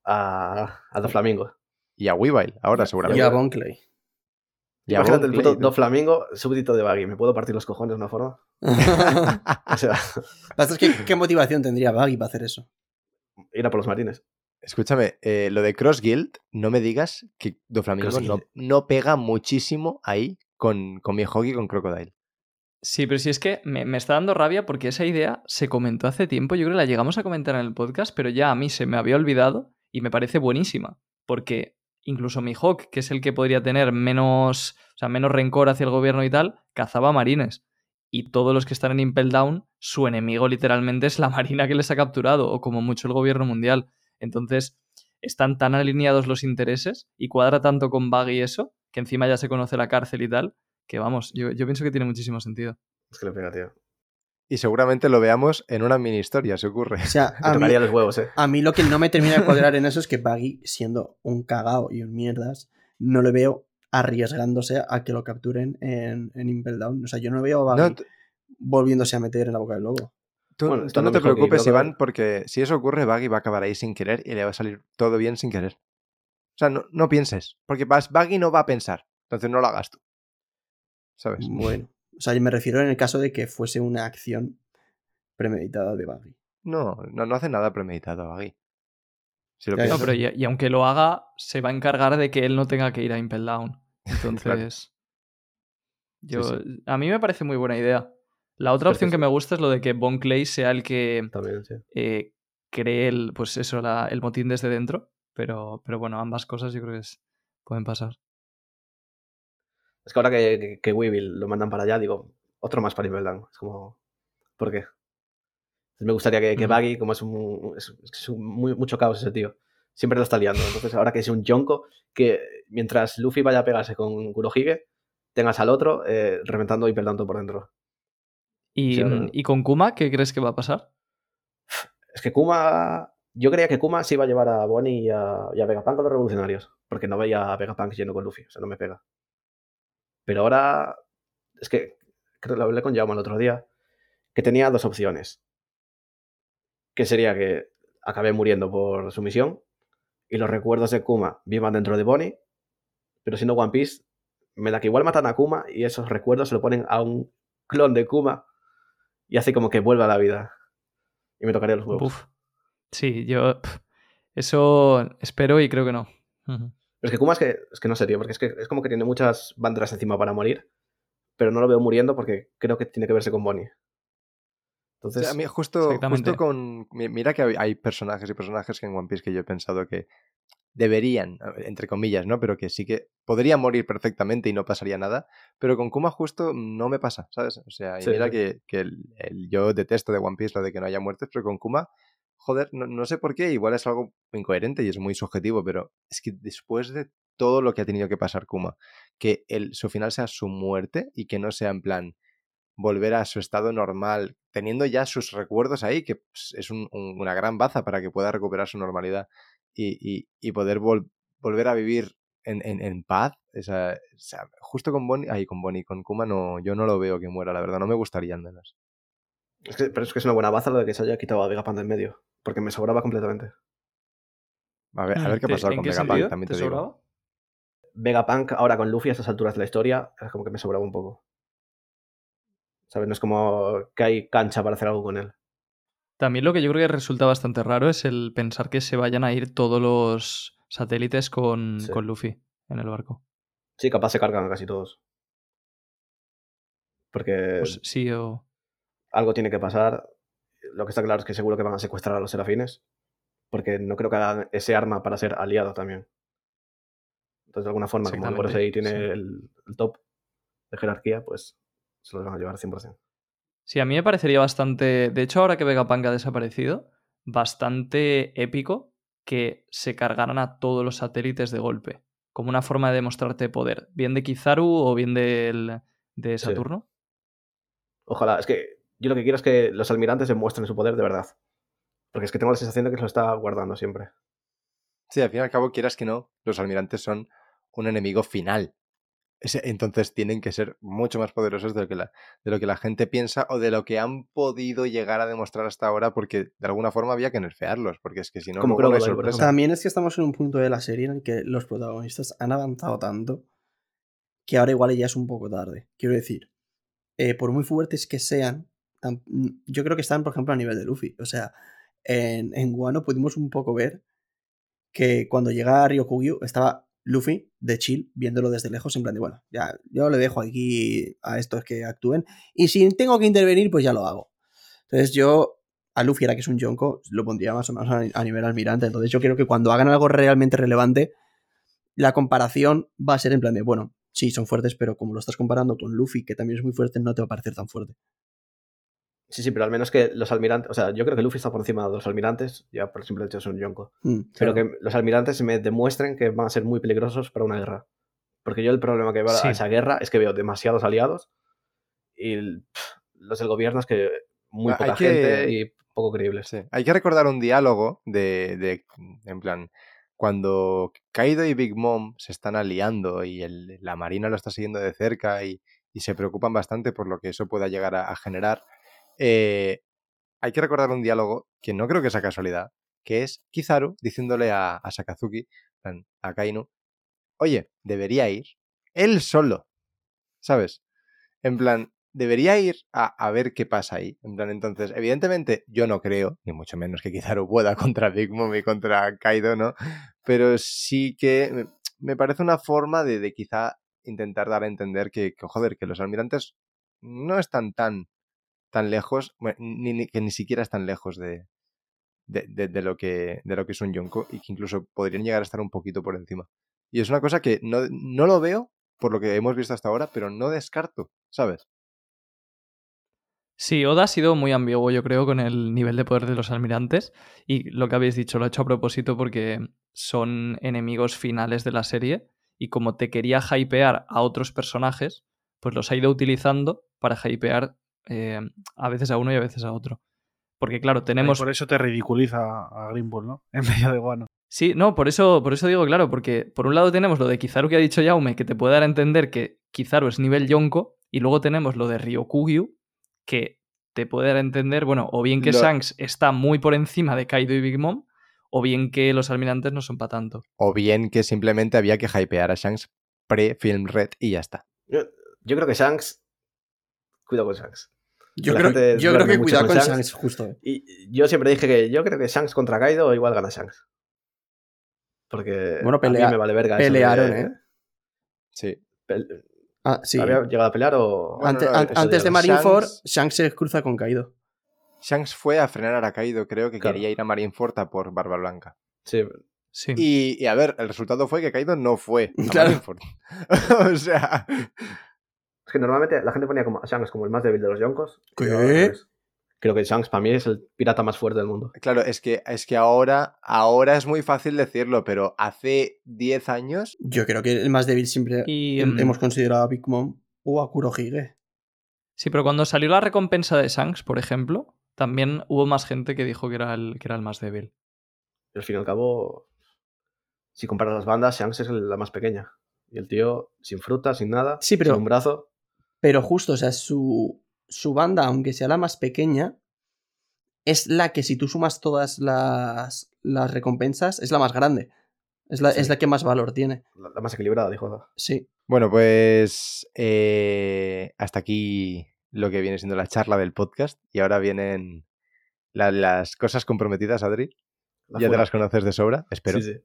a. a Doflamingo. Y a Weavile, ahora seguramente. Y a Bonclay. Y a Imagínate el Bon puto Clay, Doflamingo, súbdito de Baggy. ¿Me puedo partir los cojones de una forma? O sea, ¿Qué motivación tendría Baggy para hacer eso? ir a por los marines. Escúchame, eh, lo de Cross Guild, no me digas que Doflamingo Cross no, no pega muchísimo ahí con, con mi hockey con Crocodile. Sí, pero si es que me, me está dando rabia porque esa idea se comentó hace tiempo. Yo creo que la llegamos a comentar en el podcast, pero ya a mí se me había olvidado y me parece buenísima. Porque incluso mi Hawk, que es el que podría tener menos, o sea, menos rencor hacia el gobierno y tal, cazaba marines. Y todos los que están en Impel Down, su enemigo literalmente es la marina que les ha capturado, o como mucho el gobierno mundial. Entonces, están tan alineados los intereses y cuadra tanto con Buggy eso, que encima ya se conoce la cárcel y tal, que vamos, yo, yo pienso que tiene muchísimo sentido. Es que le pega, tío. Y seguramente lo veamos en una mini historia, se ocurre. O sea, a mí, los huevos, eh. a mí lo que no me termina de cuadrar en eso es que Baggy, siendo un cagao y un mierdas, no le veo arriesgándose a que lo capturen en, en Impel Down. O sea, yo no veo a No, t- volviéndose a meter en la boca del lobo. tú, Bueno, tú está no te preocupes, que- Iván, porque si eso ocurre, Baggy va a acabar ahí sin querer y le va a salir todo bien sin querer. O sea, no, no pienses, porque vas- Baggy no va a pensar, entonces no lo hagas tú. ¿Sabes? Bueno, o sea, yo me refiero en el caso de que fuese una acción premeditada de Buggy. No, no, no hace nada premeditado, Baggy. Si lo No, pero y, y aunque lo haga, se va a encargar de que él no tenga que ir a Impel Down. Entonces. Yo, Sí, A mí me parece muy buena idea. La otra opción que me gusta es lo de que Bon Clay sea el que También, sí. eh, cree el, pues eso, la- el motín desde dentro. Pero, pero bueno, ambas cosas yo creo que es- pueden pasar. Es que ahora que, que, que Weevil lo mandan para allá, digo, otro más para Impeldown. Es como, ¿por qué? Me gustaría que, que Ujú. Baggy, como es, un, es, es un- muy, mucho caos ese tío, siempre lo está liando. Entonces, ahora que es un Yonko, que mientras Luffy vaya a pegarse con Kurohige, tengas al otro eh, reventando Impeldown todo por dentro. Y, ahora- y con Kuma, ¿qué crees que va a pasar? Es que Kuma. Yo creía que Kuma se iba a llevar a Bonnie y a, y a Vegapunk con los revolucionarios. Porque no veía a Vegapunk yendo con Luffy. O sea, no me pega. Pero ahora. Es que. Creo que lo hablé con Jaume el otro día. Que tenía dos opciones. Que sería que acabé muriendo por su misión. Y los recuerdos de Kuma vivan dentro de Bonnie. Pero siendo One Piece. Me da que igual matan a Kuma y esos recuerdos se lo ponen a un clon de Kuma. Y hace como que vuelva a la vida. Y me tocaría los huevos. Sí, yo. Eso espero y creo que no. Pero es que Kuma es que, es que no sé, tío, porque es que es como que tiene muchas banderas encima para morir, pero no lo veo muriendo porque creo que tiene que verse con Bonnie. O Entonces, sea, a mí justo, con... mi- Mira que hay- personajes y personajes que en One Piece que yo he pensado que deberían, entre comillas, ¿no? Pero que sí que podrían morir perfectamente y no pasaría nada. Pero con Kuma justo no me pasa, ¿sabes? O sea, y Sí, mira sí. que, que el- el- yo detesto de One Piece lo de que no haya muertes, pero con Kuma, joder, no, no sé por qué, igual es algo incoherente y es muy subjetivo, pero es que después de todo lo que ha tenido que pasar Kuma, que el, su final sea su muerte y que no sea en plan volver a su estado normal, teniendo ya sus recuerdos ahí, que pues, es un- un- una gran baza para que pueda recuperar su normalidad y, y- poder vol- volver a vivir en, en- en paz. Esa, o sea, justo con Bonnie, ay, con Bonnie, con Kuma no, yo no lo veo que muera, la verdad, no me gustaría al. Es que, pero es que es una buena baza lo de que se haya quitado a Vegapunk del medio, porque me sobraba completamente. A ver, a ver qué ha ¿Te- pasado ¿En con qué Vegapunk, sentido? también ¿Te te, digo. sobraba? Vegapunk ahora con Luffy a estas alturas de la historia es como que me sobraba un poco. ¿Sabes? No es como que hay cancha para hacer algo con él. También lo que yo creo que resulta bastante raro es el pensar que se vayan a ir todos los satélites con, Sí. con Luffy en el barco. Sí, capaz se cargan casi todos. Porque Pues sí, o. algo tiene que pasar. Lo que está claro es que seguro que van a secuestrar a los serafines. Porque no creo que hagan ese arma para ser aliado también. Entonces, de alguna forma, como el Exactamente, Gorosei tiene sí. el, el top de jerarquía, pues se los van a llevar 100%. Sí, a mí me parecería bastante. De hecho, ahora que Vegapunk ha desaparecido, bastante épico que se cargaran a todos los satélites de golpe. Como una forma de demostrarte poder. Bien de Kizaru o bien del- de Sí. Saturno. Ojalá, es que yo lo que quiero es que los almirantes demuestren su poder de verdad. Porque es que tengo la sensación de que se lo está guardando siempre. Sí, al fin y al cabo, quieras que no, los almirantes son un enemigo final. Entonces tienen que ser mucho más poderosos de lo, que la, de lo que la gente piensa o de lo que han podido llegar a demostrar hasta ahora, porque de alguna forma había que nerfearlos, porque es que si no, Como sorpresa. ejemplo. También es que estamos en un punto de la serie en el que los protagonistas han avanzado tanto que ahora igual ya es un poco tarde. Quiero decir, eh, por muy fuertes que sean, yo creo que están, por ejemplo, a nivel de Luffy. O sea, en, en Wano pudimos un poco ver que cuando llega Ryokugyu estaba Luffy de chill viéndolo desde lejos en plan de, bueno, ya yo le dejo aquí a estos que actúen y si tengo que intervenir pues ya lo hago. Entonces yo a Luffy era que es un Yonko lo pondría más o menos a, a nivel almirante. Entonces yo creo que cuando hagan algo realmente relevante la comparación va a ser en plan de, bueno, sí, son fuertes, pero como lo estás comparando con Luffy, que también es muy fuerte, no te va a parecer tan fuerte. Sí, sí, pero al menos que los almirantes. O sea, yo creo que Luffy está por encima de los almirantes, ya por el simple hecho ser un Yonko. Mm, Pero claro. que los almirantes me demuestren que van a ser muy peligrosos para una guerra. Porque yo el problema que veo Sí. a esa guerra es que veo demasiados aliados y pff, los del gobierno es que muy Ah, hay poca que- gente y poco creíbles. Sí. Hay que recordar un diálogo de, de, en plan, cuando Kaido y Big Mom se están aliando y el- la Marina lo está siguiendo de cerca y, y se preocupan bastante por lo que eso pueda llegar a, a generar, eh, hay que recordar un diálogo que no creo que sea casualidad, que es Kizaru diciéndole a, a Sakazuki, a Kainu, oye, debería ir él solo, ¿sabes? En plan, debería ir a, ver qué pasa ahí. En plan, entonces, evidentemente, yo no creo, ni mucho menos que Kizaru pueda contra Big Mom y contra Kaido, ¿no? Pero sí que me, me parece una forma de, de quizá intentar dar a entender que, que, joder, que los almirantes no están tan, tan lejos, ni, que ni siquiera están lejos de- de lo que, de lo que es un Yonko y que incluso podrían llegar a estar un poquito por encima. Y es una cosa que no, no lo veo por lo que hemos visto hasta ahora, pero no descarto, ¿sabes? Sí, Oda ha sido muy ambiguo, yo creo, con el nivel de poder de los almirantes. Y lo que habéis dicho lo ha hecho a propósito porque son enemigos finales de la serie. Y como te quería hypear a otros personajes, pues los ha ido utilizando para hypear eh, a veces a uno y a veces a otro. Porque, claro, tenemos. Y por eso te ridiculiza a Green Bull, ¿no? En medio de Guano. Sí, no, por eso, por eso digo, claro, porque por un lado tenemos lo de Kizaru que ha dicho Yaume, que te puede dar a entender que Kizaru es nivel Yonko, y luego tenemos lo de Ryokugyu, que te puede dar a entender, bueno, o bien que Lo- Shanks está muy por encima de Kaido y Big Mom, o bien que los almirantes no son para tanto. O bien que simplemente había que hypear a Shanks pre-Film Red y ya está. Yo, yo creo que Shanks. Cuidado con Shanks. Yo La creo, gente yo creo que mucho cuidado con con Shanks. Shanks, justo. eh. Y yo siempre dije que yo creo que Shanks contra Kaido igual gana Shanks. Porque Bueno, a pelea- mí me vale verga. de- pelearon, ¿eh? Sí. Pel- Ah, sí. ¿Había llegado a pelear o.? Ante- no, antes de Marineford, Shanks- Shanks se cruza con Kaido. Shanks fue a frenar a Kaido, creo que Claro. quería ir a Marineford a por Barba Blanca. Sí, Sí. Y, y a ver, el resultado fue que Kaido no fue a Claro. Marineford. o sea, Es que normalmente la gente ponía como a Shanks como el más débil de los Yonkos. ¿Qué? Creo que Shanks para mí es el pirata más fuerte del mundo. claro, es que, es que ahora, ahora es muy fácil decirlo, pero hace 10 años Yo creo que el más débil siempre Y, mm, hemos considerado a Big Mom o a Kurohige. Sí, pero cuando salió la recompensa de Shanks, por ejemplo, también hubo más gente que dijo que era el, que era el más débil. Y al fin y al cabo, si comparas las bandas, Shanks es la más pequeña. Y el tío, sin fruta, sin nada, Sí, pero- sin un brazo. Pero justo, o sea, su, su banda, aunque sea la más pequeña, es la que si tú sumas todas las, las recompensas, es la más grande. Es la, Sí. es la que más valor tiene. La, la más equilibrada, dijo. Sí. Bueno, pues eh, hasta aquí lo que viene siendo la charla del podcast. Y ahora vienen la- las cosas comprometidas, Adri. La ya te las conoces de sobra, espero. Sí, sí.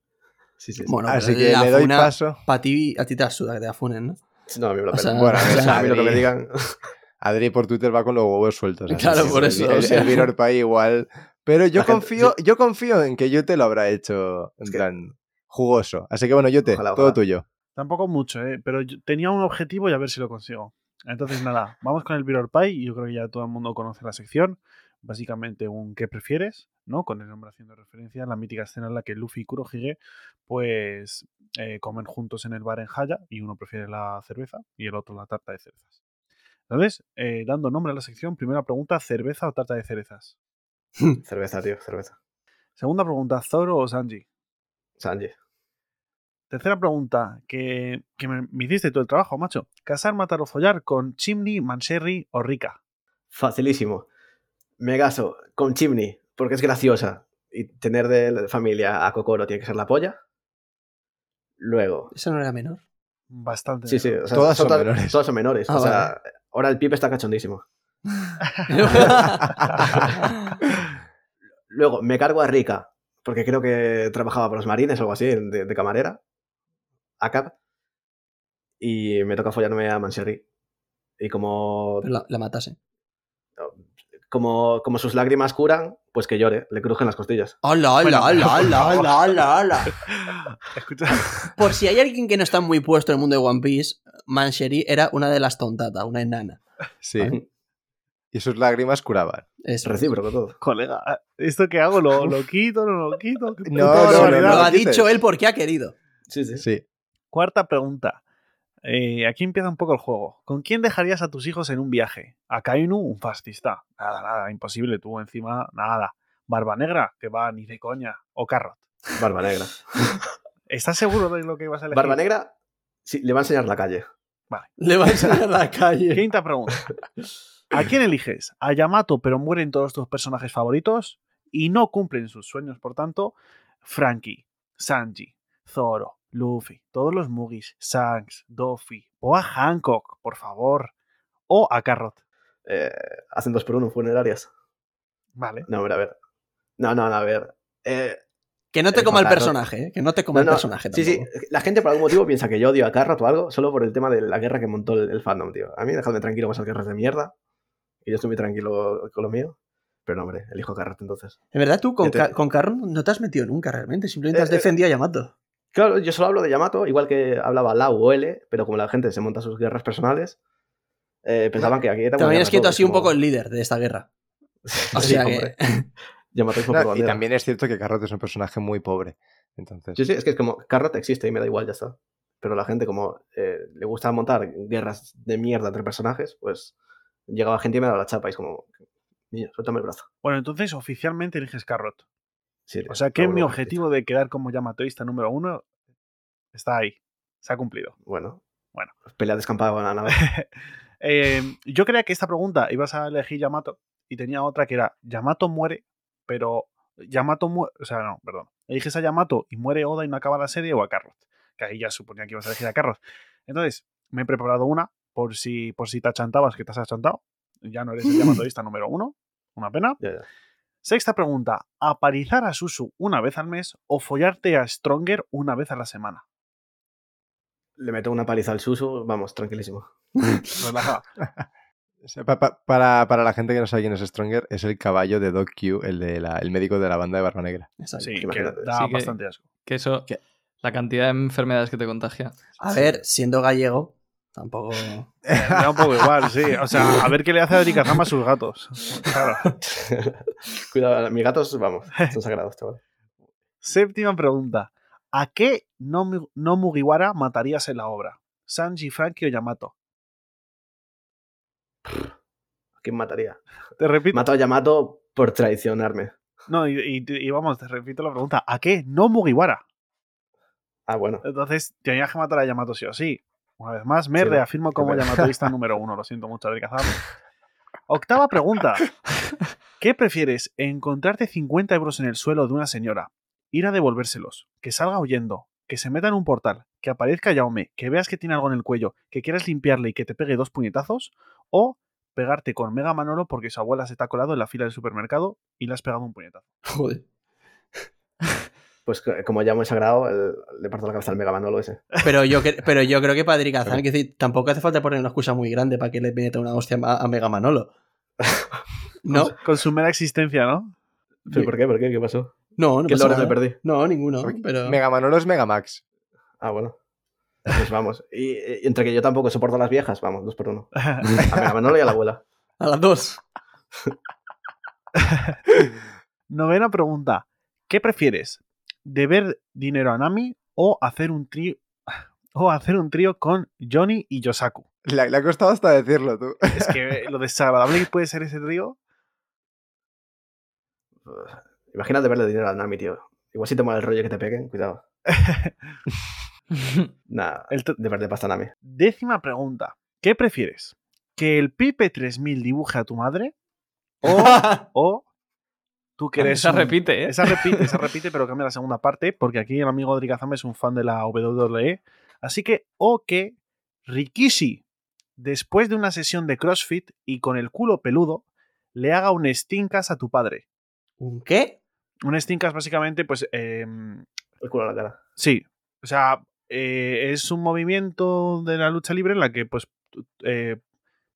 Sí, sí, sí. Bueno, Así que le doy paso. Para ti, a ti te asuda que te afunen, ¿no? No, a mí me lo O sea, pelan. Bueno, a ver, o sea, a mí lo que me Adri- digan. Adri por Twitter va con los huevos sueltos. así Claro, por eso, El, o sea. el Viror Pay igual. Pero yo gente- confío, yo confío en que Yute lo habrá hecho en que- plan jugoso. Así que bueno, Yute, Ojalá, todo tuyo. Tampoco mucho, ¿eh? Pero yo tenía un objetivo y a ver si lo consigo. Entonces, nada, vamos con el Mirror Pie. y Yo creo que ya todo el mundo conoce la sección. Básicamente, un ¿qué prefieres? ¿No? Con el nombre haciendo referencia a la mítica escena en la que Luffy y Kurohige pues eh, comen juntos en el bar en Haya y uno prefiere la cerveza y el otro la tarta de cerezas. Entonces, eh, dando nombre a la sección, primera pregunta, ¿cerveza o tarta de cerezas? Cerveza, tío, cerveza. Segunda pregunta, ¿Zoro o Sanji? Sanji. Tercera pregunta, que, que me, me hiciste todo el trabajo, macho. ¿Casar, matar o follar con Chimney, Mancherry o Rika? Facilísimo. Me gaso con Chimney, porque es graciosa. Y tener de familia a Kokoro tiene que ser la polla. Luego. Eso no era menor. Bastante. Sí, sí. mejor. o sea, Todas son todas- menores. Todas son menores. Ah, o sea, ahora el pipe está cachondísimo. Luego, me cargo a Rika, porque creo que trabajaba por los marines o algo así, de, de camarera. ACAP. Y me toca follarme a Manserry. Y como, Pero la, la matase. Como, como sus lágrimas curan, pues que llore, le crujen las costillas. ¡Hala, hala, hala, hala, hala, hala, hala! Escucha, Por si hay alguien que no está muy puesto en el mundo de One Piece, Mancheri era una de las tontatas, una enana. Sí. Y sus lágrimas curaban. Recíproco todo. colega, ¿esto que hago? ¿Lo, lo quito? ¿No lo quito? ¿Qué No, no, no, barbaridad? Lo no, ha dicho él porque ha querido. Sí, sí. Sí. Cuarta pregunta. Eh, aquí empieza un poco el juego. ¿Con quién dejarías a tus hijos en un viaje? ¿A Kainu, un fascista? Nada, nada, imposible. Tú encima, nada. Barba Negra, que va ni de coña. O Carrot. Barba negra. ¿Estás seguro de lo que ibas a elegir? Barba negra, sí, le va a enseñar la calle. Le va a enseñar la calle. Quinta pregunta. ¿A quién eliges? ¿A Yamato, pero mueren todos tus personajes favoritos? Y no cumplen sus sueños, por tanto, Frankie, Sanji, Zoro, Luffy, todos los Mugis, Shanks, Doffy, o a Hancock, por favor. O a Carrot. Eh, hacen dos por uno, funerarias. Vale. No, hombre, a ver. No, no, no, a ver. Eh, Que no te Eh, coma el personaje, ¿eh? Que no te coma no, el personaje Sí, sí. La gente por algún motivo piensa que yo odio a Carrot o algo solo por el tema de la guerra que montó el, el fandom, tío. A mí dejadme tranquilo con esas guerras de mierda. Y yo estoy muy tranquilo con lo mío. Pero no, hombre, elijo a Carrot entonces. En verdad, tú con, Yo te- Ca- con Carrot no te has metido nunca realmente. Simplemente Eh, has eh, defendido a Yamato. Claro, yo solo hablo de Yamato, igual que hablaba Lau o L, pero como la gente se monta sus guerras personales, eh, pensaban que aquí También es que tú has sido un poco el líder de esta guerra. O Sí, sea hombre. que. Yamato es un No, y también es cierto que Carrot es un personaje muy pobre. Entonces, Sí, sí, es que es como Carrot existe y me da igual, ya está. Pero la gente, como eh, le gusta montar guerras de mierda entre personajes, pues llegaba gente y me daba la chapa y es como, niño, suéltame el brazo. Bueno, entonces oficialmente eliges Carrot. Sí, O sea que mi objetivo de quedar como Yamatoísta número uno está ahí. Se ha cumplido. Bueno. Bueno. Pelea descampada con la nave. Eh, yo creía que esta pregunta ibas a elegir Yamato y tenía otra que era Yamato muere, pero Yamato muere, o sea, no, perdón. Eliges a Yamato y muere Oda y no acaba la serie o a Carrot, que ahí ya suponía que ibas a elegir a Carrot. Entonces, me he preparado una por si por si te achantabas que te has achantado. Ya no eres el Yamatoísta número uno. Una pena. Ya, ya. Sexta pregunta, ¿aparizar a Susu una vez al mes o follarte a Stronger una vez a la semana? Le meto una paliza al Susu, vamos, tranquilísimo. Relaja. o sea, pa- pa- para, para la gente que no sabe quién es Stronger, es el caballo de Doc Q, el, de la- el médico de la banda de Barba Negra. Exacto. Sí, que da Sí que- bastante asco. Que eso, ¿Qué? la cantidad de enfermedades que te contagia. A ver, siendo gallego, tampoco. Da un poco igual, sí. O sea, a ver qué le hace a Adrikazama a sus gatos. Claro. Cuidado, mis gatos, vamos, son sagrados, chaval. Séptima pregunta. ¿A qué no, no Mugiwara matarías en la obra? ¿Sanji, Frankie o Yamato? ¿A quién mataría? Te repito. Mato a Yamato por traicionarme. No, y, y- y vamos, te repito la pregunta. ¿A qué no Mugiwara? Ah, bueno. Entonces, tenías que matar a Yamato sí o sí. Una vez más, me Sí, reafirmo como. Yamatoísta número uno. Lo siento mucho, Adrikazama. Octava pregunta. ¿Qué prefieres? ¿Encontrarte 50 euros en el suelo de una señora? Ir a devolvérselos, que salga huyendo, que se meta en un portal, que aparezca Yaume, que veas que tiene algo en el cuello, que quieras limpiarle y que te pegue dos puñetazos? ¿O pegarte con Mega Manolo porque su abuela se te ha colado en la fila del supermercado y le has pegado un puñetazo? Joder. Pues que- como llamo el sagrado, el- le parto la cabeza al Mega Manolo ese. Pero yo, cre- pero yo creo que para Adrikazan, es decir, tampoco hace falta poner una excusa muy grande para que le meta una hostia a, a Mega Manolo. ¿No? Con, con su mera existencia, ¿no? ¿Pero por qué? ¿Por qué? ¿Qué pasó? No, no ¿Qué me perdí? No, ninguno. Pero... Mega Manolo es Mega Max. Ah, bueno. Pues vamos. Y, y entre que yo tampoco soporto a las viejas, vamos, dos por uno. A Mega Manolo y a la abuela. A las dos. Novena pregunta. ¿Qué prefieres? ¿Deber dinero a Nami o hacer un trío o hacer un trío con Johnny y Yosaku? Le, le ha costado hasta decirlo, tú. Es que lo desagradable que puede ser ese trío. Imagínate verle dinero a Nami, tío. Igual si te mola el rollo que te peguen, cuidado. Nada, de verde pasta Nami. Décima pregunta. ¿Qué prefieres? ¿Que el Pipe 3000 dibuje a tu madre? ¿O, o tú que eres Esa un- repite, ¿eh? Esa repite, esa repite, pero cambia la segunda parte, porque aquí el amigo Adrikazama es un fan de la WWE. Así que, o que Rikishi, después de una sesión de CrossFit y con el culo peludo, le haga un stinkas a tu padre. ¿Un qué? Un stinkas básicamente, pues, em, El culo a la cara. sí, o sea, eh, es un movimiento de la lucha libre en la que, pues, eh,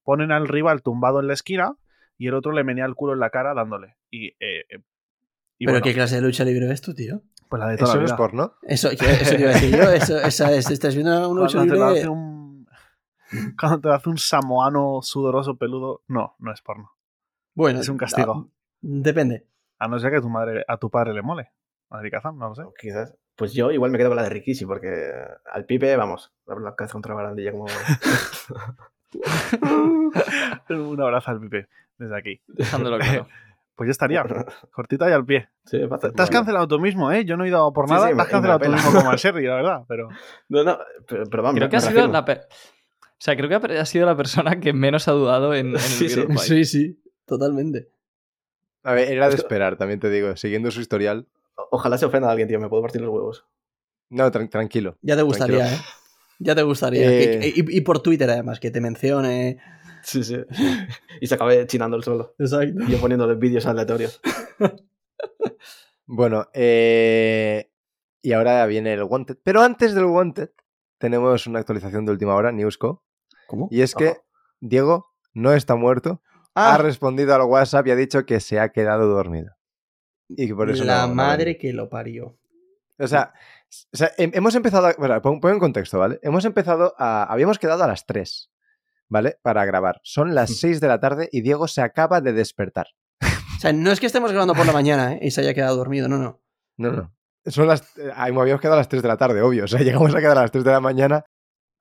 ponen al rival tumbado en la esquina y el otro le menea el culo en la cara dándole. Y, eh, eh, y ¿Pero bueno, qué clase de lucha libre ves tú, tío? pues la de toda Eso la no es porno. Eso, te iba a decir yo. Eso, esa es, estás viendo una lucha cuando te lo libre. hace un cuando te lo hace un samoano sudoroso peludo no no es porno Bueno, es un castigo. no, depende. a no ser que a tu madre a tu padre le mole a Adrikazam, no lo sé O Quizás. Pues yo igual me quedo con la de Rikishi, porque al pipe, vamos, la la cabeza contra la barandilla como. un abrazo al Pipe desde aquí Dejándolo claro. Pues ya estaría. Cortita y al pie. Sí, Te has cancelado tú mismo, ¿eh? Yo no he ido por Sí, nada. sí, te has cancelado tú mismo como a Sherry, la verdad. Pero No, no, pero, pero vamos, Creo que ha sido la. O sea, creo que ha sido la persona que menos ha dudado en, en el Sí, sí. Sí, sí, totalmente. A ver, era de esperar, también te digo. Siguiendo su historial. Ojalá se ofenda a alguien, tío. Me puedo partir los huevos. No, tran- tranquilo. Ya te gustaría, Tranquilo. ¿eh? Ya te gustaría. Eh. Que- y, y por Twitter, además, que te mencione. Sí, sí. y se acabe chinando el suelo. Exacto. Y yo poniéndole vídeos aleatorios. Bueno, eh, y ahora viene el Wanted. Pero antes del Wanted, tenemos una actualización de última hora, Newsco. ¿Cómo? Y es que. Diego no está muerto. Ah, Ha respondido al WhatsApp y ha dicho que se ha quedado dormido. Y que por eso la no- madre que lo parió. O sea, o sea, hem- hemos empezado. A, bueno, pon, pon en contexto, ¿vale? Hemos empezado a. Habíamos quedado a las 3, ¿vale? Para grabar. Son las 6 de la tarde y Diego se acaba de despertar. O sea, no es que estemos grabando por la mañana, ¿eh? Y se haya quedado dormido, no, no. No, no. Son las. eh, ahí habíamos quedado a las 3 de la tarde, obvio. O sea, llegamos a quedar a las 3 de la mañana.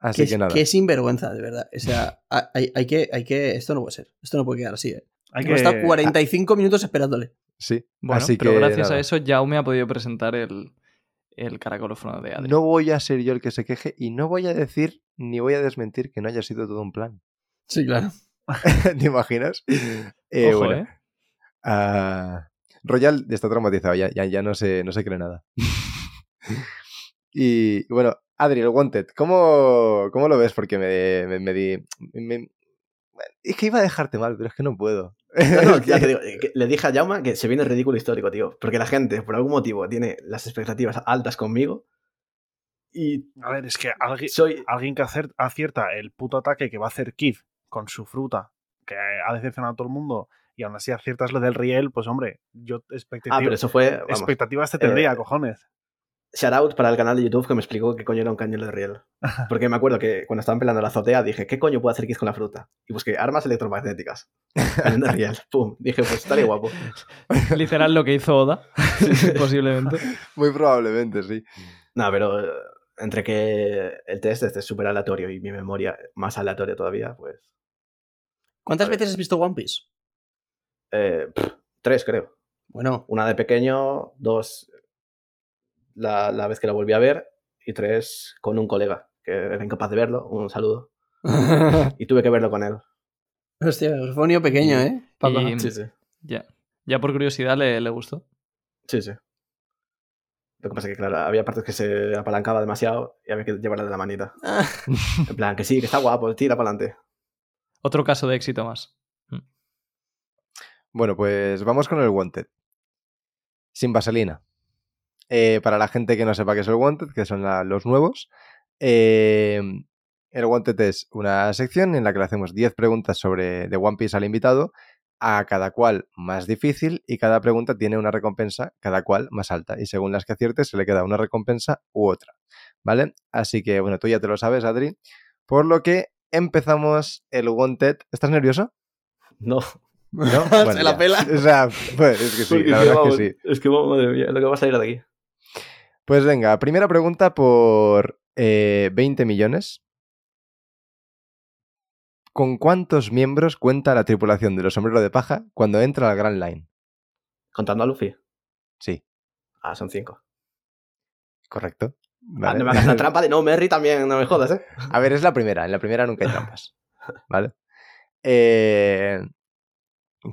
Así Qué, que nada. qué sinvergüenza, de verdad. O sea, hay, hay que, hay que. Esto no puede ser. Esto no puede quedar así, ¿eh? hay Hemos que. estado 45 minutos esperándole. Sí. Bueno, así pero que gracias nada. a eso Jaume ha podido presentar el, el caracolófono de Adri. No voy a ser yo el que se queje y no voy a decir ni voy a desmentir que no haya sido todo un plan. Sí, claro. ¿Te imaginas? Eh, Ojo, bueno, ¿eh? ah, Royal está traumatizado, ya, ya, ya no, se, no se cree nada. y bueno, Adri, el Wanted, ¿cómo, cómo lo ves? Porque me, me, me di. me- es que iba a dejarte mal, pero es que no puedo. No, no, Es ya te digo, eh, que le dije a Jauma que se viene el ridículo histórico, tío. Porque la gente, por algún motivo, tiene las expectativas altas conmigo. Y A ver, es que alguien, soy. alguien que acer- acierta el puto ataque que va a hacer Kid con su fruta, que ha decepcionado a todo el mundo, y aún así aciertas lo del riel, pues hombre, yo Ah, expectativa, pero eso fue. Vamos, expectativas te tendría, eh, cojones. Shout out para el canal de YouTube que me explicó qué coño era un cañón de riel. Porque me acuerdo que cuando estaban peleando en la azotea dije, ¿qué coño puede hacer Kiz con la fruta? Y busqué armas electromagnéticas. Cañón de riel. Pum. Dije, pues estaría guapo. Literal lo que hizo Oda, posiblemente. Muy probablemente, sí. No, pero eh, entre que el test este es súper aleatorio y mi memoria más aleatoria todavía, pues. ¿Cuántas veces has visto One Piece? eh, pff, tres, creo. Bueno, Una de pequeño, dos la, la vez que la volví a ver y tres con un colega que era incapaz de verlo. Un saludo. Y tuve que verlo con él. hostia, fue un niño pequeño, ¿eh? Y- Sí, sí. Ya. Ya por curiosidad le, le gustó. Sí, sí. Lo que pasa es que, claro, había partes que se apalancaba demasiado y había que llevarla de la manita. En plan, que sí, que está guapo, tira para adelante. Otro caso de éxito más. Bueno, pues vamos con el Wanted. Sin vaselina. Eh, para la gente que no sepa qué es el Wanted, que son la- los nuevos, eh, el Wanted es una sección en la que le hacemos 10 preguntas sobre de One Piece al invitado, a cada cual más difícil y cada pregunta tiene una recompensa, cada cual más alta. Y según las que acierte se le queda una recompensa u otra. ¿Vale? Así que, bueno, tú ya te lo sabes, Adri. Por lo que empezamos el Wanted. ¿Estás nervioso? No. ¿No? Se la ya. pela. O sea, pues es que sí, la verdad vamos, es que sí. Es que, madre mía, lo que va a salir de aquí. Pues venga, primera pregunta por eh, 20 millones. ¿Con cuántos miembros cuenta la tripulación de los sombreros de paja cuando entra al Grand Line? Contando a Luffy. Sí, Ah, son cinco. correcto. Ah, no me hagas la trampa de no, Merry también, no me jodas, ¿eh? A ver, es la primera. En la primera nunca hay trampas. ¿Vale? Eh,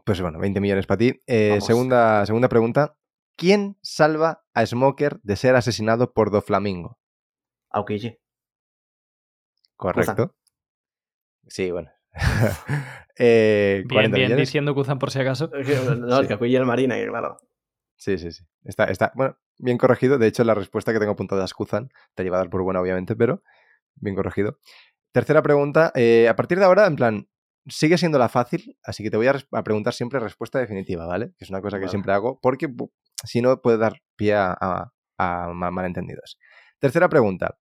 pues bueno, 20 millones para ti. Eh, segunda, segunda pregunta. ¿Quién salva a Smoker de ser asesinado por Doflamingo? Aokiji. Correcto. Sí, bueno. Eh, Bien, 40 bien millones. diciendo Kuzan por si acaso. No, Sí. es que el marina, claro. Sí, sí, sí. Está, está, bueno, bien corregido. De hecho, la respuesta que tengo apuntada es Kuzan. Te lleva a dar por buena, obviamente, pero bien corregido. Tercera pregunta. eh, a partir de ahora, en plan, sigue siendo la fácil, así que te voy a, preguntar siempre respuesta definitiva, ¿vale? Que es una cosa que Vale. siempre hago, porque si no puede dar pie a, a- a ma- malentendidos. Tercera pregunta.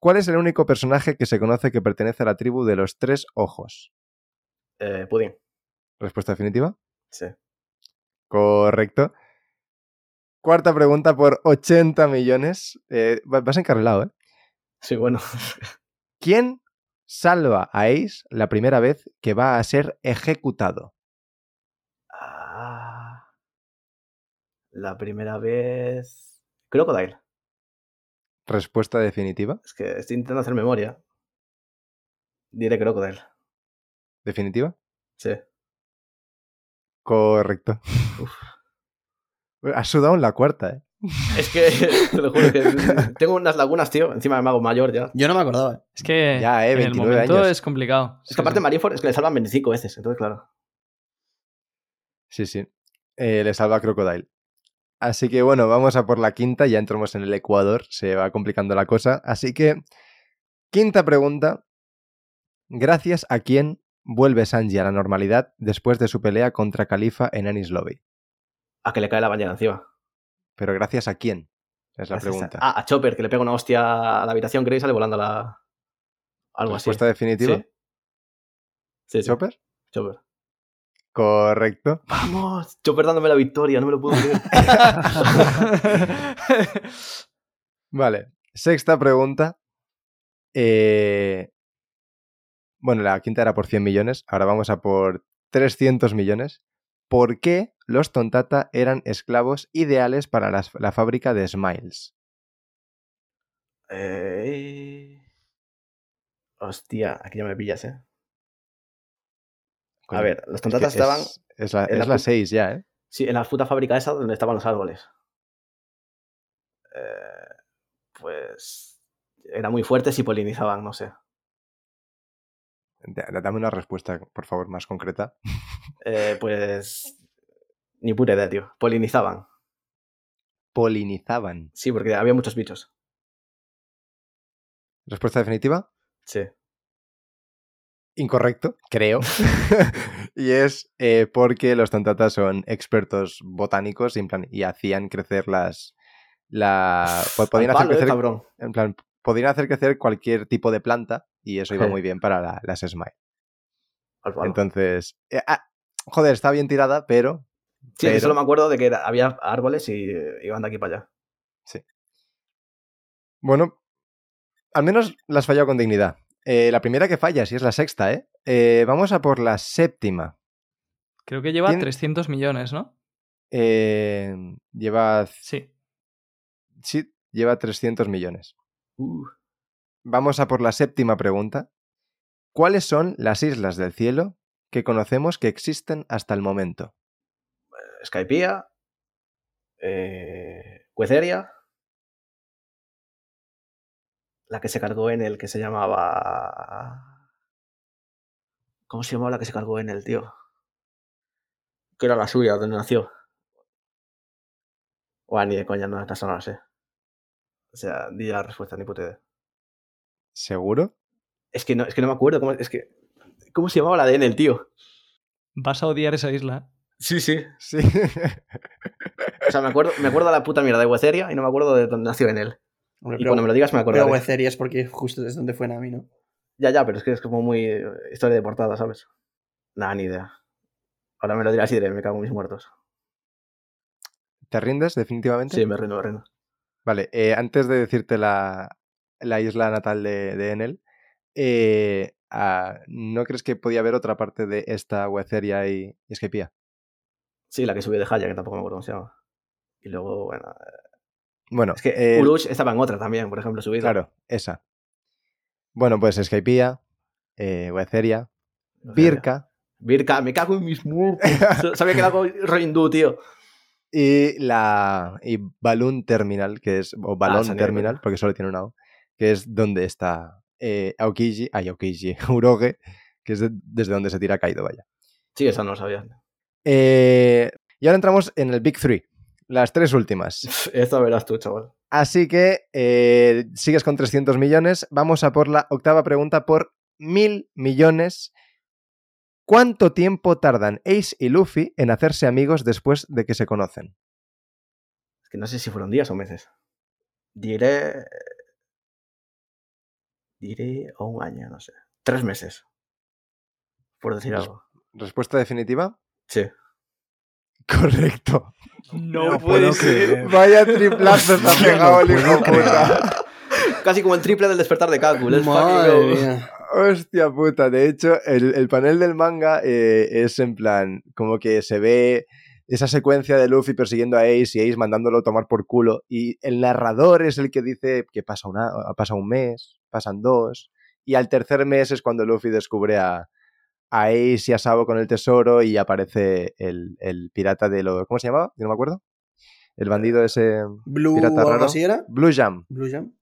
¿Cuál es el único personaje que se conoce que pertenece a la tribu de los tres ojos? Eh, Pudding. Respuesta definitiva. Sí. Correcto. Cuarta pregunta por 80 millones. Eh, va- vas encarrilado, ¿eh? Sí, bueno. ¿Quién salva a Ace la primera vez que va a ser ejecutado? Ah, La primera vez. Crocodile. Respuesta definitiva. Es que estoy intentando hacer memoria. Diré Crocodile. ¿Definitiva? Sí. Correcto. Has sudado en la cuarta, ¿eh? Es que, te lo juro, que tengo unas lagunas, tío. Encima me hago mayor ya. Yo no me acordaba. Es que Ya, eh, en el 29 momento años. es complicado. Es que aparte Marineford es que le salvan 25 veces, entonces claro. Sí, sí. Eh, le salva a Crocodile. Así que bueno, vamos a por la quinta. Ya entramos en el Ecuador. Se va complicando la cosa. Así que, quinta pregunta. Gracias a quién vuelve Sanji a la normalidad después de su pelea contra Califa en Anis Lobby. A que le cae la bañera encima. Pero gracias a quién es la Gracias a- pregunta. Ah, a Chopper, que le pega una hostia a la habitación, creo, y sale volando a la. Algo así. Respuesta definitiva. Sí. Sí, sí. ¿Chopper? Chopper. Correcto. Vamos, Chopper dándome la victoria, no me lo puedo creer. Vale. Sexta pregunta. Eh, Bueno, la quinta era por 100 millones. Ahora vamos a por 300 millones. ¿Por qué los Tontata eran esclavos ideales para la fábrica de Smiles? Eh... Hostia, aquí ya me pillas, ¿eh? Coño, ver, los es que Tontatas estaban Es, es la, en la es la pu- 6 ya, ¿eh? Sí, en la puta fábrica esa donde estaban los árboles. Eh, pues. Eran muy fuertes y polinizaban, no sé. Da- Dame una respuesta, por favor, más concreta. Eh, pues. Ni puta idea, tío. Polinizaban. Polinizaban. Sí, porque había muchos bichos. ¿Respuesta definitiva? Sí. Incorrecto, creo. y es eh, porque los Tontata son expertos botánicos y, en plan, y hacían crecer las. La, po- podían hacer palo, eh, crecer, cabrón. en plan, podían hacer crecer cualquier tipo de planta y eso iba Sí. muy bien para la- las Smile. Entonces, eh, ah, joder, está bien tirada, pero sí, pero- solo me acuerdo de que era- había árboles y iban de aquí para allá. bueno, al menos las fallado con dignidad. Eh, la primera que falla, si es la sexta, ¿eh? Eh, Vamos a por la séptima. Creo que lleva ¿Quién- 300 millones, ¿no? Eh, lleva, Sí. sí, lleva 300 millones. Uh, Vamos a por la séptima pregunta. ¿Cuáles son las islas del cielo que conocemos que existen hasta el momento? Skypiea. Eh, Cuetheria. La que se cargó en el que se llamaba. ¿Cómo se llamaba la que se cargó en el, tío? Que era la suya, donde nació. Bueno, ni de coña, no, esa no sé. O sea, di la respuesta, ni puta idea. ¿Seguro? Es que no, es que no me acuerdo. ¿Cómo, es que, ¿Cómo se llamaba la de Enel, tío? Vas a odiar esa isla. Sí, sí. Sí. O sea, me acuerdo, me acuerdo de la puta mierda de Cuetheria y no me acuerdo de dónde nació Enel. Hombre, Y pero, cuando me lo digas me pero acordaré. Weceria es porque justo es donde fue Nami, ¿no? Ya, ya, pero es que es como muy eh, historia de portada, ¿sabes? Nada, ni idea. Ahora me lo dirás y diré, me cago en mis muertos. ¿Te rindes definitivamente? Sí, me rindo, me rindo. Vale, eh, antes de decirte la, la isla natal de, de Enel, eh, ah, ¿no crees que podía haber otra parte de esta Hueceria y, y Skypiea? Sí, la que subió de Jaya, que tampoco me acuerdo cómo se llama. Y luego, bueno, Bueno, es que eh, Urush estaba en otra también, por ejemplo, subida. claro, esa. Bueno, pues Skypiea, eh, Hueceria, Pirca Virka, me cago en mis muertos. Sabía que era algo rollo hindú, tío. y la y Balloon Terminal, que es, o Balón esa ni Terminal, porque solo tiene una O, que es donde está eh, Aokiji, ay, Aokiji, Uroge, que es de- desde donde se tira Kaido, vaya. Sí, eso no lo sabía. Eh, y ahora entramos en el Big Three, las tres últimas. Esto verás tú, chaval. Así que eh, sigues con 300 millones. Vamos a por la octava pregunta por mil millones. ¿Cuánto tiempo tardan Ace y Luffy en hacerse amigos después de que se conocen? Es que no sé si fueron días o meses. Diré. Diré o un año, no sé. Tres meses. Por decir algo. ¿Respuesta definitiva? Sí. Correcto. No, No puede puedo ser. creer. Vaya triplazo está pegado el hijo puta. Casi como el triple del despertar de mía. Hostia puta, de hecho, el, el panel del manga eh, es en plan, como que se ve esa secuencia de Luffy persiguiendo a Ace y Ace mandándolo a tomar por culo. Y el narrador es el que dice que pasa, una, pasa un mes, pasan dos. Y al tercer mes es cuando Luffy descubre a, a Ace y a Sabo con el tesoro y aparece el, el pirata de lo. ¿Cómo se llamaba? Yo no me acuerdo. El bandido ese. Blue Pirata raro. así era. Blue Jam. Blue Jam.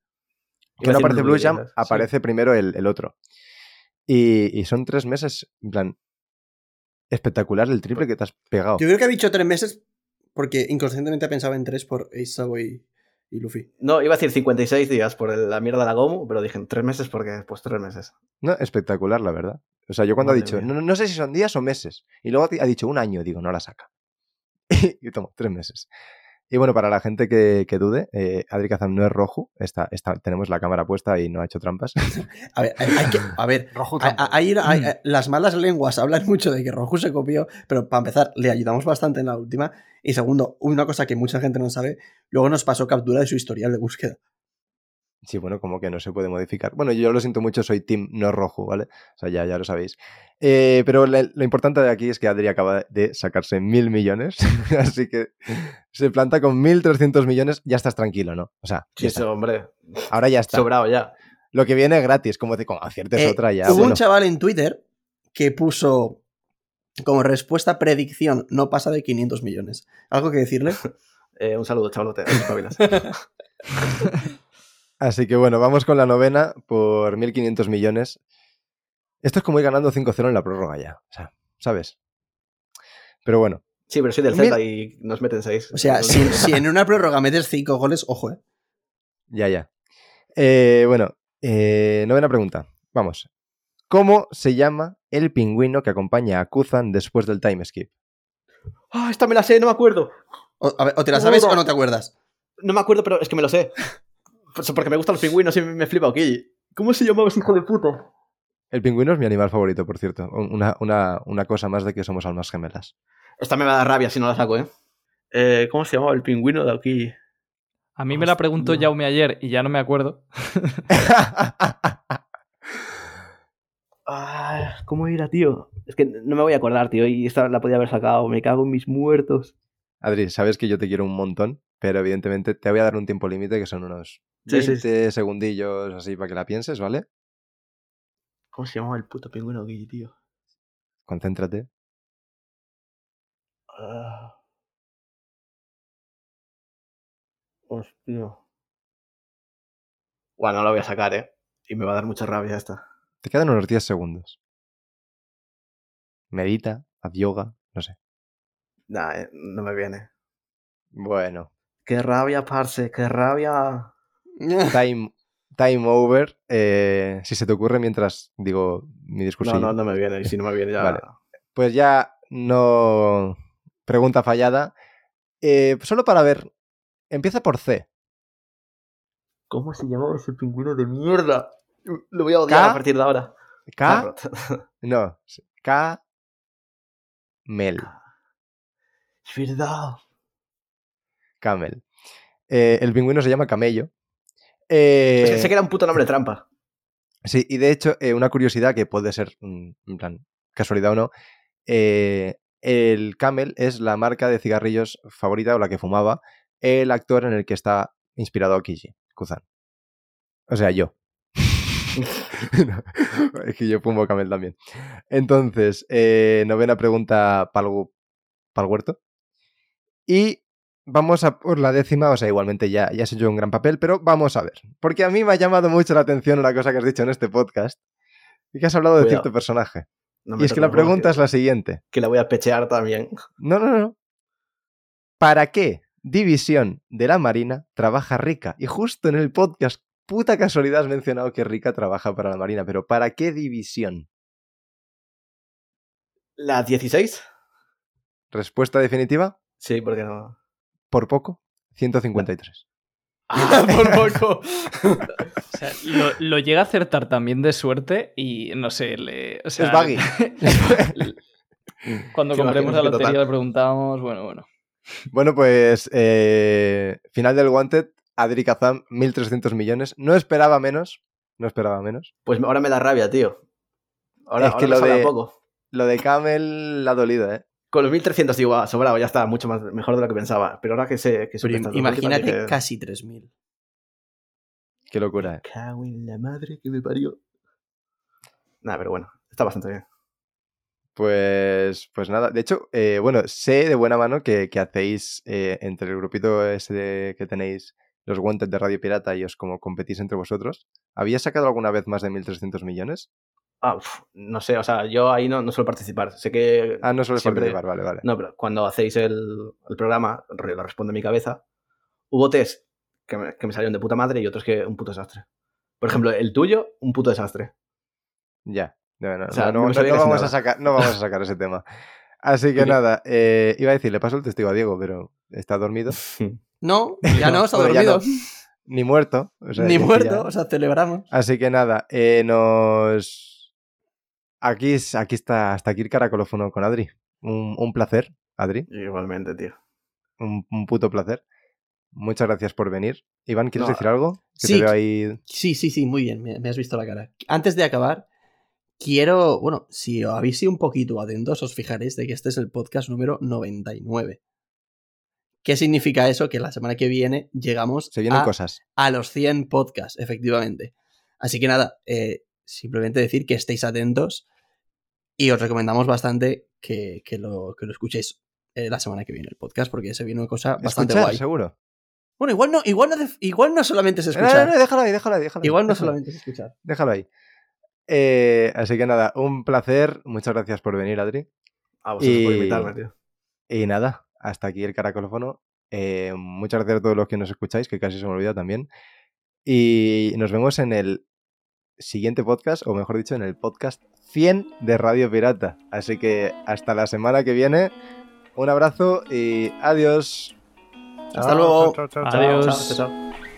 Que no aparece Blue Blue Jam, Jam, sí. aparece primero el, el otro. Y, y son tres meses, en plan. Espectacular el triple que te has pegado. Yo creo que ha dicho tres meses porque inconscientemente pensaba en tres por Ace Sabo y, y Luffy. No, iba a decir 56 días por el- la mierda de la Gomu, pero dije tres meses porque, pues tres meses. No, espectacular, la verdad. O sea, yo cuando ha dicho, no, no sé si son días o meses. Y luego ha dicho un año, digo, no la saca. y tomo, tres meses. Y bueno, para la gente que, que dude, eh, Adri Kazan no es rojo. Está, está, tenemos la cámara puesta y no ha hecho trampas. A ver, hay, hay que, a ver, Rojo hay- tampoco. hay- hay- hay- las malas lenguas hablan mucho de que Roju se copió, pero para empezar, le ayudamos bastante en la última. Y segundo, una cosa que mucha gente no sabe, luego nos pasó captura de su historial de búsqueda. Sí, bueno, como que no se puede modificar. Bueno, yo lo siento mucho, soy Team no rojo, ¿vale? O sea, ya, ya lo sabéis. Eh, pero le- lo importante de aquí es que Adri acaba de sacarse mil millones. Así que se planta con 1.300 millones, ya estás tranquilo, ¿no? O sea, Sí, hombre. ahora ya está. Sobrado ya. Lo que viene es gratis, como de con aciertes Eh, otra ya. Hubo bueno. un chaval en Twitter que puso como respuesta predicción, no pasa de 500 millones. ¿Algo que decirle? Eh, un saludo, chavalote. Así que bueno, vamos con la novena por 1.500 millones. Esto es como ir ganando 5-0 en la prórroga ya. O sea, ¿sabes? Pero bueno, Sí, pero soy del Mil- Zelda y nos meten seis. O sea, si, si en una prórroga metes 5 goles, ojo, eh. ya, ya. Eh, bueno, eh, novena pregunta. Vamos. ¿Cómo se llama el pingüino que acompaña a Kuzan después del time skip? Ah, esta me la sé, no me acuerdo. O, a ver, o te la sabes o no te acuerdas. No me acuerdo, pero es que me lo sé. Porque me gustan los pingüinos y me flipa aquí. ¿Cómo se llamaba ese hijo de puta? El pingüino es mi animal favorito, por cierto. Una, una, una cosa más de que somos almas gemelas. Esta me va a dar rabia si no la saco, ¿eh? Eh, ¿Cómo se llamaba el pingüino de aquí? A mí me la preguntó. Jaume ayer y ya no me acuerdo. Ah, ¿Cómo era, tío? Es que no me voy a acordar, tío. Y esta la podía haber sacado. Me cago en mis muertos. Adri, sabes que yo te quiero un montón, pero evidentemente te voy a dar un tiempo límite que son unos Sí, 20 sí, segundillos así para que la pienses, ¿vale? ¿Cómo se llamaba el puto pingüino aquí, tío? Concéntrate. Ah. Hostia. Bueno, no la voy a sacar, ¿eh? Y me va a dar mucha rabia esta. Te quedan unos 10 segundos. Medita, haz yoga, no sé. Nah, eh, no me viene. Bueno, Qué rabia, parce, qué rabia. time, time over. Eh, si se te ocurre mientras digo mi discurso. No, no, no me viene. Y si no me viene ya. Vale. Pues ya no. Pregunta fallada. Eh, solo para ver. Empieza por C. ¿Cómo se llamaba ese pingüino de mierda? Lo voy a odiar K. a partir de ahora. K. No. K. Mel. Es verdad. Camel. Eh, el pingüino se llama Camello. Eh, sé que era un puto nombre trampa. Sí, y de hecho, eh, una curiosidad que puede ser, mm, en plan, casualidad o no, el Camel es la marca de cigarrillos favorita o la que fumaba el actor en el que está inspirado Kiji, Kuzan. O sea, yo. No, es que yo fumo Camel también. Entonces, novena pregunta para el huerto. Y vamos a por la décima, o sea, igualmente ya, ya has hecho un gran papel, pero vamos a ver. Porque a mí me ha llamado mucho la atención una cosa que has dicho en este podcast. Y que has hablado de cierto personaje. No Y es que la pregunta es la siguiente. Que la voy a pechear también. No, no, no. ¿Para qué división de la Marina trabaja Rica? Y justo en el podcast, puta casualidad has mencionado que Rica trabaja para la Marina, pero ¿para qué división? ¿La 16? Respuesta definitiva, Sí, porque no. Por poco, 153. ¡Ah, por poco! O sea, lo, lo llega a acertar también de suerte y no sé, le, o sea, es Baggy. Cuando compremos la lotería total. le preguntamos, bueno, bueno. Bueno, pues eh, final del Wanted, Adri Kazam, 1.300 millones. No esperaba menos, no esperaba menos. Pues ahora me da rabia, tío. Ahora, Es que ahora me lo de- poco. Lo de Camel la ha dolido, ¿eh? Con los 1300 digo, ah, sobrado, ya está, mucho más mejor de lo que pensaba. Pero ahora que sé que Pero imagínate dije, casi 3.000. Qué locura, ¿eh? Cago en la madre que me parió. Nada, pero bueno, está bastante bien. Pues, pues nada, de hecho, eh, bueno, sé de buena mano que, que hacéis eh, entre el grupito ese de- que tenéis los Wanted de Radio Pirata y os como competís entre vosotros. ¿Habías sacado alguna vez más de 1.300 millones? Ah, uf, no sé, o sea, yo ahí no, no suelo participar. Sé que. Ah, no suele siempre- participar, vale, vale. No, pero cuando hacéis el, el programa, lo responde mi cabeza. Hubo test que me, que me salieron de puta madre y otros que un puto desastre. Por ejemplo, el tuyo, un puto desastre. Ya. No, no, O sea, no, no no- me sabía no casi vamos a sacar, no vamos a sacar ese tema. Así que nada, eh, iba a decir, le paso el testigo a Diego, pero está dormido. No, ya no, está dormido. Ni muerto. o sea, Ni muerto, ya- o sea, celebramos. Así que nada, eh, nos. Aquí, es- aquí está, hasta aquí el caracolófono con Adri. Un, un placer, Adri. Igualmente, tío. Un, un puto placer. Muchas gracias por venir. Iván, ¿quieres No, decir algo? Que sí. te veo ahí. Sí, sí, sí, muy bien, me, me has visto la cara. Antes de acabar, quiero, bueno, si os habéis sido un poquito atentos, os fijaréis de que este es el podcast número 99. ¿Qué significa eso? Que la semana que viene llegamos Se vienen a, cosas. a los 100 podcasts, efectivamente. Así que nada, eh, simplemente decir que estéis atentos y os recomendamos bastante que, que lo, que lo escuchéis eh, la semana que viene el podcast porque se viene una cosa bastante Escuchar, guay. seguro. Bueno, igual no, igual no, igual no solamente es escuchar. no, no, déjalo ahí, déjalo ahí. Déjalo ahí, igual no solamente es escuchar. Déjalo ahí. Eh, así que nada, un placer. Muchas gracias por venir, Adri. A vosotros por Y- invitarme, tío. Y nada, hasta aquí el caracolófono. Eh, muchas gracias a todos los que nos escucháis, que casi se me olvida también. Y nos vemos en el siguiente podcast, o mejor dicho, en el podcast 100 de Radio Pirata. Así que hasta la semana que viene. Un abrazo y adiós. Hasta luego. Chao, chao, chao, chao. Adiós. Chao, chao, chao.